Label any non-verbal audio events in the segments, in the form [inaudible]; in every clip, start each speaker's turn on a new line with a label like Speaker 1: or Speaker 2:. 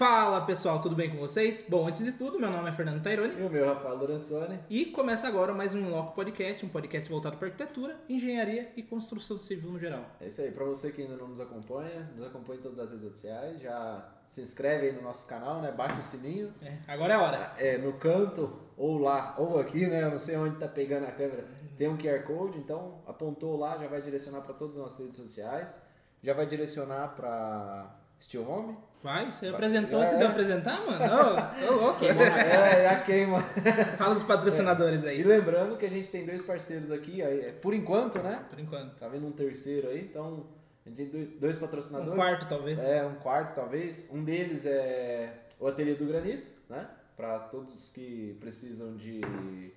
Speaker 1: Fala pessoal, tudo bem com vocês? Bom, antes de tudo, meu nome é Fernando Taironi.
Speaker 2: E o meu, Rafael Lorenzoni.
Speaker 1: E começa agora mais um Loco Podcast, um podcast voltado para arquitetura, engenharia e construção civil no geral.
Speaker 2: É isso aí, para você que ainda não nos acompanha, nos acompanha em todas as redes sociais, já se inscreve aí no nosso canal, né? Bate o sininho.
Speaker 1: É, agora é a hora.
Speaker 2: É, no canto, ou lá, ou aqui, né? Eu não sei onde tá pegando a câmera. Tem um QR Code, então apontou lá, já vai direcionar para todas as nossas redes sociais. Já vai direcionar para Steel Home.
Speaker 1: Vai, você apresentou antes de eu apresentar, mano? Ô, ô, louco. [laughs]
Speaker 2: É, já queima. [laughs]
Speaker 1: Fala dos patrocinadores
Speaker 2: E
Speaker 1: aí.
Speaker 2: lembrando que a gente tem dois parceiros aqui, aí, é, por enquanto, né?
Speaker 1: Por enquanto.
Speaker 2: Tá vendo um terceiro aí, então a gente tem dois, dois patrocinadores.
Speaker 1: Um quarto, talvez.
Speaker 2: É, um quarto talvez. Um deles é o Ateliê do Granito, né? Para todos que precisam de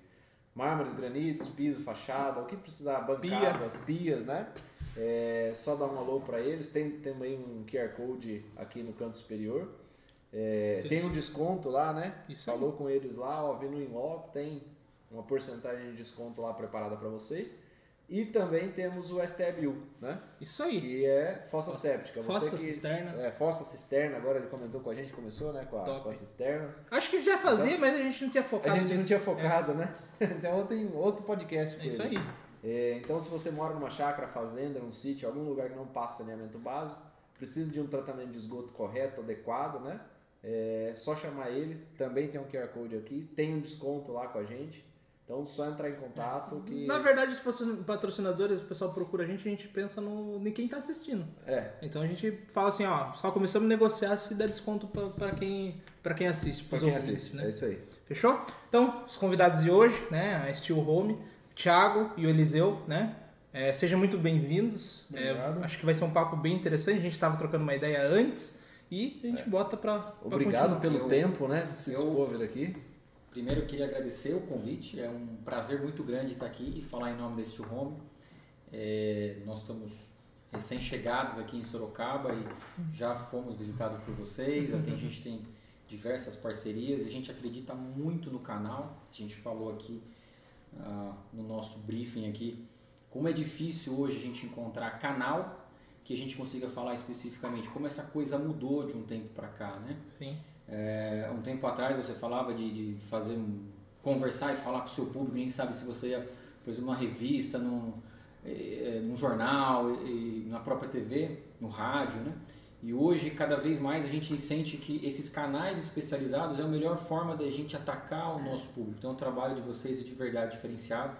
Speaker 2: mármores, granitos, piso, fachada, o que precisar, bancadas, pias, né? É só dar um alô para eles. Tem também um QR Code aqui no canto superior. É,
Speaker 1: Tem
Speaker 2: um desconto lá, né?
Speaker 1: Isso aí.
Speaker 2: Falou com eles lá, ó, vindo em loco, tem uma porcentagem de desconto lá preparada para vocês. E também temos o STBU, né?
Speaker 1: Isso aí.
Speaker 2: Que é fossa séptica. Você
Speaker 1: Fossa
Speaker 2: que-
Speaker 1: cisterna.
Speaker 2: É, fossa cisterna, agora ele comentou com a gente, começou, né, com a, com a cisterna.
Speaker 1: Acho que já fazia, mas a gente não tinha
Speaker 2: Então, A
Speaker 1: focado
Speaker 2: gente não
Speaker 1: nisso.
Speaker 2: tinha focado, né? [laughs] Então tem outro podcast.
Speaker 1: É isso aí.
Speaker 2: É, então se você mora numa chácara, fazenda, num sítio, algum lugar que não passa saneamento básico, precisa de um tratamento de esgoto correto, adequado, né? É só chamar ele. Também tem um QR Code aqui, tem um desconto lá com a gente. Então só entrar em contato que.
Speaker 1: Na verdade, os patro- patrocinadores, o pessoal procura a gente, a gente pensa no, em quem tá assistindo.
Speaker 2: É,
Speaker 1: Então a gente fala assim, ó, só começamos a negociar se dá desconto pra quem, pra quem assiste. pros
Speaker 2: quem
Speaker 1: ouvintes,
Speaker 2: assiste.
Speaker 1: né?
Speaker 2: É isso aí.
Speaker 1: Fechou? Então, os convidados de hoje, né, a Steel Home, Thiago e o Eliseu, né? É, sejam muito bem-vindos. É, acho que vai ser um papo bem interessante. A gente estava trocando uma ideia antes e a gente bota pra, pra
Speaker 2: Obrigado pelo
Speaker 3: Eu-
Speaker 2: tempo, né? De se dispor vir aqui.
Speaker 3: Primeiro eu queria agradecer o convite, é um prazer muito grande estar aqui e falar em nome da Steel Home. É, nós estamos recém-chegados aqui em Sorocaba e já fomos visitados por vocês, tem, a gente tem diversas parcerias e a gente acredita muito no canal. A gente falou aqui ah, no nosso briefing aqui como é difícil hoje a gente encontrar canal que a gente consiga falar especificamente como essa coisa mudou de um tempo para cá, né?
Speaker 1: Sim.
Speaker 3: É, um tempo atrás você falava de, de fazer um, conversar e falar com o seu público, ninguém sabe se você ia, por exemplo, numa revista, num, eh, num jornal, na própria TV, no rádio, né? E hoje, cada vez mais, a gente sente que esses canais especializados é a melhor forma da gente atacar o nosso público. Então, o trabalho de vocês é de verdade diferenciado.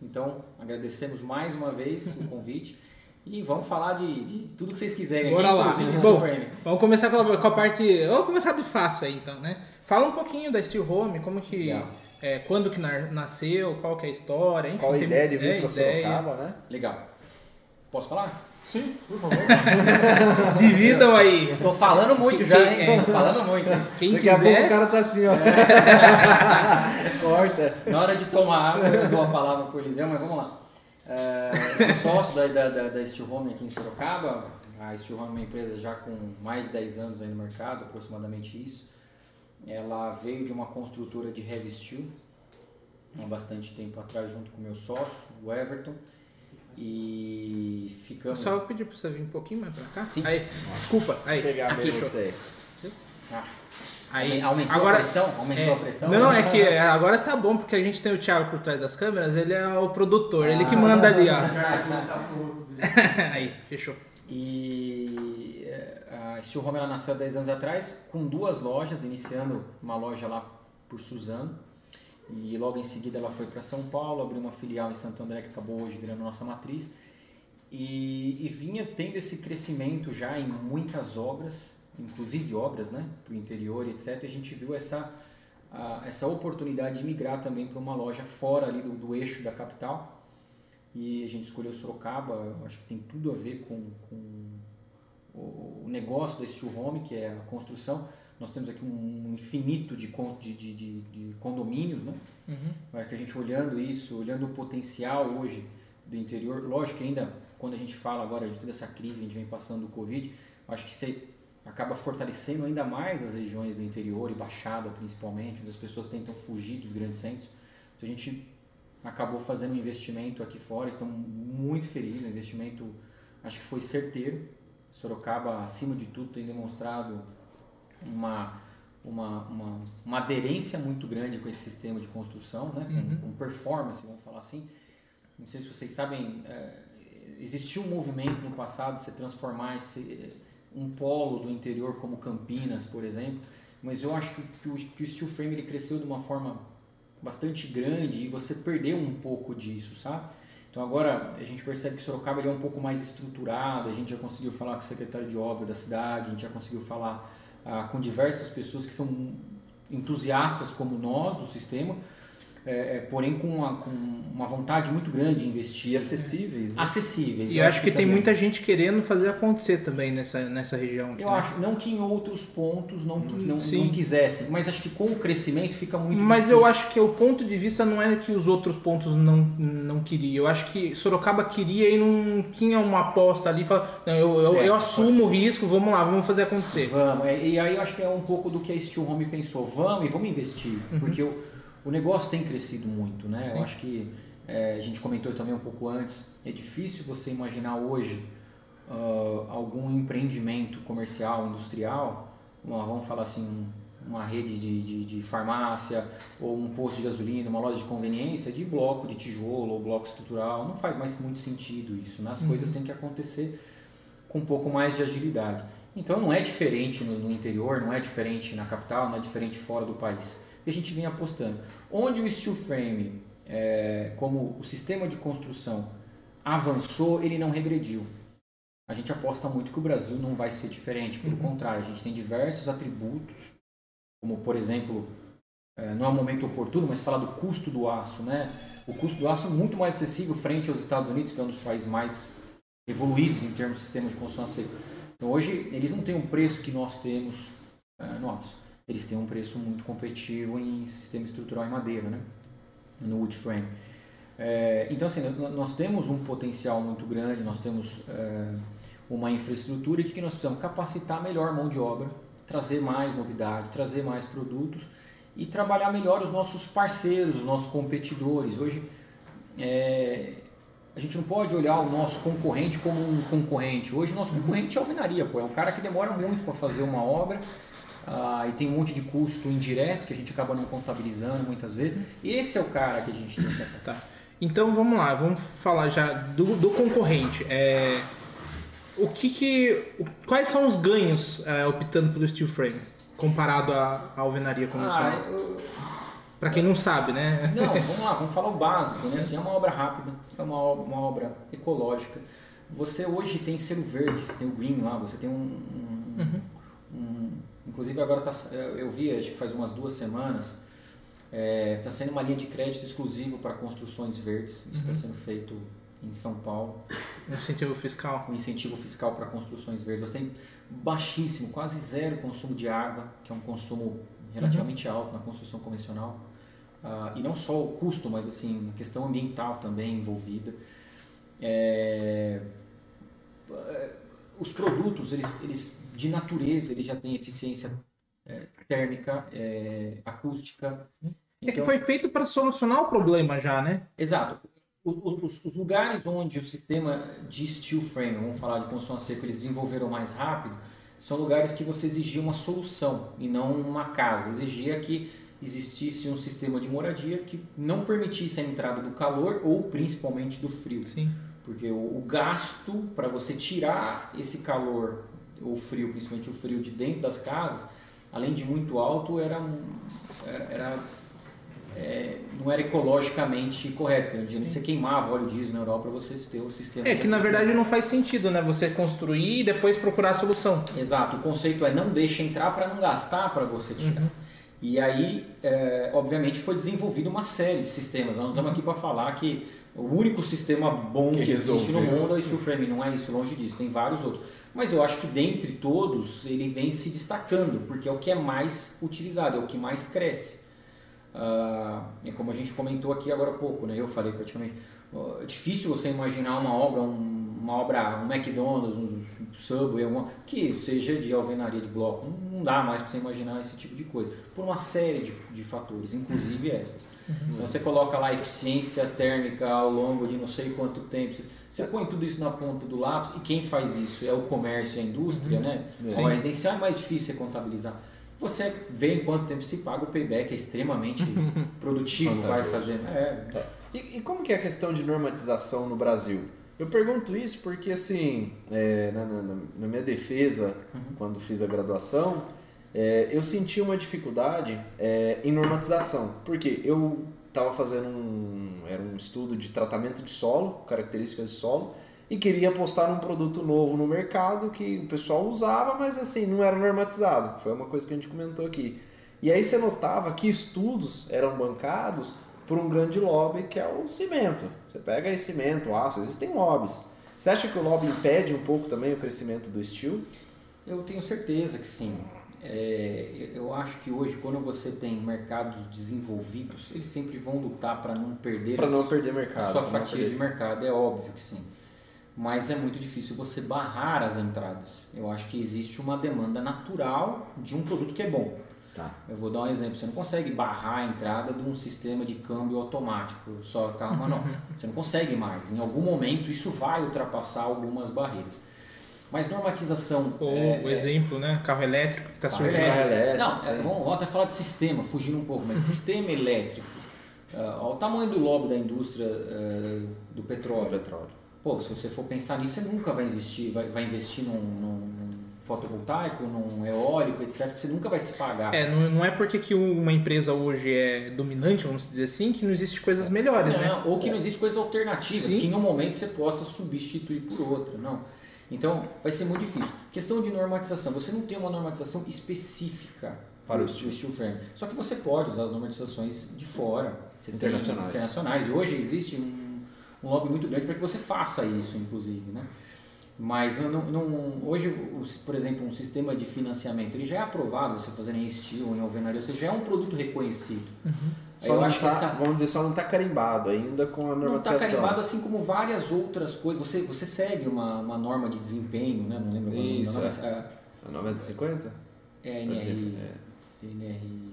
Speaker 3: Então, agradecemos mais uma vez o [laughs] convite. E vamos falar de, de tudo que vocês quiserem.
Speaker 1: Bora
Speaker 3: aqui,
Speaker 1: lá. Bom. Vamos começar com a, com a parte. Vamos começar de fácil aí, então, né? Fala um pouquinho da Steel Home, como que.
Speaker 3: Legal.
Speaker 1: É, quando que na- nasceu, qual que é a história, enfim.
Speaker 2: Qual a
Speaker 1: tem-
Speaker 2: ideia de vir
Speaker 1: é,
Speaker 2: para. Sorocaba, né?
Speaker 3: Legal. Posso falar?
Speaker 1: Sim, por favor. [laughs] Dividam aí.
Speaker 3: Tô falando muito
Speaker 1: Quem-
Speaker 3: já, hein?
Speaker 1: é.
Speaker 3: Tô falando muito.
Speaker 1: Quem
Speaker 2: Daqui a
Speaker 1: quiser.
Speaker 2: pouco o cara tá assim, ó. [laughs] Corta.
Speaker 3: Na hora de tomar água, eu dou a palavra pro Eliseu, mas vamos lá. É, eu sou sócio da, da, da, da Steel Home aqui em Sorocaba. A Steel Home é uma empresa já com mais de 10 anos aí no mercado, aproximadamente isso. Ela veio de uma construtora de heavy steel há bastante tempo atrás, junto com meu sócio, o Everton. E ficamos.
Speaker 1: Só pedir pra você vir um pouquinho mais pra cá.
Speaker 3: Sim.
Speaker 1: Aí, desculpa. Aí,
Speaker 2: pegar
Speaker 1: aqui,
Speaker 2: bem você.
Speaker 3: Ah,
Speaker 1: Aí,
Speaker 3: aumentou
Speaker 1: agora,
Speaker 3: a pressão? Aumentou
Speaker 1: é,
Speaker 3: a pressão?
Speaker 1: Não, é que é, agora tá bom, porque a gente tem o Thiago por trás das câmeras, ele é o produtor, ele que manda ali, ó. [laughs] [laughs] Aí, fechou.
Speaker 3: E eh, a Steel Home ela nasceu há 10 anos atrás com duas lojas, iniciando uma loja lá por Suzano. E logo em seguida ela foi para São Paulo, abriu uma filial em Santo André que acabou hoje virando nossa matriz. E, e vinha tendo esse crescimento já em muitas obras, inclusive obras né, para o interior etc. E a gente viu essa, a- essa oportunidade de migrar também para uma loja fora ali do, do eixo da capital e a gente escolheu Sorocaba, acho que tem tudo a ver com, com o, negócio Steel Home, que é a construção. Nós temos aqui um infinito de, de, de, de, condomínios, né?
Speaker 1: Uhum.
Speaker 3: Que a gente olhando isso, olhando o potencial hoje do interior, lógico que ainda quando a gente fala agora de toda essa crise que a gente vem passando do Covid, acho que você acaba fortalecendo ainda mais as regiões do interior e Baixada principalmente, onde as pessoas tentam fugir dos grandes centros. Então a gente acabou fazendo um investimento aqui fora, estamos muito felizes, um investimento acho que foi certeiro. Sorocaba, acima de tudo, tem demonstrado uma, uma, uma, uma aderência muito grande com esse sistema de construção, né? com,
Speaker 1: Uhum.
Speaker 3: com performance, vamos falar assim. Não sei se vocês sabem, é, existiu um movimento no passado de se transformar esse, um polo do interior como Campinas, por exemplo, mas eu acho que, que o, que o steel frame ele cresceu de uma forma bastante grande e você perdeu um pouco disso, sabe? Então agora a gente percebe que Sorocaba ele é um pouco mais estruturado, a gente já conseguiu falar com o secretário de obra da cidade, a gente já conseguiu falar ah, com diversas pessoas que são entusiastas como nós do sistema, é, é, porém com uma, com uma vontade muito grande de investir.
Speaker 2: E acessíveis, né?
Speaker 3: Acessíveis.
Speaker 1: E eu acho que tem
Speaker 3: também-
Speaker 1: muita gente querendo fazer acontecer também nessa, nessa região. aqui,
Speaker 3: Eu
Speaker 1: né?
Speaker 3: acho, não que em outros pontos não, não, não quisessem, mas acho que com o crescimento fica muito
Speaker 1: Mas
Speaker 3: difícil.
Speaker 1: eu acho que o ponto de vista não é que os outros pontos não, não queriam. Eu acho que Sorocaba queria e não tinha uma aposta ali. Fala, não, eu, eu,
Speaker 3: É,
Speaker 1: eu assumo o risco, vamos lá, vamos fazer acontecer.
Speaker 3: Vamos, é, e aí eu acho que é um pouco do que a Steel Home pensou, vamos e vamos investir, porque o, o negócio tem crescido muito, né?
Speaker 1: Uhum. Sim.
Speaker 3: Eu acho que é, a gente comentou também um pouco antes, é difícil você imaginar hoje ah, algum empreendimento comercial, industrial, uma, vamos falar assim, um- uma rede de, de, de farmácia ou um posto de gasolina, uma loja de conveniência de bloco de tijolo ou bloco estrutural, não faz mais muito sentido isso, né? As coisas têm que acontecer com um pouco mais de agilidade. Então não é diferente no, no interior, não é diferente na capital, não é diferente fora do país. E a gente vem apostando. Onde o steel frame, é, como o sistema de construção avançou, ele não regrediu. A gente aposta muito que o Brasil não vai ser diferente, pelo contrário, a gente tem diversos atributos, como por exemplo, é, não é o momento oportuno, mas falar do custo do aço, né? O custo do aço é muito mais acessível frente aos Estados Unidos, que é um dos países mais evoluídos em termos de sistema de construção a seco. Então hoje eles não têm um preço que nós temos eh, no aço. Eles têm um preço muito competitivo em sistema estrutural em madeira, né? no wood frame. Eh, então assim, nó- nós temos um potencial muito grande, nós temos eh, uma infraestrutura e que nós precisamos? Capacitar melhor mão de obra, trazer mais novidades, trazer mais produtos e trabalhar melhor os nossos parceiros, os nossos competidores. Hoje é, a gente não pode olhar o nosso concorrente como um concorrente. Hoje o nosso concorrente é a alvenaria, pô. É um cara que demora muito para fazer uma obra ah, e tem um monte de custo indireto que a gente acaba não contabilizando muitas vezes. Esse é o cara que a gente tem que atacar.
Speaker 1: Tá. Então vamos lá, vamos falar já do, do concorrente. É, o que que, quais são os ganhos é, optando pelo steel frame comparado à, à alvenaria convencional?
Speaker 3: Ah, eu-
Speaker 1: Pra quem não sabe, né?
Speaker 3: Não, [laughs] vamos lá, vamos falar o básico, né? Assim, é uma obra rápida, é uma, uma obra ecológica. Você hoje tem selo verde, tem o green lá, você tem um. um- um- inclusive agora tá, eu vi, acho que faz umas duas semanas, está sendo uma linha de crédito exclusivo para construções verdes. Isso está sendo feito em São Paulo,
Speaker 1: Incentivo fiscal.
Speaker 3: com incentivo fiscal para construções verdes. Você tem baixíssimo, quase zero consumo de água, que é um consumo relativamente alto na construção convencional. Ah, e não só o custo, mas assim, a questão ambiental também envolvida. É, é, os produtos, eles, eles de natureza, eles já têm eficiência é, térmica, é, acústica.
Speaker 1: É que
Speaker 3: Então-
Speaker 1: foi feito para solucionar o problema já, né?
Speaker 3: Exato. Os, os lugares onde o sistema de steel frame, vamos falar de construção a seco, eles desenvolveram mais rápido, são lugares que você exigia uma solução e não uma casa. Exigia que existisse um sistema de moradia que não permitisse a entrada do calor ou principalmente do frio.
Speaker 1: Sim.
Speaker 3: Porque o, o gasto para você tirar esse calor ou frio, principalmente o frio de dentro das casas, além de muito alto, era, era, era, é, não era ecologicamente correto. Você queimava óleo diesel na Europa para você ter o sistema.
Speaker 1: É que na verdade não faz sentido, né? Você construir e depois procurar a solução.
Speaker 3: Exato, o conceito é não deixa entrar para não gastar para você tirar. E aí, é, obviamente, foi desenvolvida uma série de sistemas. Nós não estamos aqui para falar que o único sistema bom que,
Speaker 2: Que
Speaker 3: existe no mundo é o steel frame, não é isso, longe disso, tem vários outros. Mas eu acho que dentre todos ele vem se destacando, porque é o que é mais utilizado, é o que mais cresce. Ah, é como a gente comentou aqui agora há pouco, né? eu falei praticamente. ó, É difícil você imaginar uma obra, um- uma obra, um McDonald's, um Subway, alguma, que seja de alvenaria de bloco. Não, não dá mais para você imaginar esse tipo de coisa, por uma série de, de fatores, inclusive essas. Então você coloca lá eficiência térmica ao longo de não sei quanto tempo. Você, você põe tudo isso na ponta do lápis e quem faz isso é o comércio e a indústria, né?
Speaker 2: Sim.
Speaker 3: O residencial é mais difícil você contabilizar. Você vê em quanto tempo se paga, o payback é extremamente [laughs] produtivo, vai fazer. É.
Speaker 2: E, e, como que é a questão de normatização no Brasil? Eu pergunto isso porque, assim, é, na, na, na, minha defesa, uhum. quando fiz a graduação, é, eu senti uma dificuldade é, em normatização. Porque eu estava fazendo um, era um estudo de tratamento de solo, características de solo, e queria apostar um produto novo no mercado que o pessoal usava, mas assim, não era normatizado. Foi uma coisa que a gente comentou aqui. E aí você notava que estudos eram bancados por um grande lobby que é o cimento. Você pega aí cimento, aço, existem lobbies. Você acha que o lobby impede um pouco também o crescimento do steel?
Speaker 3: Eu tenho certeza que sim. É, eu acho que hoje, quando você tem mercados desenvolvidos, eles sempre vão lutar para não perder,
Speaker 2: para não perder mercado,
Speaker 3: sua fatia de mercado. É óbvio que sim. Mas é muito difícil você barrar as entradas. Eu acho que existe uma demanda natural de um produto que é bom.
Speaker 2: Tá.
Speaker 3: Eu vou dar um exemplo. Você não consegue barrar a entrada de um sistema de câmbio automático, só carro manual. [laughs] Você não consegue mais. Em algum momento isso vai ultrapassar algumas barreiras. Mas normatização.
Speaker 1: Ou é, o é exemplo, é... né? Carro elétrico que está surgindo.
Speaker 3: Carro elétrico. Não, é, vamos, vamos, até falar de sistema, fugindo um pouco, mas sistema elétrico. Uh, o tamanho do lobby da indústria uh, do petróleo.
Speaker 2: petróleo.
Speaker 3: Pô, se você for pensar nisso, você nunca vai investir, vai, vai investir num, num fotovoltaico, num eólico, etc., que você nunca vai se pagar.
Speaker 1: É, não, não é porque que uma empresa hoje é dominante, vamos dizer assim, que não existe coisas melhores,
Speaker 3: não,
Speaker 1: né?
Speaker 3: Ou que não existe coisas alternativas, Sim. que em um momento você possa substituir por outra, não. Então, vai ser muito difícil. Questão de normatização. Você não tem uma normatização específica
Speaker 2: para o steel.
Speaker 3: steel frame. Só que você pode usar as normatizações de fora.
Speaker 2: Internacionais.
Speaker 3: internacionais. E hoje existe um, um lobby muito grande para que você faça isso, inclusive, né? Mas não, não, hoje, por exemplo, um sistema de financiamento ele já é aprovado, você fazendo em steel, em alvenaria, ou seja, já é um produto reconhecido.
Speaker 2: Uhum. Só eu acho tá, que essa... Vamos dizer, só não está carimbado ainda com a normatização.
Speaker 3: Não está carimbado, assim como várias outras coisas. Você, você segue uma, uma norma de desempenho, né? Não lembro
Speaker 2: Isso, é. é. A 9050?
Speaker 3: É, NRI. É. NRI.
Speaker 2: É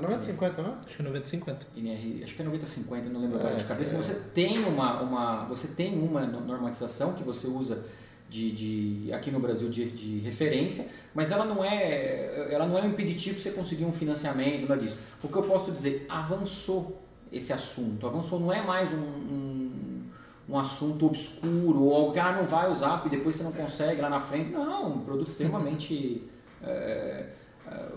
Speaker 2: 9050, não é?
Speaker 1: Acho que é 9050.
Speaker 3: NR, acho que é 9050, não lembro agora é, de cabeça. É. Você tem uma, uma, você tem uma normatização que você usa de, de aqui no Brasil de, de referência, mas ela não é, ela não é um impeditivo para você conseguir um financiamento, nada disso. O que eu posso dizer, avançou esse assunto, avançou, não é mais um, um, um assunto obscuro ou algo que ah, não vai usar e depois você não consegue lá na frente. Não, um produto extremamente é, [laughs] é,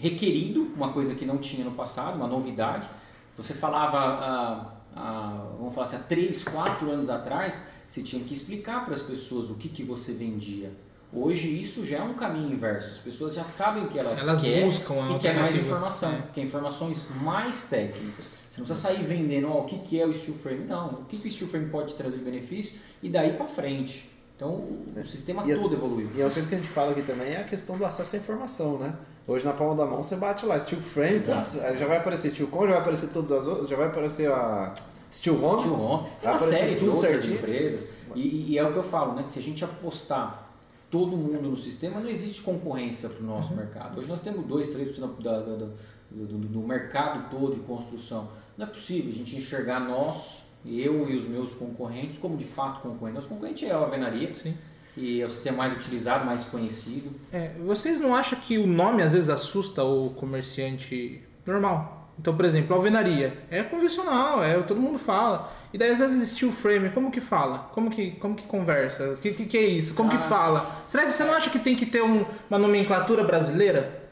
Speaker 3: requerido, uma coisa que não tinha no passado, uma novidade. Você falava, ah, ah, vamos falar assim, há 3, 4 anos atrás, você tinha que explicar para as pessoas o que, que você vendia. Hoje isso já é um caminho inverso. As pessoas já sabem o que ela
Speaker 1: Elas
Speaker 3: quer
Speaker 1: buscam
Speaker 3: e quer mais informação, é. quer informações mais técnicas. Você não precisa sair vendendo oh, o que, que é o steel frame. Não, o que, que o steel frame pode trazer de benefício e daí para frente. Então o, o sistema e todo evoluiu.
Speaker 2: E a coisa que a gente fala aqui também é a questão do acesso à informação, né? Hoje na palma da mão você bate lá steel frame, já vai aparecer steel com, já vai aparecer todas as outras, já vai aparecer a steel home.
Speaker 3: Steel home. Uma série de outras certinho. empresas. E, e, é o que eu falo, né? Se a gente apostar todo mundo no sistema, não existe concorrência para o nosso uhum. mercado. Hoje nós temos 2, 3% da, da, da, do, do, mercado todo de construção. Não é possível a gente enxergar nós, eu e os meus concorrentes, como de fato concorrentes. Nosso concorrente é a alvenaria.
Speaker 1: Sim.
Speaker 3: E é o sistema mais utilizado, mais conhecido.
Speaker 1: É, vocês não acham que o nome às vezes assusta o comerciante normal? Então, por exemplo, alvenaria é convencional, é todo mundo fala. E daí às vezes steel frame, como que fala? Como que, como que conversa? O que, que, que, é isso? Como ah, que fala? Será que você não acha que tem que ter um, uma nomenclatura brasileira?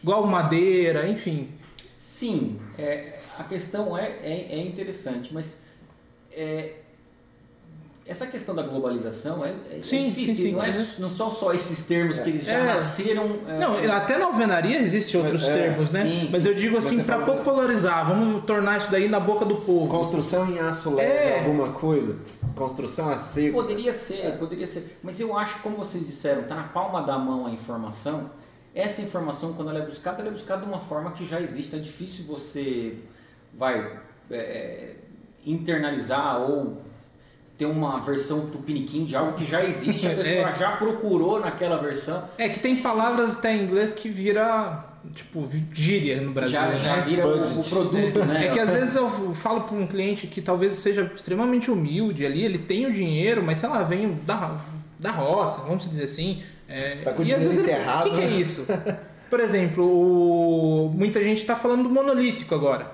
Speaker 1: Igual madeira, enfim.
Speaker 3: Sim, é, a questão é, é, é interessante, mas é, essa questão da globalização é, é
Speaker 1: sim, difícil. Sim, sim,
Speaker 3: não, é, não são só esses termos que eles já é. nasceram.
Speaker 1: É, não, até na alvenaria existem outros é, termos, né? Sim, Mas eu digo assim, para popularizar, vamos tornar isso daí na boca do povo.
Speaker 2: Construção em aço leve, é. alguma coisa. Construção a seco.
Speaker 3: Poderia ser, poderia ser. Mas eu acho que, como vocês disseram, está na palma da mão a informação. Essa informação, quando ela é buscada, ela é buscada de uma forma que já existe. É difícil você vai internalizar ou ter uma versão tupiniquim de algo que já existe, a pessoa [laughs] é. já procurou naquela versão.
Speaker 1: É que tem palavras até em inglês que vira tipo gíria no Brasil,
Speaker 3: já,
Speaker 1: né?
Speaker 3: já vira o, o, produto,
Speaker 1: é.
Speaker 3: né? [laughs]
Speaker 1: É que às vezes eu falo para um cliente que talvez seja extremamente humilde ali, ele tem o dinheiro, mas sei lá, vem da, da roça, vamos dizer assim. É,
Speaker 2: tá com o dinheiro enterrado.
Speaker 1: O que, que, é né? isso? Por exemplo, o... muita gente está falando do monolítico agora.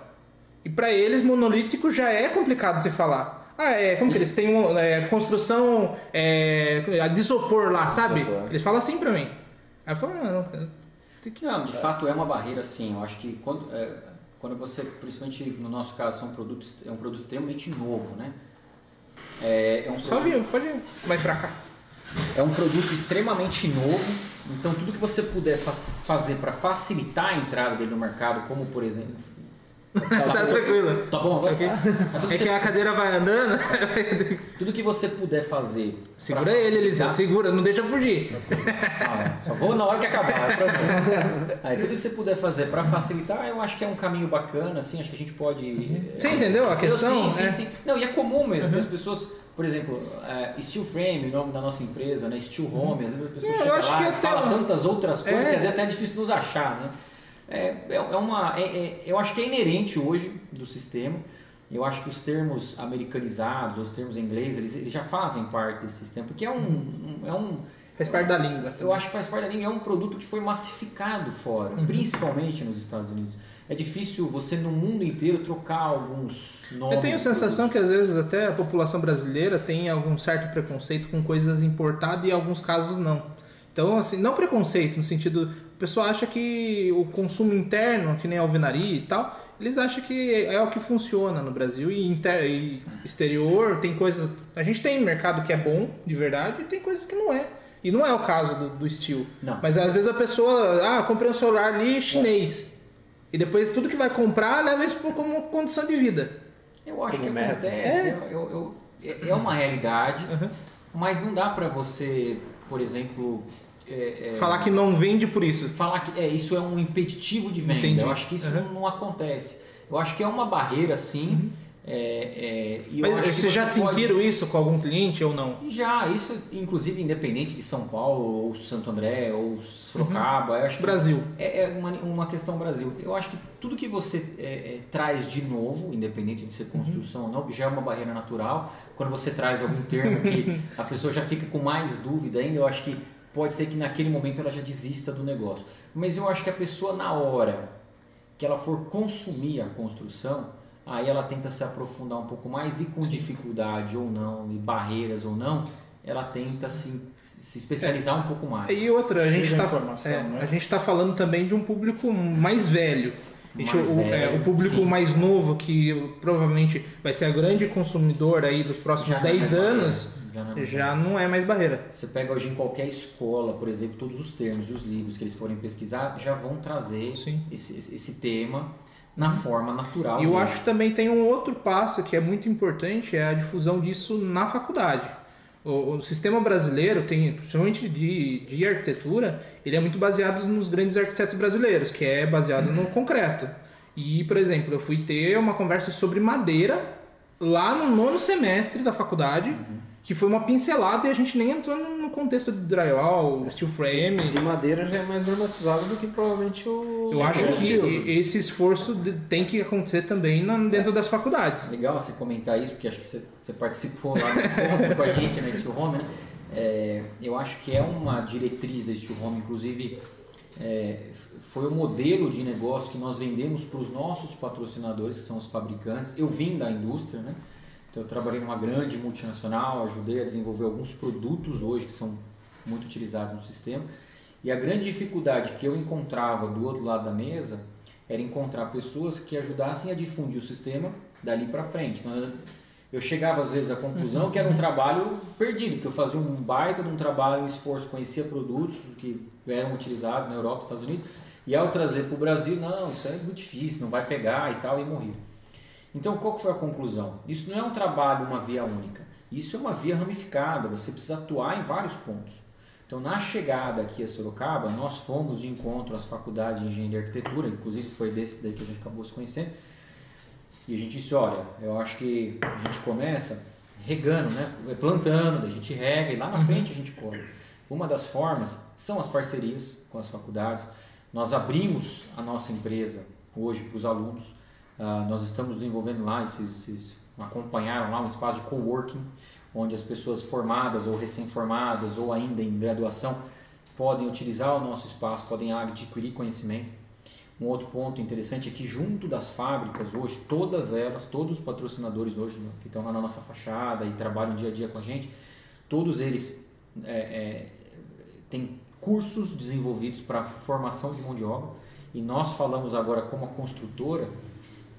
Speaker 1: E para eles, monolítico já é complicado se falar. Ah, é, como que eles têm um, é, construção é, de isopor lá, sabe?
Speaker 2: Isopor.
Speaker 1: Eles falam assim pra mim. Aí eu falo, não, não, tem que...
Speaker 3: Não, de fato é uma barreira sim. Eu acho que quando, é, quando você, principalmente no nosso caso, são produtos, é um produto extremamente novo, né? É, é um
Speaker 1: Só
Speaker 3: produto-
Speaker 1: viu, pode ir. Vai pra cá.
Speaker 3: É um produto extremamente novo, então tudo que você puder fa- fazer para facilitar a entrada dele no mercado, como por exemplo.
Speaker 1: Tá tranquilo.
Speaker 3: Tá bom, agora?
Speaker 1: Ok.
Speaker 3: Mas tudo,
Speaker 1: É
Speaker 3: que
Speaker 1: a cadeira vai andando.
Speaker 3: tudo que você puder fazer.
Speaker 1: Segura ele, Eliseu. Segura, não deixa fugir.
Speaker 3: Ah, só vou na hora que acabar. é. Aí, tudo que você puder fazer para facilitar, eu acho que é um caminho bacana, assim, acho que a gente pode.
Speaker 1: Você entendeu a
Speaker 3: Eu,
Speaker 1: questão?
Speaker 3: sim, sim,
Speaker 1: É.
Speaker 3: sim. Não, e é comum mesmo, as pessoas, por exemplo, é, Steel Frame, o nome da nossa empresa, né? Steel Home, às vezes a pessoa
Speaker 1: Não, eu
Speaker 3: chega
Speaker 1: acho
Speaker 3: lá e
Speaker 1: até
Speaker 3: fala
Speaker 1: um-
Speaker 3: tantas outras coisas
Speaker 1: É.
Speaker 3: que é até difícil nos achar, né? É, é, é uma, é- é- eu acho que é inerente hoje do sistema. Eu acho que os termos americanizados, os termos em inglês, eles, eles já fazem parte desse sistema, porque é um, um- é um
Speaker 1: Faz parte da língua.
Speaker 3: eu acho que faz parte da língua, é um produto que foi massificado fora,
Speaker 1: Uhum.
Speaker 3: principalmente nos Estados Unidos. É difícil você no mundo inteiro trocar alguns nomes.
Speaker 1: Eu tenho a sensação que às vezes até a população brasileira tem algum certo preconceito com coisas importadas e em alguns casos não. Então, assim, não preconceito no sentido. A pessoa acha que o consumo interno, que nem a alvenaria e tal, eles acham que é o que funciona no Brasil e, inter, e exterior tem coisas. A gente tem mercado que é bom, de verdade, e tem coisas que não é. E não é o caso do, do estilo.
Speaker 3: Não.
Speaker 1: Mas às vezes a pessoa, ah, comprei um celular ali chinês. E depois tudo que vai comprar leva isso como condição de vida.
Speaker 3: Eu acho
Speaker 2: Como
Speaker 3: que
Speaker 2: meta.
Speaker 3: acontece,
Speaker 1: É.
Speaker 3: eu- eu- é- é uma realidade,
Speaker 1: Uhum.
Speaker 3: mas não dá pra você, por exemplo, é, é,
Speaker 1: Falar que não vende por isso.
Speaker 3: falar que é, isso é um impeditivo de venda.
Speaker 1: Entendi.
Speaker 3: Eu acho que isso
Speaker 1: Uhum.
Speaker 3: não, não acontece. Eu acho que é uma barreira, sim. É, é, e
Speaker 1: Mas vocês já
Speaker 3: você pode-
Speaker 1: sentiram isso com algum cliente ou não?
Speaker 3: Já, isso inclusive independente de São Paulo, ou Santo André, ou Sorocaba, que
Speaker 1: Brasil.
Speaker 3: é, é uma, uma questão Brasil. Eu acho que tudo que você é, é, traz de novo, independente de ser construção ou não, já é uma barreira natural. Quando você traz algum termo que [laughs] a pessoa já fica com mais dúvida ainda, eu acho que pode ser que naquele momento ela já desista do negócio. Mas eu acho que a pessoa na hora que ela for consumir a construção, aí ela tenta se aprofundar um pouco mais e com dificuldade ou não, e barreiras ou não, ela tenta se, se especializar um pouco mais.
Speaker 1: E outra, a gente está
Speaker 4: informação, né?
Speaker 1: a gente tá falando também de um público mais velho. Gente- o, é, o público
Speaker 3: sim.
Speaker 1: mais novo, que provavelmente vai ser a grande consumidor aí dos próximos
Speaker 3: Já não é
Speaker 1: 10
Speaker 3: mais
Speaker 1: anos,
Speaker 3: já não é mais
Speaker 1: já não é mais barreira.
Speaker 3: Você pega hoje em qualquer escola, por exemplo, todos os termos, os livros que eles forem pesquisar, já vão trazer esse, esse, esse tema na forma natural.
Speaker 1: E eu
Speaker 3: dele.
Speaker 1: acho que também tem um outro passo que é muito importante, é a difusão disso na faculdade. O, o sistema brasileiro tem, principalmente de, de arquitetura, ele é muito baseado nos grandes arquitetos brasileiros, que é baseado no concreto. E, por exemplo, eu fui ter uma conversa sobre madeira lá no nono semestre da faculdade, que foi uma pincelada e a gente nem entrou no contexto de drywall, steel frame.
Speaker 2: De madeira já é mais normatizado do que provavelmente o.
Speaker 1: Eu acho que esse esforço tem que acontecer também dentro das faculdades.
Speaker 3: Legal você comentar isso, porque acho que você, participou lá no encontro com a gente na Steel Home, né? É, eu acho que é uma diretriz da Steel Home, inclusive é, foi o modelo de negócio que nós vendemos para os nossos patrocinadores, que são os fabricantes. Eu vim da indústria, né? Então eu trabalhei numa grande multinacional, ajudei a desenvolver alguns produtos hoje que são muito utilizados no sistema. E a grande dificuldade que eu encontrava do outro lado da mesa era encontrar pessoas que ajudassem a difundir o sistema dali para frente. Então, eu chegava às vezes à conclusão que era um trabalho perdido, porque eu fazia um baita de um trabalho, um esforço, conhecia produtos que eram utilizados na Europa, nos Estados Unidos, e ao trazer para o Brasil, não, isso é muito difícil, não vai pegar e tal, e morri. Então, qual foi a conclusão? Isso não é um trabalho, uma via única. Isso é uma via ramificada, você precisa atuar em vários pontos. Então, na chegada aqui a Sorocaba, nós fomos de encontro às faculdades de engenharia e arquitetura, inclusive foi desse daí que a gente acabou se conhecendo, e a gente disse, olha, eu acho que a gente começa regando, né? plantando, a gente rega e lá na frente a gente colhe. Uma das formas são as parcerias com as faculdades. Nós abrimos a nossa empresa hoje para os alunos. Ah, nós estamos desenvolvendo lá, esses, esses acompanharam lá um espaço de coworking, onde as pessoas formadas ou recém-formadas ou ainda em graduação podem utilizar o nosso espaço, podem adquirir conhecimento. Um outro ponto interessante é que junto das fábricas hoje, todas elas, todos os patrocinadores hoje que estão lá na nossa fachada e trabalham dia a dia com a gente, todos eles é, é, têm cursos desenvolvidos para formação de mão de obra. E nós falamos agora como a construtora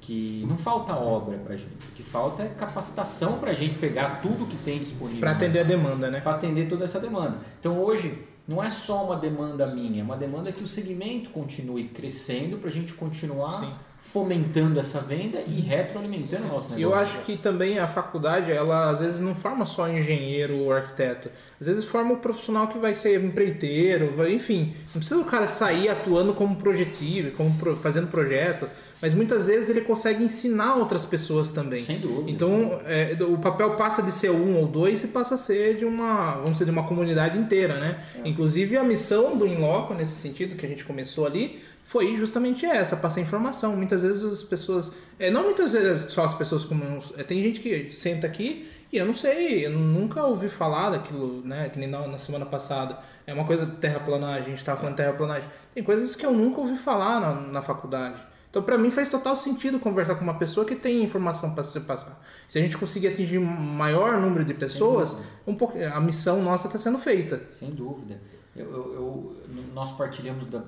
Speaker 3: que não falta obra para a gente, o que falta é capacitação para a gente pegar tudo que tem disponível.
Speaker 1: Para atender a demanda, né?
Speaker 3: Para atender toda essa demanda. Então hoje não é só uma demanda minha, é uma demanda que o segmento continue crescendo para a gente continuar Sim. fomentando essa venda e retroalimentando o nosso negócio.
Speaker 1: Eu acho que também a faculdade, ela às vezes não forma só engenheiro ou arquiteto. Às vezes forma o um profissional que vai ser empreiteiro, enfim. Não precisa o cara sair atuando como projetivo, como fazendo projeto mas muitas vezes ele consegue ensinar outras pessoas também.
Speaker 3: Sem dúvida.
Speaker 1: Então, é, o papel passa de ser um ou dois e passa a ser de uma, vamos dizer, de uma comunidade inteira, né? É. Inclusive a missão do Inloco, nesse sentido, que a gente começou ali, foi justamente essa, passar informação. Muitas vezes as pessoas, é, não muitas vezes só as pessoas comuns, é, tem gente que senta aqui e eu não sei, eu nunca ouvi falar daquilo, né, que nem na, na semana passada. É uma coisa de terraplanagem, a gente estava falando de terraplanagem. Tem coisas que eu nunca ouvi falar na, na faculdade. Então, para mim, faz total sentido conversar com uma pessoa que tem informação para se passar. Se a gente conseguir atingir maior número de pessoas, um pouco, a missão nossa está sendo feita.
Speaker 3: Sem dúvida. Eu, eu, eu, nós partilhamos da,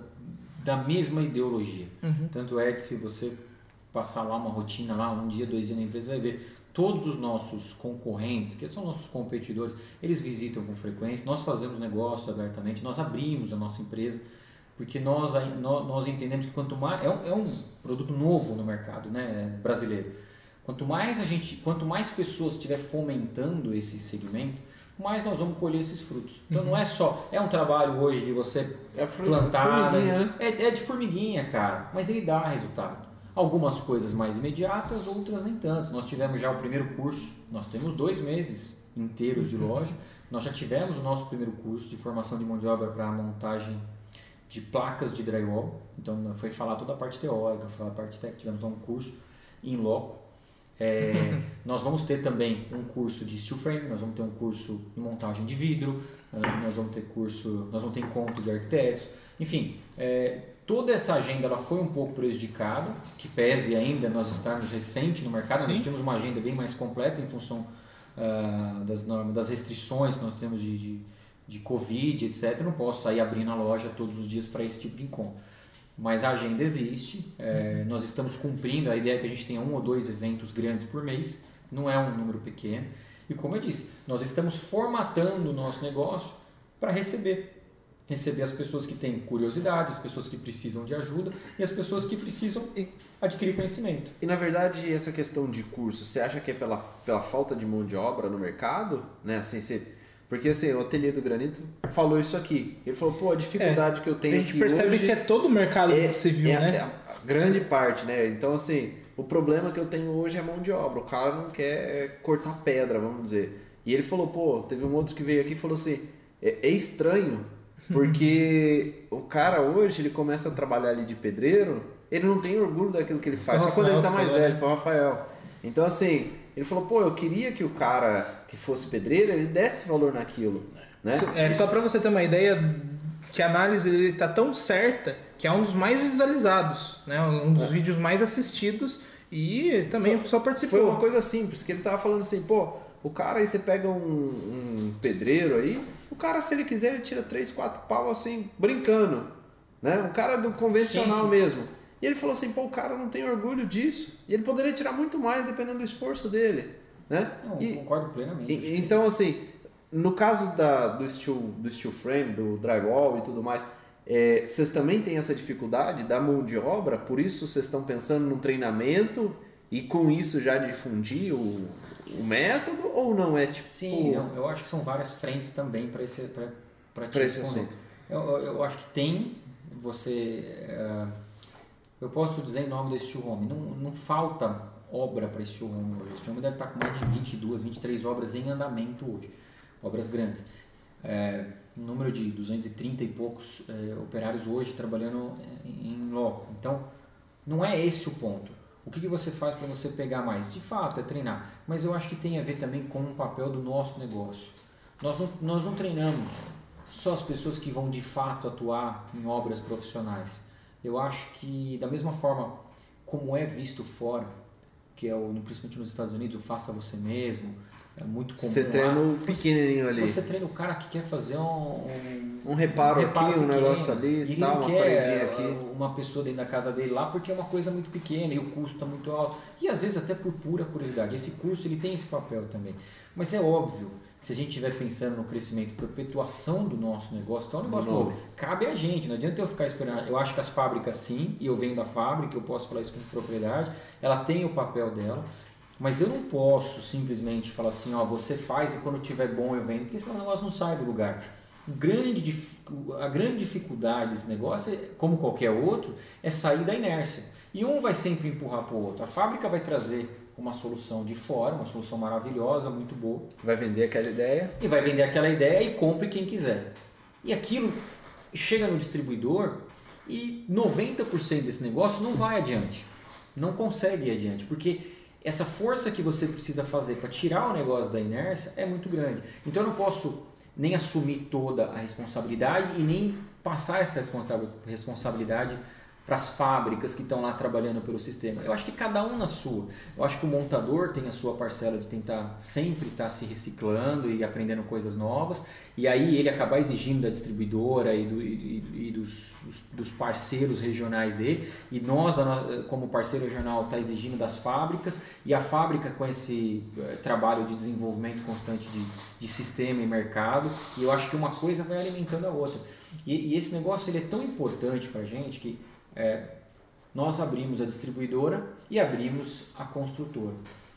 Speaker 3: da mesma ideologia. Uhum. Tanto é que se você passar lá uma rotina, lá um dia, dois dias na empresa, vai ver todos os nossos concorrentes, que são nossos competidores, eles visitam com frequência, nós fazemos negócio abertamente, nós abrimos a nossa empresa porque nós, nós entendemos que quanto mais é um, é um produto novo no mercado né, brasileiro quanto mais a gente quanto mais pessoas estiver fomentando esse segmento mais nós vamos colher esses frutos então uhum. não é só é um trabalho hoje de você é plantar né? é, é de formiguinha cara mas ele dá resultado algumas coisas mais imediatas outras nem tanto nós tivemos já o primeiro curso nós temos dois meses inteiros de uhum. loja nós já tivemos o nosso primeiro curso de formação de mão de obra para montagem de placas de drywall. Então foi falar toda a parte teórica, falar a parte técnica, tivemos lá um curso em loco. É, [laughs] nós vamos ter também um curso de steel frame, nós vamos ter um curso de montagem de vidro, nós vamos ter curso, nós vamos ter encontro de arquitetos, enfim, é, toda essa agenda ela foi um pouco prejudicada, que pese ainda nós estarmos recente no mercado, Sim. nós tínhamos uma agenda bem mais completa em função uh, das normas, das restrições que nós temos de, de de Covid, etc., não posso sair abrindo a loja todos os dias para esse tipo de encontro. Mas a agenda existe, é, nós estamos cumprindo, a ideia é que a gente tenha um ou dois eventos grandes por mês, não é um número pequeno. E como eu disse, nós estamos formatando o nosso negócio para receber. Receber as pessoas que têm curiosidade, as pessoas que precisam de ajuda e as pessoas que precisam adquirir conhecimento.
Speaker 2: E na verdade, essa questão de curso, você acha que é pela, pela falta de mão de obra no mercado? Né? Assim, você porque assim, o Ateliê do Granito falou isso aqui. Ele falou, pô, a dificuldade é, que eu tenho
Speaker 1: A gente percebe que é todo o mercado é, civil,
Speaker 2: é,
Speaker 1: né?
Speaker 2: É grande parte, né? Então assim, o problema que eu tenho hoje é mão de obra. O cara não quer cortar pedra, vamos dizer. E ele falou, pô, teve um outro que veio aqui e falou assim, é, é estranho, [laughs] porque o cara hoje, ele começa a trabalhar ali de pedreiro, ele não tem orgulho daquilo que ele faz. Só quando ele tá mais velho, né? foi o Rafael. Então assim, ele falou, pô, eu queria que o cara que fosse pedreiro, ele desse valor naquilo. Né?
Speaker 1: É, só para você ter uma ideia, que a análise ele tá tão certa que é um dos mais visualizados, né? um dos é. vídeos mais assistidos e também foi, o pessoal participou.
Speaker 2: Foi uma coisa simples, que ele tava falando assim, pô, o cara aí você pega um, um pedreiro aí, o cara se ele quiser ele tira três, quatro pau assim, brincando. Né? Um cara do convencional sim, sim. mesmo. E ele falou assim, pô, o cara não tem orgulho disso. E ele poderia tirar muito mais dependendo do esforço dele. Né?
Speaker 3: Não, e, concordo plenamente.
Speaker 2: E, então, assim, no caso da, do, steel, do steel frame, do drywall e tudo mais, é, vocês também têm essa dificuldade da mão de obra, por isso vocês estão pensando num treinamento e com isso já difundir o, o método ou não é tipo...
Speaker 3: Sim, eu, eu acho que são várias frentes também para esse, para esse assunto. Eu, eu acho que tem, você... Uh, eu posso dizer em nome desse steel home, não, não falta obra para este home hoje. Este home deve estar com mais de 22, 23 obras em andamento hoje, obras grandes. É, número de 230 e poucos é, operários hoje trabalhando em loco. Então, não é esse o ponto. O que, que você faz para você pegar mais? De fato, é treinar. Mas eu acho que tem a ver também com o papel do nosso negócio. Nós não, nós não treinamos só as pessoas que vão de fato atuar em obras profissionais. Eu acho que, da mesma forma como é visto fora, que é o, principalmente nos Estados Unidos, o faça você mesmo, é muito comum.
Speaker 2: Você treina o pequenininho ali.
Speaker 3: Você treina o cara que quer fazer um, um,
Speaker 2: um reparo, um reparo aqui, um negócio ali,
Speaker 3: ele
Speaker 2: tal,
Speaker 3: não
Speaker 2: uma
Speaker 3: quer
Speaker 2: aqui.
Speaker 3: uma pessoa dentro da casa dele lá porque é uma coisa muito pequena e o custo está muito alto. E às vezes até por pura curiosidade. Esse curso ele tem esse papel também. Mas é óbvio se a gente estiver pensando no crescimento e perpetuação do nosso negócio, que é um negócio novo, cabe a gente, não adianta eu ficar esperando. Eu acho que as fábricas sim, e eu venho da fábrica, eu posso falar isso com propriedade, ela tem o papel dela, mas eu não posso simplesmente falar assim, ó, você faz e quando tiver bom eu vendo, porque senão o negócio não sai do lugar. Grande, a grande dificuldade desse negócio, como qualquer outro, é sair da inércia. E um vai sempre empurrar para o outro. A fábrica vai trazer uma solução de fora, uma solução maravilhosa, muito boa.
Speaker 2: Vai vender aquela ideia.
Speaker 3: E vai vender aquela ideia e compre quem quiser. E aquilo chega no distribuidor e 90% desse negócio não vai adiante. Não consegue ir adiante, porque essa força que você precisa fazer para tirar o negócio da inércia é muito grande. Então eu não posso nem assumir toda a responsabilidade e nem passar essa responsabilidade para as fábricas que estão lá trabalhando pelo sistema. Eu acho que cada um na sua. Eu acho que o montador tem a sua parcela de tentar sempre estar tá se reciclando e aprendendo coisas novas, e aí ele acabar exigindo da distribuidora e, do, e, e dos, dos, parceiros regionais dele, e nós, como parceiro regional, está exigindo das fábricas, e a fábrica com esse eh, trabalho de desenvolvimento constante de, de sistema e mercado, e eu acho que uma coisa vai alimentando a outra. E, e esse negócio ele é tão importante para a gente que é, nós abrimos a distribuidora e abrimos a construtora.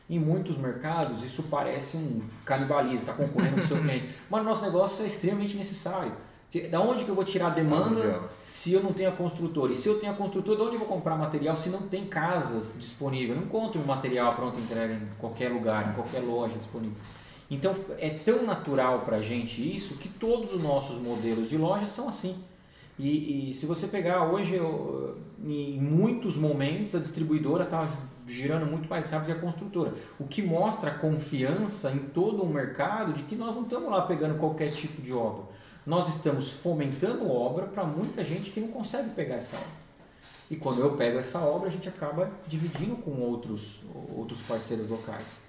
Speaker 3: Em muitos mercados isso parece um canibalismo, está concorrendo com o seu [laughs] cliente. Mas o nosso negócio é extremamente necessário. Porque da onde que eu vou tirar a demanda se eu não tenho a construtora? E se eu tenho a construtora, de onde eu vou comprar material se não tem casas disponíveis? Eu não encontro um material pronto entrega em qualquer lugar, em qualquer loja disponível. Então é tão natural para a gente isso que todos os nossos modelos de loja são assim. E, e se você pegar hoje, eu, em muitos momentos, a distribuidora está girando muito mais rápido que a construtora. O que mostra a confiança em todo o mercado de que nós não estamos lá pegando qualquer tipo de obra. Nós estamos fomentando obra para muita gente que não consegue pegar essa obra. E quando eu pego essa obra, a gente acaba dividindo com outros, outros parceiros locais.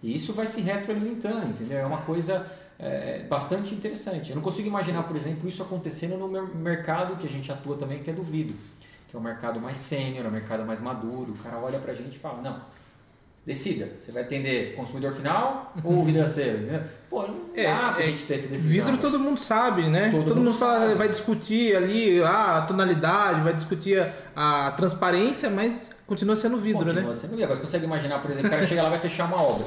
Speaker 3: E isso vai se retroalimentando, entendeu? É uma coisa é, bastante interessante. Eu não consigo imaginar, por exemplo, isso acontecendo no mercado que a gente atua também, que é do vidro, que é o mercado mais sênior, é o mercado mais maduro. O cara olha pra gente e fala, não, decida, você vai atender consumidor final ou vidraceiro? Né? Pô, não é, dá pra é, gente ter essa decisão.
Speaker 1: Vidro todo mundo sabe, né? Todo, todo mundo, fala, vai discutir ali ah, a tonalidade, vai discutir a, a transparência, mas continua sendo vidro,
Speaker 3: continua
Speaker 1: né?
Speaker 3: Continua sendo vidro. Você consegue imaginar, por exemplo, o cara chega lá e vai fechar uma obra.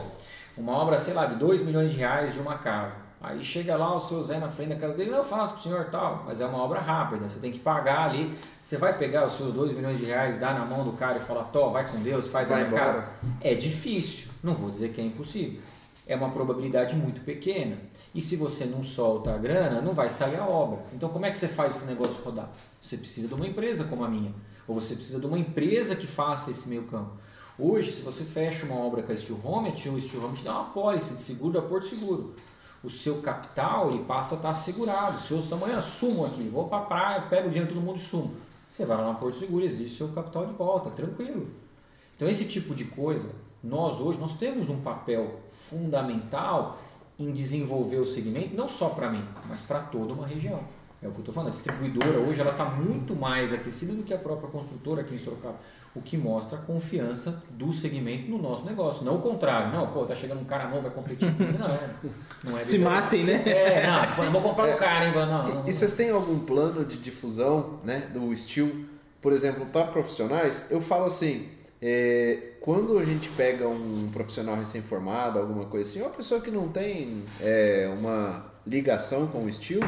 Speaker 3: Uma obra, sei lá, de 2 milhões de reais de uma casa. Aí chega lá o seu Zé na frente da casa dele, não, eu faço pro senhor tal, mas é uma obra rápida, você tem que pagar ali. Você vai pegar os seus 2 milhões de reais, dar na mão do cara e falar, Tó, vai com Deus, faz vai a minha casa. É difícil, não vou dizer que é impossível. É uma probabilidade muito pequena. E se você não solta a grana, não vai sair a obra. Então como é que você faz esse negócio rodar? Você precisa de uma empresa como a minha. Ou você precisa de uma empresa que faça esse meio campo. Hoje, se você fecha uma obra com a Steel Home, a Steel Home te dá uma pólice de seguro da Porto Seguro o seu capital ele passa a estar assegurado. Se eu amanhã sumo aqui, vou para a praia, pego o dinheiro todo mundo e sumo. Você vai lá na Porto Seguro, existe seu capital de volta, tranquilo. Então esse tipo de coisa, nós hoje nós temos um papel fundamental em desenvolver o segmento, não só para mim, mas para toda uma região. É o que eu estou falando. A distribuidora hoje ela está muito mais aquecida do que a própria construtora aqui em Sorocaba o que mostra a confiança do segmento no nosso negócio. Não o contrário, não, pô, tá chegando um cara novo, vai competir comigo. Não, não é [laughs]
Speaker 1: Se matem, né?
Speaker 3: É, não, não vou comprar é, um cara, hein? Não, não,
Speaker 2: não, E vocês têm algum plano de difusão né, do Steel? Por exemplo, para profissionais, eu falo assim, é, quando a gente pega um profissional recém-formado, alguma coisa assim, ou uma pessoa que não tem é, uma ligação com o Steel,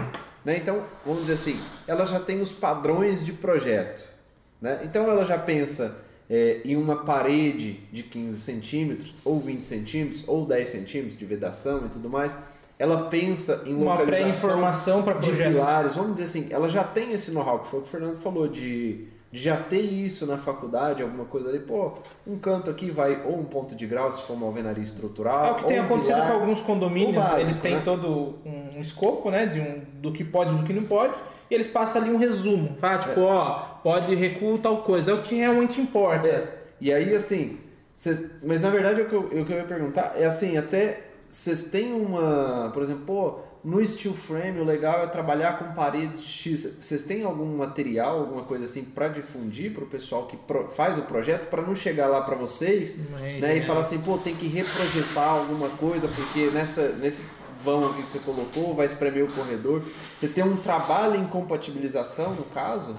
Speaker 2: né? Então, vamos dizer assim, ela já tem os padrões de projeto. Né? Então ela já pensa é, em uma parede de 15 centímetros, ou 20 centímetros, ou 10 centímetros de vedação e tudo mais. Ela pensa em
Speaker 1: uma localização para
Speaker 2: de pilares. Vamos dizer assim, ela já tem esse know-how, que foi o que o Fernando falou, de de já ter isso na faculdade, alguma coisa ali, pô, um canto aqui vai ou um ponto de grau se for uma alvenaria estrutural.
Speaker 1: É o que tem
Speaker 2: um
Speaker 1: acontecido
Speaker 2: pilar.
Speaker 1: com alguns condomínios,
Speaker 2: básico,
Speaker 1: eles têm
Speaker 2: né?
Speaker 1: todo um, um escopo, né, de um, do que pode e do que não pode, e eles passam ali um resumo, fala, tipo, ó, pode recuo tal coisa, é o que realmente importa.
Speaker 2: É, e aí, assim, cês- mas na verdade o que, eu, o que eu ia perguntar é assim, até vocês têm uma, por exemplo, pô, no steel frame o legal é trabalhar com parede X. Vocês têm algum material, alguma coisa assim para difundir para o pessoal que pro- faz o projeto para não chegar lá para vocês, né, e
Speaker 1: é.
Speaker 2: falar assim, pô, tem que reprojetar alguma coisa porque nessa nesse vão aqui que você colocou vai espremer o corredor. Você tem um trabalho em compatibilização no caso?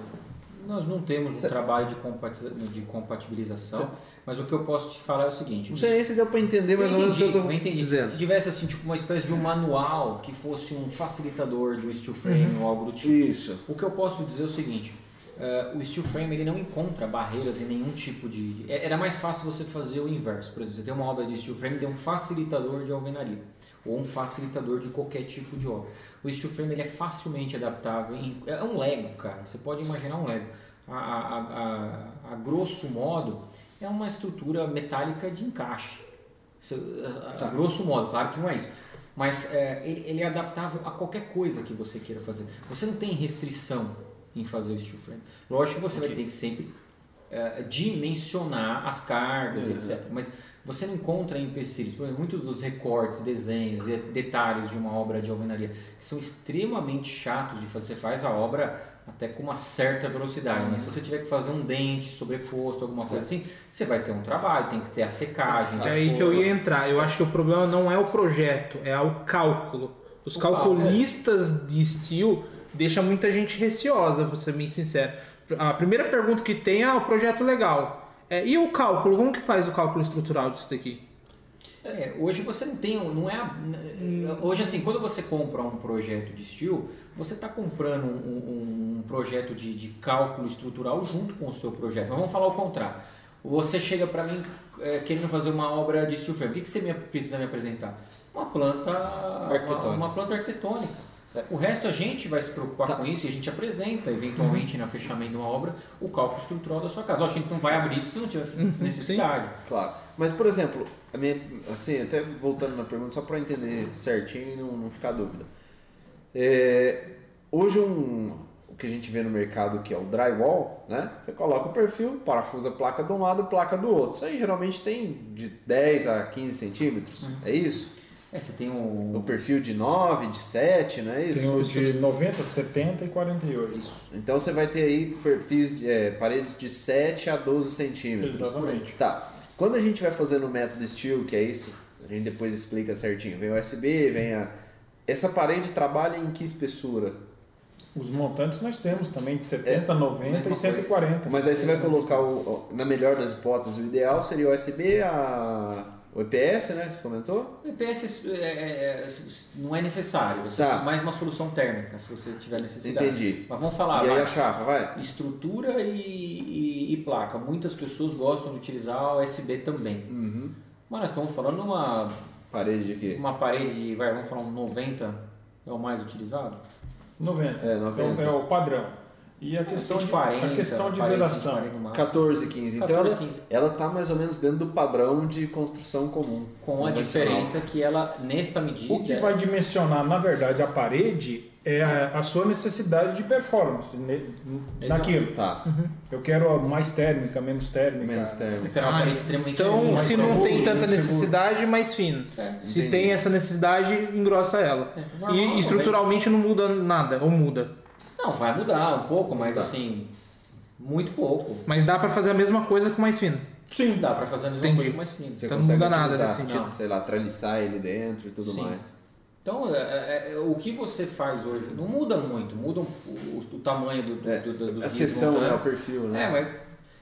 Speaker 3: Nós não temos um
Speaker 2: Cê-
Speaker 3: trabalho de, compati- de compatibilização, mas o que eu posso te falar é o seguinte.
Speaker 2: Não sei se deu para entender mais ou menos o que eu
Speaker 3: entendi.
Speaker 2: dizendo.
Speaker 3: Se tivesse assim, tipo, uma espécie de um manual que fosse um facilitador do steel frame ou algo do tipo.
Speaker 2: Isso.
Speaker 3: O que eu posso dizer é o seguinte: eh, o steel frame ele não encontra barreiras em nenhum tipo de. é- Era mais fácil você fazer o inverso. Por exemplo, você tem uma obra de steel frame tem um facilitador de alvenaria ou um facilitador de qualquer tipo de obra. O steel frame ele é facilmente adaptável. em- é um Lego, cara. Você pode imaginar um Lego. A, a, a, a, grosso modo, é uma estrutura metálica de encaixe. A, a grosso modo, claro que não é isso. Mas é, ele, ele é adaptável a qualquer coisa que você queira fazer. Você não tem restrição em fazer o steel frame. Lógico que você vai ter que sempre é, dimensionar as cargas,
Speaker 2: Uhum.
Speaker 3: etc. Mas você não encontra empecilhos. Por exemplo, muitos dos recortes, desenhos e detalhes de uma obra de alvenaria que são extremamente chatos de fazer. Você faz a obra até com uma certa velocidade, mas se você tiver que fazer um dente sobreposto, alguma coisa assim, você vai ter um trabalho, tem que ter a secagem.
Speaker 1: É aí que eu ia entrar. Eu acho que o problema não é o projeto, é o cálculo. Os
Speaker 3: O cálculo,
Speaker 1: calculistas de steel deixam muita gente receosa, vou ser bem sincero. A primeira pergunta que tem é ah, o projeto legal. É, e o cálculo? Como que faz o cálculo estrutural disso daqui?
Speaker 3: É, hoje você não tem, não é, hoje assim, quando você compra um projeto de steel, você está comprando um, um- um projeto de, de cálculo estrutural junto com o seu projeto. Mas vamos falar o contrário. Você chega para mim é, querendo fazer uma obra de steel frame, o que, que você me- precisa me apresentar? Uma planta. Uma, uma planta arquitetônica. O resto a gente vai se preocupar
Speaker 2: Tá.
Speaker 3: com isso e a gente apresenta, eventualmente, no fechamento de uma obra, o cálculo estrutural da sua casa. Lógico a gente não vai abrir isso se não tiver necessidade.
Speaker 2: Claro. Mas, por exemplo, a minha, assim, até voltando na pergunta, só para entender certinho e não, não ficar dúvida. É, hoje, um, o que a gente vê no mercado, que é o drywall, né? Você coloca o perfil, parafusa a placa de um lado placa do outro. Isso aí geralmente tem de 10 a 15 centímetros, é isso?
Speaker 3: É, você tem
Speaker 2: O
Speaker 3: o.
Speaker 2: perfil de 9, de 7, não é isso?
Speaker 4: Tem os de 90, 70 e 48.
Speaker 3: Isso.
Speaker 2: Então você vai ter aí perfis, de- é, paredes de 7 a 12 centímetros.
Speaker 4: Exatamente.
Speaker 2: Tá. Quando a gente vai fazer no método Steel, que é esse, a gente depois explica certinho. Vem o USB, vem a. Essa parede trabalha em que espessura?
Speaker 4: Os montantes nós temos também de 70, 90
Speaker 3: mesma
Speaker 4: e 140.
Speaker 2: Mas aí você vai colocar o. o- Na melhor das hipóteses, o ideal seria o USB, a. O EPS, né? Você comentou?
Speaker 3: O EPS é, é, é, não é necessário, você
Speaker 2: Tá.
Speaker 3: tem mais uma solução térmica se você tiver necessidade.
Speaker 2: Entendi.
Speaker 3: Mas vamos falar,
Speaker 2: e aí
Speaker 3: vai.
Speaker 2: a chapa, vai?
Speaker 3: estrutura e, e- e placa. Muitas pessoas gostam de utilizar USB também.
Speaker 2: Uhum.
Speaker 3: Mas nós estamos falando numa
Speaker 2: Parede de quê?
Speaker 3: uma parede de, vai, vamos falar um 90 é o mais utilizado?
Speaker 4: 90.
Speaker 2: É, 90.
Speaker 4: É, o- é o padrão. E a questão, de,
Speaker 3: 140,
Speaker 4: a questão de
Speaker 3: parede,
Speaker 4: vedação.
Speaker 3: 140 no máximo.
Speaker 2: 14, 15. Então
Speaker 3: 14,
Speaker 2: ela,
Speaker 3: 15.
Speaker 2: ela tá mais ou menos dentro do padrão de construção comum.
Speaker 3: Com a diferença que ela, nessa medida...
Speaker 4: O que vai dimensionar, na verdade, a parede é a, a sua necessidade de performance ne- naquilo.
Speaker 2: Tá.
Speaker 4: Eu quero mais térmica, menos térmica.
Speaker 2: Menos
Speaker 3: uma parede extremamente
Speaker 1: então, se não tem
Speaker 4: seguro,
Speaker 1: tanta
Speaker 4: muito
Speaker 1: necessidade, mais fino.
Speaker 3: É.
Speaker 1: Se
Speaker 2: Entendi.
Speaker 1: tem essa necessidade, engrossa ela.
Speaker 3: É,
Speaker 1: e estruturalmente não muda nada, ou muda.
Speaker 3: Não, vai mudar um pouco, mas
Speaker 2: Tá.
Speaker 3: assim, muito pouco.
Speaker 1: Mas dá pra fazer a mesma coisa com mais fino.
Speaker 3: Sim, dá pra fazer a mesma
Speaker 1: Entendi.
Speaker 3: coisa mais fina.
Speaker 2: Você
Speaker 1: Então não muda nada nesse sentido.
Speaker 2: tipo, sei lá, traliçar ele dentro e tudo
Speaker 3: Sim.
Speaker 2: mais.
Speaker 3: Então, é, é, é, o que você faz hoje não muda muito, muda o, o- o tamanho do, do,
Speaker 2: É,
Speaker 3: do, do- dos
Speaker 2: a seção, né, o perfil, né?
Speaker 3: É, mas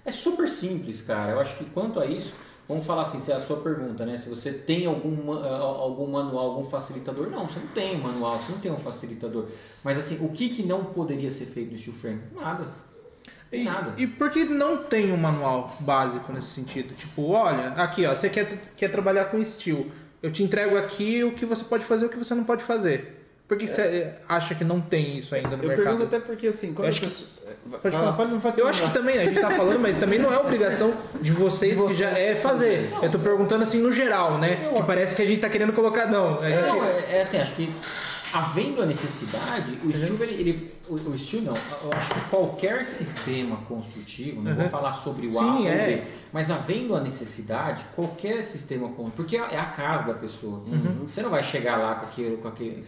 Speaker 3: é super simples, cara. Eu acho que quanto a isso, vamos falar assim, se é a sua pergunta, né? Se você tem algum, ah, algum manual, algum facilitador. Não, você não tem um manual, você não tem um facilitador. Mas assim, o que, que não poderia ser feito no steel frame? Nada.
Speaker 1: E,
Speaker 3: Nada.
Speaker 1: e por que não tem um manual básico nesse sentido? Tipo, olha, aqui ó, você quer, quer trabalhar com steel. Eu te entrego aqui o que você pode fazer e o que você não pode fazer. Por que você acha que não tem isso ainda no
Speaker 2: Eu
Speaker 1: mercado?
Speaker 2: pergunto até porque assim, quando
Speaker 1: Eu
Speaker 2: a
Speaker 1: acho que-
Speaker 2: pessoa...
Speaker 1: Pode
Speaker 2: Fala,
Speaker 1: falar.
Speaker 2: pode, não vai
Speaker 1: Eu acho que também, a gente tá falando, mas também não é obrigação de vocês,
Speaker 2: De vocês
Speaker 1: que já é fazer. Eu tô perguntando assim no geral, né? Que parece que a gente tá querendo colocar. Não, a gente.
Speaker 3: Não, é, é assim, acho que havendo a necessidade, o steel, ele, ele- o, o steel não, eu acho que qualquer sistema construtivo, não vou
Speaker 1: Uhum.
Speaker 3: falar sobre o A
Speaker 1: Sim,
Speaker 3: ou o
Speaker 1: é.
Speaker 3: B, mas havendo a necessidade, qualquer sistema construtivo, porque é a casa da pessoa.
Speaker 1: Uhum.
Speaker 3: Você não vai chegar lá com aquilo, com aquele.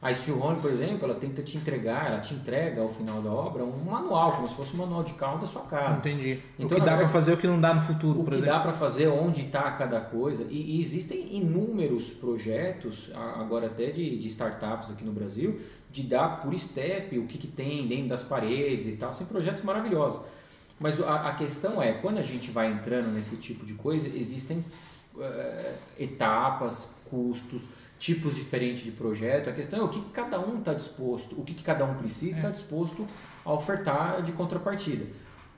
Speaker 3: A Steel Home, por exemplo, ela tenta te entregar, ela te entrega ao final da obra um manual, como se fosse um manual de carro da sua casa.
Speaker 1: Entendi.
Speaker 3: Então,
Speaker 1: o que dá
Speaker 3: verdade,
Speaker 1: fazer, o que não dá no futuro,
Speaker 3: o
Speaker 1: por
Speaker 3: que
Speaker 1: exemplo.
Speaker 3: dá para fazer, onde está cada coisa. E, e existem inúmeros projetos, agora até de, de startups aqui no Brasil, de dar por step o que, que tem dentro das paredes e tal. São projetos maravilhosos. Mas a, a questão é, quando a gente vai entrando nesse tipo de coisa, existem eh, etapas, custos, tipos diferentes de projeto. A questão é o que cada um está disposto, o que, cada um precisa está disposto a ofertar de contrapartida.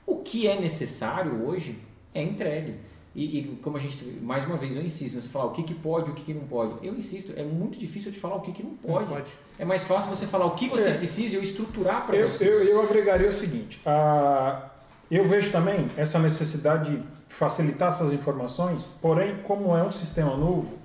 Speaker 3: O que é necessário hoje é entregue. E, e como a gente, mais uma vez, eu insisto, você falar o que, que pode, o que, que não pode. Eu insisto, é muito difícil de falar o que, que não pode.
Speaker 1: pode.
Speaker 3: É mais fácil você falar o que você
Speaker 4: É.
Speaker 3: precisa e eu estruturar para você.
Speaker 4: eu, eu agregaria o seguinte: a- eu vejo também essa necessidade de facilitar essas informações, porém, como é um sistema novo,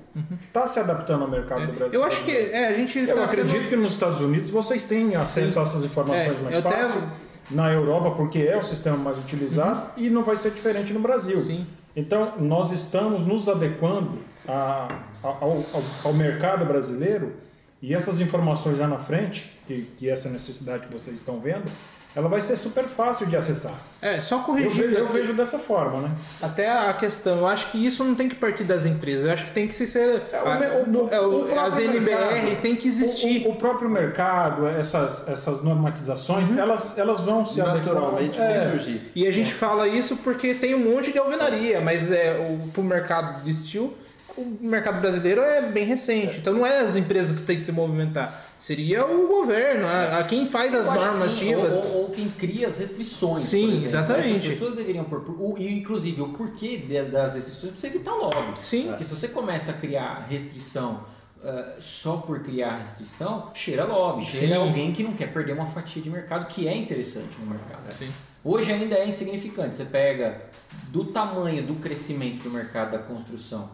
Speaker 4: está se adaptando ao mercado do Brasil.
Speaker 1: Eu acho que é, a gente.
Speaker 4: Eu
Speaker 1: tá
Speaker 4: acredito
Speaker 1: sendo-
Speaker 4: que nos Estados Unidos vocês têm acesso
Speaker 1: Sim.
Speaker 4: a essas informações
Speaker 1: É,
Speaker 4: mais
Speaker 1: eu até-
Speaker 4: fácil. Na Europa, porque é o sistema mais utilizado, e não vai ser diferente no Brasil.
Speaker 1: Sim.
Speaker 4: Então, nós estamos nos adequando a- a- ao, ao- ao mercado brasileiro e essas informações lá na frente, que, que essa necessidade que vocês estão vendo, ela vai ser super fácil de acessar.
Speaker 1: É, só
Speaker 4: Eu,
Speaker 1: corrigindo.
Speaker 4: ve- eu
Speaker 1: aqui,
Speaker 4: vejo dessa forma, né?
Speaker 1: Até a questão, eu acho que isso não tem que partir das empresas, eu acho que tem que ser.
Speaker 4: É, o
Speaker 1: a-
Speaker 4: o-
Speaker 1: é, o-
Speaker 4: o próprio
Speaker 1: as NBR
Speaker 4: mercado.
Speaker 1: tem que existir.
Speaker 4: O, o próprio mercado, essas, essas normatizações, elas, elas vão se
Speaker 2: Naturalmente
Speaker 4: adequar.
Speaker 2: vão
Speaker 4: É,
Speaker 2: surgir.
Speaker 1: E a gente fala isso porque tem um monte de alvenaria, mas é, o, pro mercado de steel, o mercado brasileiro é bem recente. Então não é as empresas que têm que se movimentar. Seria o governo, a, a quem faz as
Speaker 3: Eu sim,
Speaker 1: normativas.
Speaker 3: ou, ou- ou quem cria as restrições.
Speaker 1: Sim, exatamente.
Speaker 3: Essas pessoas deveriam pôr. o- e, inclusive, o porquê das, das restrições para você evitar logo.
Speaker 1: Sim.
Speaker 3: Porque se você começa a criar restrição ah, só por criar restrição, cheira lobby, cheira
Speaker 1: Sim.
Speaker 3: alguém que não quer perder uma fatia de mercado que é interessante no mercado.
Speaker 1: Sim.
Speaker 3: Hoje ainda é insignificante. Você pega do tamanho do crescimento do mercado da construção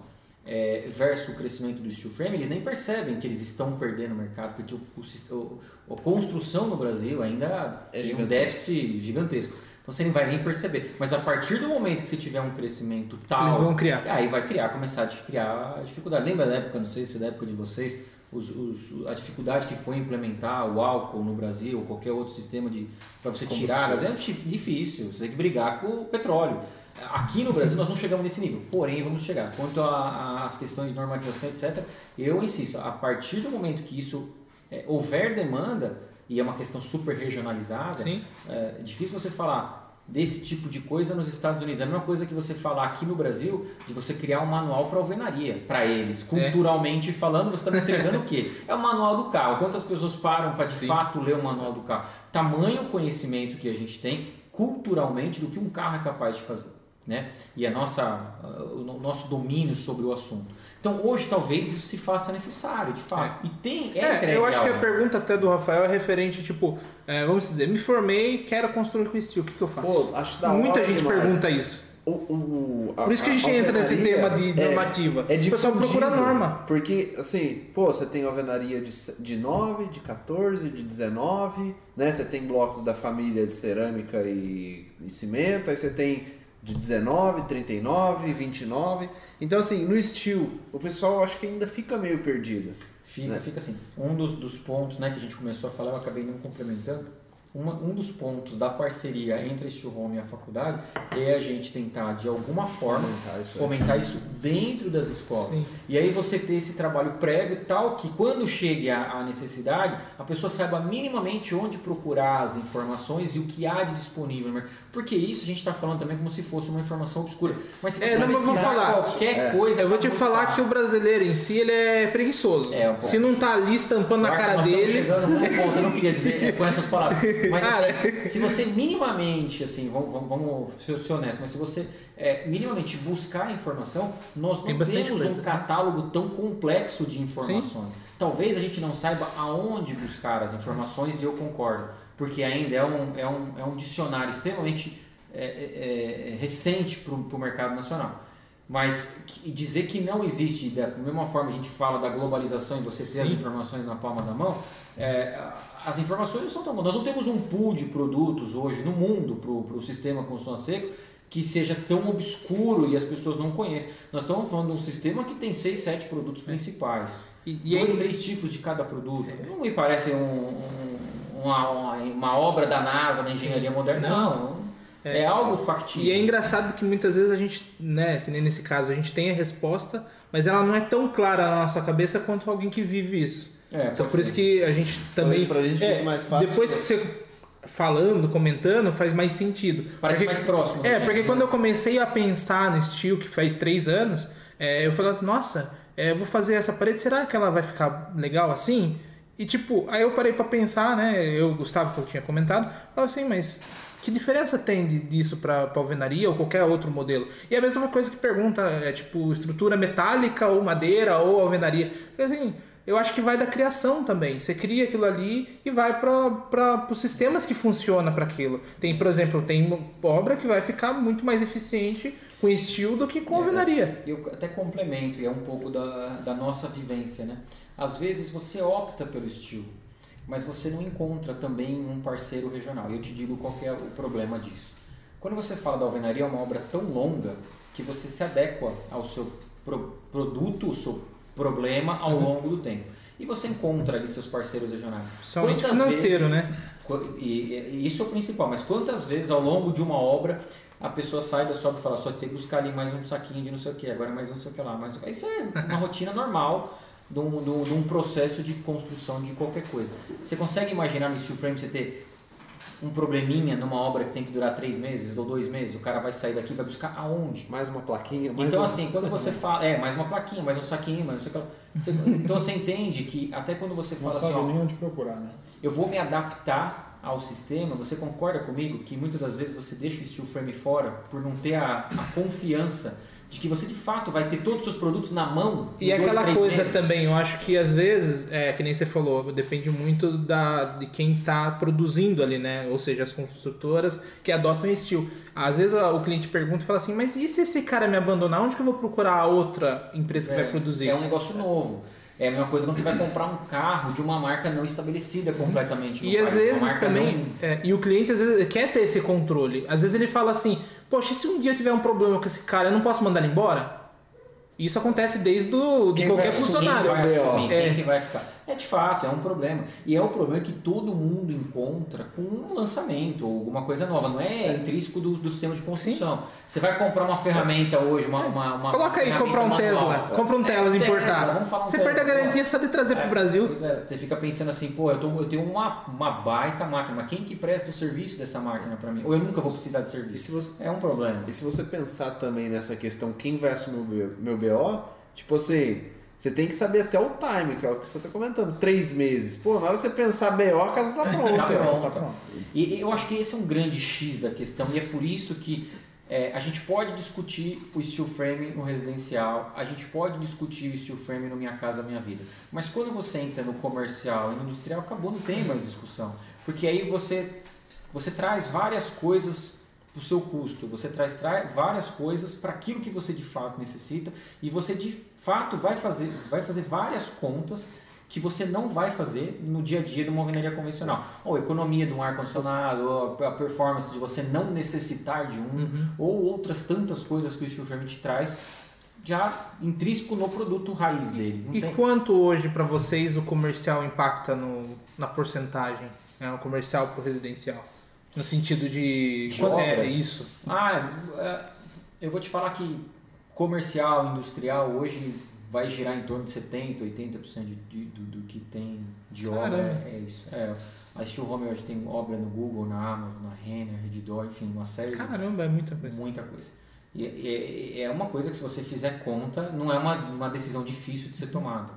Speaker 3: é, versus o crescimento do steel frame, eles nem percebem que eles estão perdendo o mercado, porque o, o a construção no Brasil ainda
Speaker 2: É
Speaker 3: tem um déficit gigantesco. Então você nem vai nem perceber. Mas a partir do momento que você tiver um crescimento tal,
Speaker 1: Eles vão criar.
Speaker 3: aí vai criar, começar a criar dificuldade. Lembra da época, não sei se é da época de vocês, os- os- a dificuldade que foi implementar o álcool no Brasil ou qualquer outro sistema de para você tirar, é dif- difícil, você tem que brigar com o petróleo. Aqui no Brasil nós não chegamos nesse nível, porém vamos chegar. Quanto às questões de normatização, etc., eu insisto, a partir do momento que isso é, houver demanda, e é uma questão super regionalizada,
Speaker 1: Sim.
Speaker 3: é difícil você falar desse tipo de coisa nos Estados Unidos. É a mesma coisa que você falar aqui no Brasil de você criar um manual para alvenaria, para eles. Culturalmente falando, você está me entregando o quê? É o manual do carro. Quantas pessoas param para de
Speaker 1: Sim.
Speaker 3: fato ler o manual do carro? Tamanho conhecimento que a gente tem culturalmente do que um carro é capaz de fazer. Né? E a nossa, ah, o no- nosso domínio sobre o assunto. Então hoje talvez isso se faça necessário, de fato. E tem, é,
Speaker 1: É, eu acho que a
Speaker 3: algo.
Speaker 1: pergunta até do Rafael é referente, tipo, é, vamos dizer, me formei, quero construir com steel, o que, que eu faço?
Speaker 2: Pô, acho da
Speaker 1: Muita
Speaker 2: hora
Speaker 1: gente
Speaker 2: demais.
Speaker 1: pergunta isso.
Speaker 2: O, o-
Speaker 1: Por isso que a gente entra nesse tema de normativa.
Speaker 2: É, é
Speaker 1: o pessoal procura
Speaker 2: difundido,
Speaker 1: norma.
Speaker 2: Porque, assim, pô, você tem alvenaria de, de 9, de 14, de 19, né? Você tem blocos da família de cerâmica e, e cimento, aí você tem de 19, 39, 29. Então, assim, no steel, o pessoal acho que ainda fica meio perdido.
Speaker 3: Fica,
Speaker 2: né?
Speaker 3: fica assim. Um dos, dos pontos né, que a gente começou a falar, eu acabei não complementando. Uma, um dos pontos da parceria entre a Steel Home e a faculdade é a gente tentar, de alguma forma,
Speaker 2: Fomentar isso
Speaker 3: fomentar isso dentro das escolas.
Speaker 1: Sim.
Speaker 3: E aí você ter esse trabalho prévio tal que quando chegue a, a necessidade, a pessoa saiba minimamente onde procurar as informações e o que há de disponível. Porque isso a gente está falando também como se fosse uma informação obscura. Mas se
Speaker 1: É,
Speaker 3: você
Speaker 1: não, mas eu vou falar.
Speaker 3: qualquer
Speaker 2: É.
Speaker 3: coisa...
Speaker 1: Eu vou
Speaker 3: tá
Speaker 1: te falar
Speaker 3: fácil.
Speaker 1: que o brasileiro em si, ele é preguiçoso.
Speaker 3: É, um.
Speaker 1: Se não tá ali estampando na
Speaker 3: acho que
Speaker 1: cara
Speaker 3: nós
Speaker 1: dele,
Speaker 3: chegando num ponto, eu não queria dizer com essas palavras, [laughs] Mas assim, se você minimamente, assim, vamos, vamos, vamos ser, ser honestos, mas se você é, minimamente buscar a informação, nós
Speaker 1: Tem
Speaker 3: não temos um
Speaker 1: coisa.
Speaker 3: catálogo tão complexo de informações. Talvez a gente não saiba aonde buscar as informações e eu concordo, porque ainda é um, é um, é um dicionário extremamente é, é, é, recente para o mercado nacional. Mas dizer que não existe, da mesma forma que a gente fala da globalização e você ter as
Speaker 1: Sim.
Speaker 3: informações na palma da mão, é, as informações não são tão. Nós não temos um pool de produtos hoje no mundo para o sistema construção a seco que seja tão obscuro e as pessoas não conhecem. Nós estamos falando de um sistema que tem seis, sete produtos principais.
Speaker 1: E, e
Speaker 3: dois,
Speaker 1: aí,
Speaker 3: três tipos de cada produto. Não me parece um- um- uma, uma, obra da NASA, da engenharia moderna. Não. É, algo factível.
Speaker 1: e é engraçado que muitas vezes a gente, né, que nem nesse caso, a gente tem a resposta, mas ela não é tão clara na nossa cabeça quanto alguém que vive isso.
Speaker 3: É,
Speaker 1: Então por isso
Speaker 3: ser.
Speaker 1: que a gente também.
Speaker 2: pra gente
Speaker 1: é,
Speaker 2: mais fácil.
Speaker 1: Depois que você falando, comentando, faz mais sentido.
Speaker 3: Parece
Speaker 1: Porque-
Speaker 3: mais próximo.
Speaker 1: É,
Speaker 3: né?
Speaker 1: porque quando eu comecei a pensar no estilo que faz três anos, é, eu falei, nossa, é, eu vou fazer essa parede, será que ela vai ficar legal assim? E tipo, aí eu parei pra pensar, né? Eu, Gustavo, que eu tinha comentado, falei assim, mas que diferença tem de- disso pra alvenaria ou qualquer outro modelo? E é a mesma coisa que pergunta, é tipo, estrutura metálica ou madeira ou alvenaria. Assim, eu acho que vai da criação também. Você cria aquilo ali e vai para os sistemas que funcionam para aquilo. Tem, por exemplo, tem obra que vai ficar muito mais eficiente com estilo do que com alvenaria.
Speaker 3: Eu até complemento, e é um pouco da, da nossa vivência, né? Às vezes você opta pelo estilo, mas você não encontra também um parceiro regional. E eu te digo qual é o problema disso. Quando você fala da alvenaria, é uma obra tão longa que você se adequa ao seu pro- produto, o seu problema ao
Speaker 1: Uhum.
Speaker 3: longo do tempo. E você encontra ali seus parceiros regionais.
Speaker 1: Somente
Speaker 3: Quantas
Speaker 1: financeiro,
Speaker 3: vezes-
Speaker 1: né?
Speaker 3: E, e isso é o principal, mas quantas vezes ao longo de uma obra a pessoa sai da sua obra e fala, só tem que buscar ali mais um saquinho de não sei o que, agora mais não sei o que lá. Mais... Isso é uma rotina normal de um, de um- de um processo de construção de qualquer coisa. Você consegue imaginar no steel frame você ter um probleminha numa obra que tem que durar três meses ou dois meses? O cara vai sair daqui e vai buscar aonde?
Speaker 2: Mais uma plaquinha, mais
Speaker 3: Então,
Speaker 2: um...
Speaker 3: assim, quando você [laughs] fala, é, mais uma plaquinha, mais um saquinho, mais não sei o que então você entende que até quando você
Speaker 4: Não
Speaker 3: fala assim,
Speaker 4: sabe
Speaker 3: ó,
Speaker 4: nem onde procurar, né?
Speaker 3: eu vou me adaptar ao sistema, você concorda comigo que muitas das vezes você deixa o steel frame fora por não ter a, a confiança de que você de fato vai ter todos os seus produtos na mão
Speaker 1: E
Speaker 3: dois,
Speaker 1: aquela coisa
Speaker 3: meses?
Speaker 1: também, eu acho que às vezes, é, que nem você falou, depende muito da, de quem está produzindo ali, né? Ou seja, as construtoras que adotam estilo. Às vezes o cliente pergunta e fala assim, mas e se esse cara me abandonar, onde que eu vou procurar a outra empresa que vai produzir?
Speaker 3: É um negócio novo. É a mesma coisa quando você vai comprar um carro de uma marca não estabelecida completamente.
Speaker 1: E às vezes também,
Speaker 3: não-
Speaker 1: é, e o cliente às vezes quer ter esse controle. Às vezes ele fala assim, poxa, e se um dia eu tiver um problema com esse cara, eu não posso mandar ele embora? Isso acontece desde do, de
Speaker 2: Quem
Speaker 1: qualquer
Speaker 2: vai assumir
Speaker 1: funcionário.
Speaker 3: Quem vai
Speaker 2: BO.
Speaker 3: assumir?
Speaker 1: É.
Speaker 3: Quem que vai ficar? É de fato, é um problema. E é o problema que todo mundo encontra com um lançamento ou alguma coisa nova. Não é intrínseco do, do sistema de construção. Você vai comprar uma ferramenta hoje, uma. uma, uma
Speaker 1: Coloca aí, comprar um
Speaker 3: manual.
Speaker 1: Tesla. Compra um
Speaker 3: É,
Speaker 1: Tesla
Speaker 3: Tesla,
Speaker 1: importado.
Speaker 3: vamos falar um
Speaker 1: Você
Speaker 3: Tesla.
Speaker 1: perde a garantia só de trazer
Speaker 3: É,
Speaker 1: pro Brasil.
Speaker 3: Pois é, você fica pensando assim, pô, eu, tô- eu tenho uma, uma baita máquina, mas quem que presta o serviço dessa máquina para mim? Ou eu nunca vou precisar de
Speaker 2: E
Speaker 3: serviço.
Speaker 2: se você,
Speaker 3: É um problema.
Speaker 2: e se você pensar também nessa questão, quem vai assumir o meu, meu BO, tipo assim, você tem que saber até o time, que é o que você está comentando, três meses. Pô, na hora que você pensar BO, a casa tá [laughs]
Speaker 3: Tá
Speaker 2: pronta.
Speaker 4: Tá pronto.
Speaker 3: E e eu acho que esse é um grande X da questão e é por isso que é, a gente pode discutir o steel frame no residencial, a gente pode discutir o steel frame no Minha Casa Minha Vida. Mas quando você entra no comercial e no industrial, acabou, não tem mais discussão. Porque aí você, você traz várias coisas para o seu custo, você traz tra- várias coisas para aquilo que você de fato necessita e você de fato vai fazer, vai fazer várias contas que você não vai fazer no dia a dia de uma alvenaria convencional. Ou economia de um ar-condicionado, ou a performance de você não necessitar de um, ou outras tantas coisas que o steel te traz já intrínseco no produto raiz dele.
Speaker 1: E
Speaker 3: tem-
Speaker 1: quanto hoje para vocês o comercial impacta no, na porcentagem? Né, o comercial pro residencial? No sentido de.
Speaker 3: De
Speaker 1: quando- é
Speaker 3: obras?
Speaker 1: isso.
Speaker 3: Ah, é, eu vou te falar que comercial, industrial, hoje vai girar em torno de 70%, 80% de, de- do, do que tem de obra. É, é isso. É, a Steel Home hoje tem obra no Google, na Amazon, na Renner, Redditor, enfim, uma série de
Speaker 1: Caramba, é muita coisa.
Speaker 3: muita coisa. E e- é uma coisa que se você fizer conta, não é uma, uma decisão difícil de ser tomada.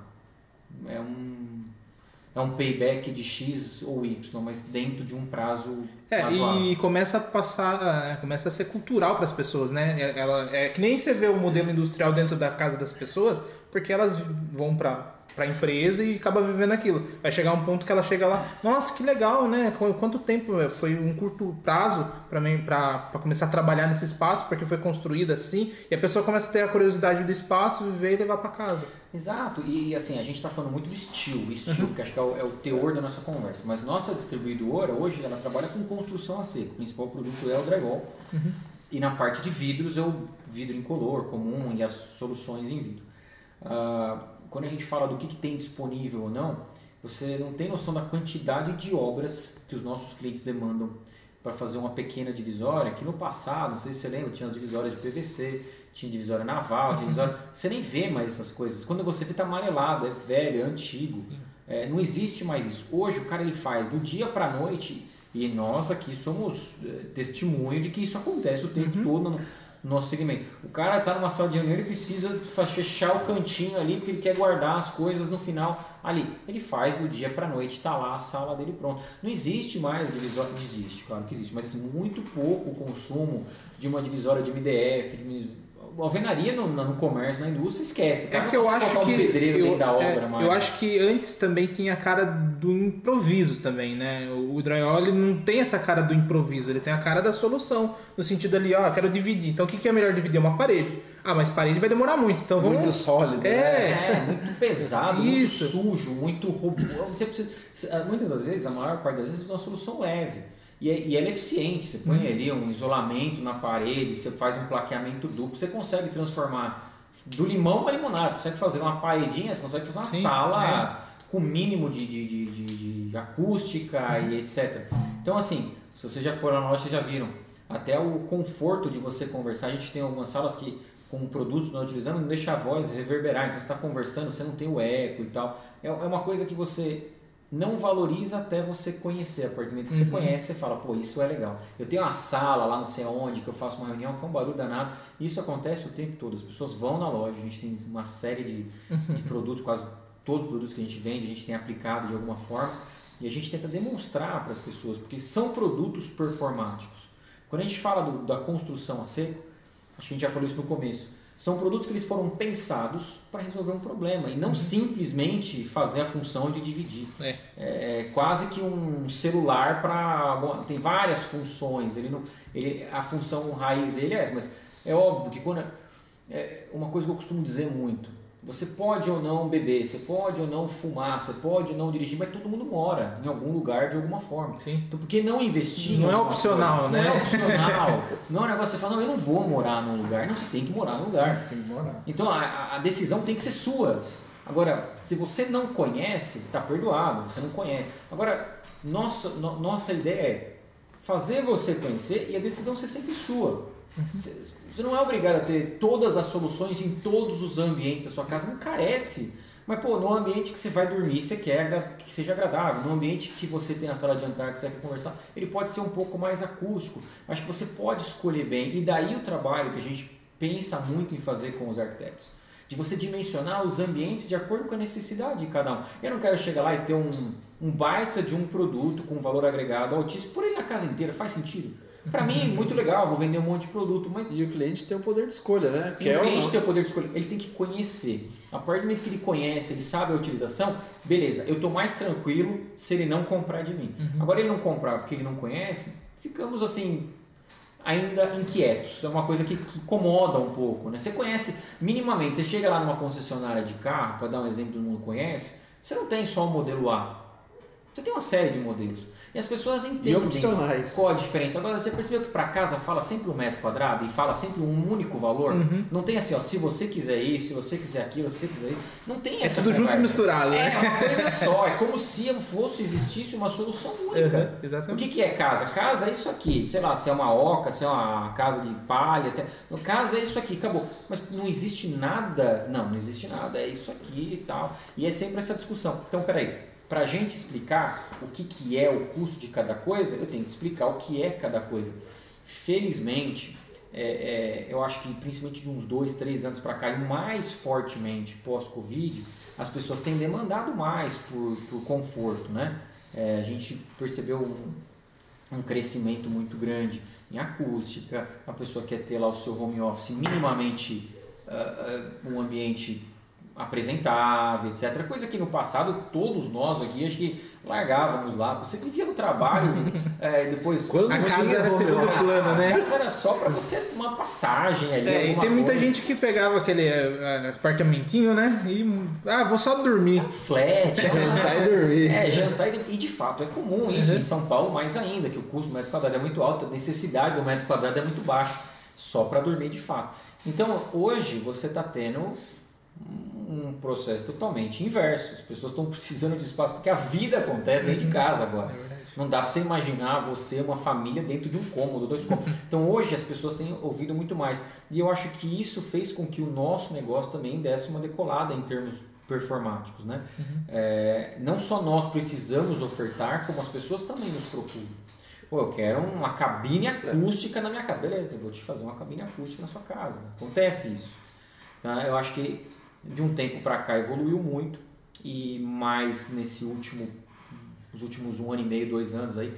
Speaker 3: É um é um payback de X ou Y, mas dentro de um prazo
Speaker 1: É,
Speaker 3: razoável.
Speaker 1: e começa a passar, é, começa a ser cultural para as pessoas, né? É- Ela, é que nem você vê o modelo industrial dentro da casa das pessoas, porque elas vão para para empresa e acaba vivendo aquilo. Vai chegar um ponto que ela chega lá, nossa, que legal, né? Qu- Quanto tempo foi um curto prazo para mim para começar a trabalhar nesse espaço, porque foi construído assim, e a pessoa começa a ter a curiosidade do espaço, viver e levar para casa.
Speaker 3: Exato, e assim, a gente está falando muito do estilo, estilo, que acho que é o, é o teor da nossa conversa. Mas nossa distribuidora, hoje, ela trabalha com construção a seco. O principal produto é o drywall. E na parte de vidros, é o vidro incolor comum e as soluções em vidro. Ah, quando a gente fala do que, que tem disponível ou não, você não tem noção da quantidade de obras que os nossos clientes demandam para fazer uma pequena divisória, que no passado, não sei se você lembra, tinha as divisórias de PVC, tinha divisória naval, tinha divisória... Você nem vê mais essas coisas. Quando você vê, tá amarelado, é velho, é antigo. É, não existe mais isso. Hoje o cara ele faz do dia para noite e nós aqui somos é, testemunho de que isso acontece o tempo todo no no nosso segmento. O cara está numa sala de reunião, ele precisa fechar o cantinho ali porque ele quer guardar as coisas no final ali. Ele faz do dia para noite, está lá a sala dele pronta. Não existe mais divisória, existe, claro que existe, mas muito pouco o consumo de uma divisória de MDF, de alvenaria no, no comércio, na indústria, esquece. O
Speaker 1: É que eu acho
Speaker 3: um
Speaker 1: que
Speaker 3: pedreiro
Speaker 1: eu,
Speaker 3: da
Speaker 1: é,
Speaker 3: obra mais.
Speaker 1: eu acho que antes também tinha a cara do improviso também, né? O drywall ele não tem essa cara do improviso, ele tem a cara da solução, no sentido ali, ó, quero dividir. Então o que que é melhor dividir? Uma parede. Ah, mas parede vai demorar muito, então vamos
Speaker 2: Muito sólido.
Speaker 1: É.
Speaker 2: né?
Speaker 3: É, muito pesado,
Speaker 1: Isso.
Speaker 3: muito sujo, muito robô. Você precisa, muitas das vezes, a maior parte das vezes, é uma solução leve. E, é- e ela é eficiente. Você põe ali um isolamento na parede, você faz um plaqueamento duplo, você consegue transformar do limão uma limonada, você consegue fazer uma paredinha, você consegue fazer uma
Speaker 1: Sim,
Speaker 3: sala com mínimo de, de, de, de- de acústica e etc. Então, assim, se vocês já foram na loja, vocês já viram. Até o conforto de você conversar. A gente tem algumas salas que, com produtos nós utilizamos, não deixa a voz reverberar. Então, você está conversando, você não tem o eco e tal. É, é uma coisa que você não valoriza até você conhecer. A partir do momento que você conhece, você fala, pô, isso é legal. Eu tenho uma sala lá não sei aonde, que eu faço uma reunião, que é um barulho danado. Isso acontece o tempo todo. As pessoas vão na loja, a gente tem uma série de, de produtos, quase todos os produtos que a gente vende, a gente tem aplicado de alguma forma. E a gente tenta demonstrar para as pessoas, porque são produtos performáticos. Quando a gente fala do- da construção a seco, acho que a gente já falou isso no começo, são produtos que eles foram pensados para resolver um problema e não simplesmente fazer a função de dividir.
Speaker 1: É.
Speaker 3: É quase que um celular para. Tem várias funções, ele não, ele, a função raiz dele é essa, mas é óbvio que quando. É uma coisa que eu costumo dizer muito. Você pode ou não beber, você pode ou não fumar, você pode ou não dirigir, mas todo mundo mora em algum lugar de alguma forma.
Speaker 1: Sim.
Speaker 3: Então por que não investir? em
Speaker 1: Não é opcional,
Speaker 3: coisa?
Speaker 1: né?
Speaker 3: Não é opcional. [laughs] não é um negócio que você fala, não, eu não vou morar num lugar. Não, você tem que morar num lugar.
Speaker 4: Tem que morar.
Speaker 3: Então a, a decisão tem que ser sua. Agora, se você não conhece, tá perdoado, você não conhece. Agora, nossa, no- nossa ideia é fazer você conhecer e a decisão ser sempre sua. Você você não é obrigado a ter todas as soluções em todos os ambientes da sua casa, não carece. Mas, pô, no ambiente que você vai dormir, você quer que seja agradável. No ambiente que você tem a sala de jantar, que você quer conversar, ele pode ser um pouco mais acústico. Acho que você pode escolher bem. E daí o trabalho que a gente pensa muito em fazer com os arquitetos. De você dimensionar os ambientes de acordo com a necessidade de cada um. Eu não quero chegar lá e ter um, um baita de um produto com valor agregado altíssimo, por ele na casa inteira. Faz sentido? Para mim, muito legal, vou vender um monte de produto, mas
Speaker 2: E o cliente tem o poder de escolha, né?
Speaker 3: e o
Speaker 2: ou
Speaker 3: cliente tem o poder de escolha, ele tem que conhecer. A partir do momento que ele conhece, ele sabe a utilização, beleza, eu estou mais tranquilo se ele não comprar de mim. Agora ele não comprar porque ele não conhece, ficamos assim, ainda inquietos. É uma coisa que, que incomoda um pouco. Né? Você conhece minimamente, você chega lá numa concessionária de carro, para dar um exemplo que todo mundo conhece, você não tem só o modelo A. Você tem uma série de modelos. E as pessoas entendem qual a diferença. Agora, você percebeu que para casa fala sempre um metro quadrado e fala sempre um único valor?
Speaker 1: Uhum.
Speaker 3: Não tem assim, ó, se você quiser isso, se você quiser aquilo, se você quiser isso. Não tem
Speaker 1: É
Speaker 3: essa
Speaker 1: tudo junto e
Speaker 3: conversa.
Speaker 1: misturado,
Speaker 3: É,
Speaker 1: né?
Speaker 3: é uma [laughs] coisa só. É como se fosse, existisse uma solução única.
Speaker 1: Uhum,
Speaker 3: O
Speaker 1: exatamente.
Speaker 3: que, que é casa? Casa é isso aqui. Sei lá, se é uma oca, se é uma casa de palha. Se é... Casa é isso aqui, acabou. Mas não existe nada. Não, não existe nada. É isso aqui e tal. E é sempre essa discussão. Então, peraí. Para a gente explicar o que, que é o custo de cada coisa, eu tenho que explicar o que é cada coisa. Felizmente, é, é, eu acho que principalmente de uns dois, três anos para cá e mais fortemente pós-Covid, as pessoas têm demandado mais por, por conforto, né? É, a gente percebeu um, um crescimento muito grande em acústica, a pessoa quer ter lá o seu home office minimamente uh, uh, um ambiente apresentável, etc. Coisa que no passado todos nós aqui acho que largávamos lá. Você vivia no trabalho, [laughs] é, depois
Speaker 1: quando a casa era segundo plano, né?
Speaker 3: A casa era só para você uma passagem ali.
Speaker 1: É, e tem muita coisa. gente que pegava aquele uh, apartamentinho, né? E ah, vou só dormir. É
Speaker 3: um flat, [laughs]
Speaker 2: jantar e dormir.
Speaker 3: É, jantar e dormir. E de fato é comum isso uhum. em São Paulo, mais ainda, que o custo do metro quadrado é muito alto, a necessidade do metro quadrado é muito baixo, só para dormir de fato. Então hoje você está tendo um processo totalmente inverso. As pessoas estão precisando de espaço porque a vida acontece dentro de uhum. casa agora. É não dá para você imaginar você, uma família, dentro de um cômodo, dois cômodos. [laughs] Então hoje as pessoas têm ouvido muito mais. E eu acho que isso fez com que o nosso negócio também desse uma decolada em termos performáticos. Né? Uhum. É, não só nós precisamos ofertar, como as pessoas também nos procuram. Pô, eu quero uma cabine acústica na minha casa. Beleza, eu vou te fazer uma cabine acústica na sua casa. Acontece isso. Tá? Eu acho que de um tempo para cá evoluiu muito e mais nesse último, os últimos um ano e meio, dois anos aí,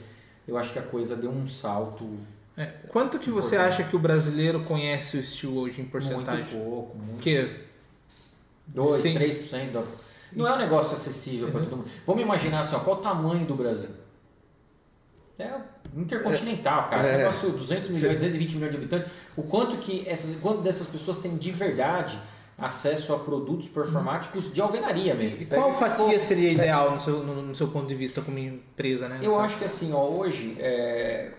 Speaker 3: eu acho que a coisa deu um salto.
Speaker 1: É. Quanto que você acha que o brasileiro conhece o estilo hoje em porcentagem?
Speaker 3: Muito pouco, muito.
Speaker 1: Que
Speaker 3: 2, 3% da... Não é um negócio acessível uhum. para todo mundo. Vamos imaginar assim, ó, qual o tamanho do Brasil? É intercontinental, cara. É. Um negócio 200 milhões, Sim. 220 milhões de habitantes. O quanto que essas, quanto dessas pessoas têm de verdade acesso a produtos performáticos de alvenaria mesmo.
Speaker 1: E qual fatia seria ideal no seu, no, no, seu ponto de vista como empresa, né?
Speaker 3: Eu acho que assim, ó, hoje, é,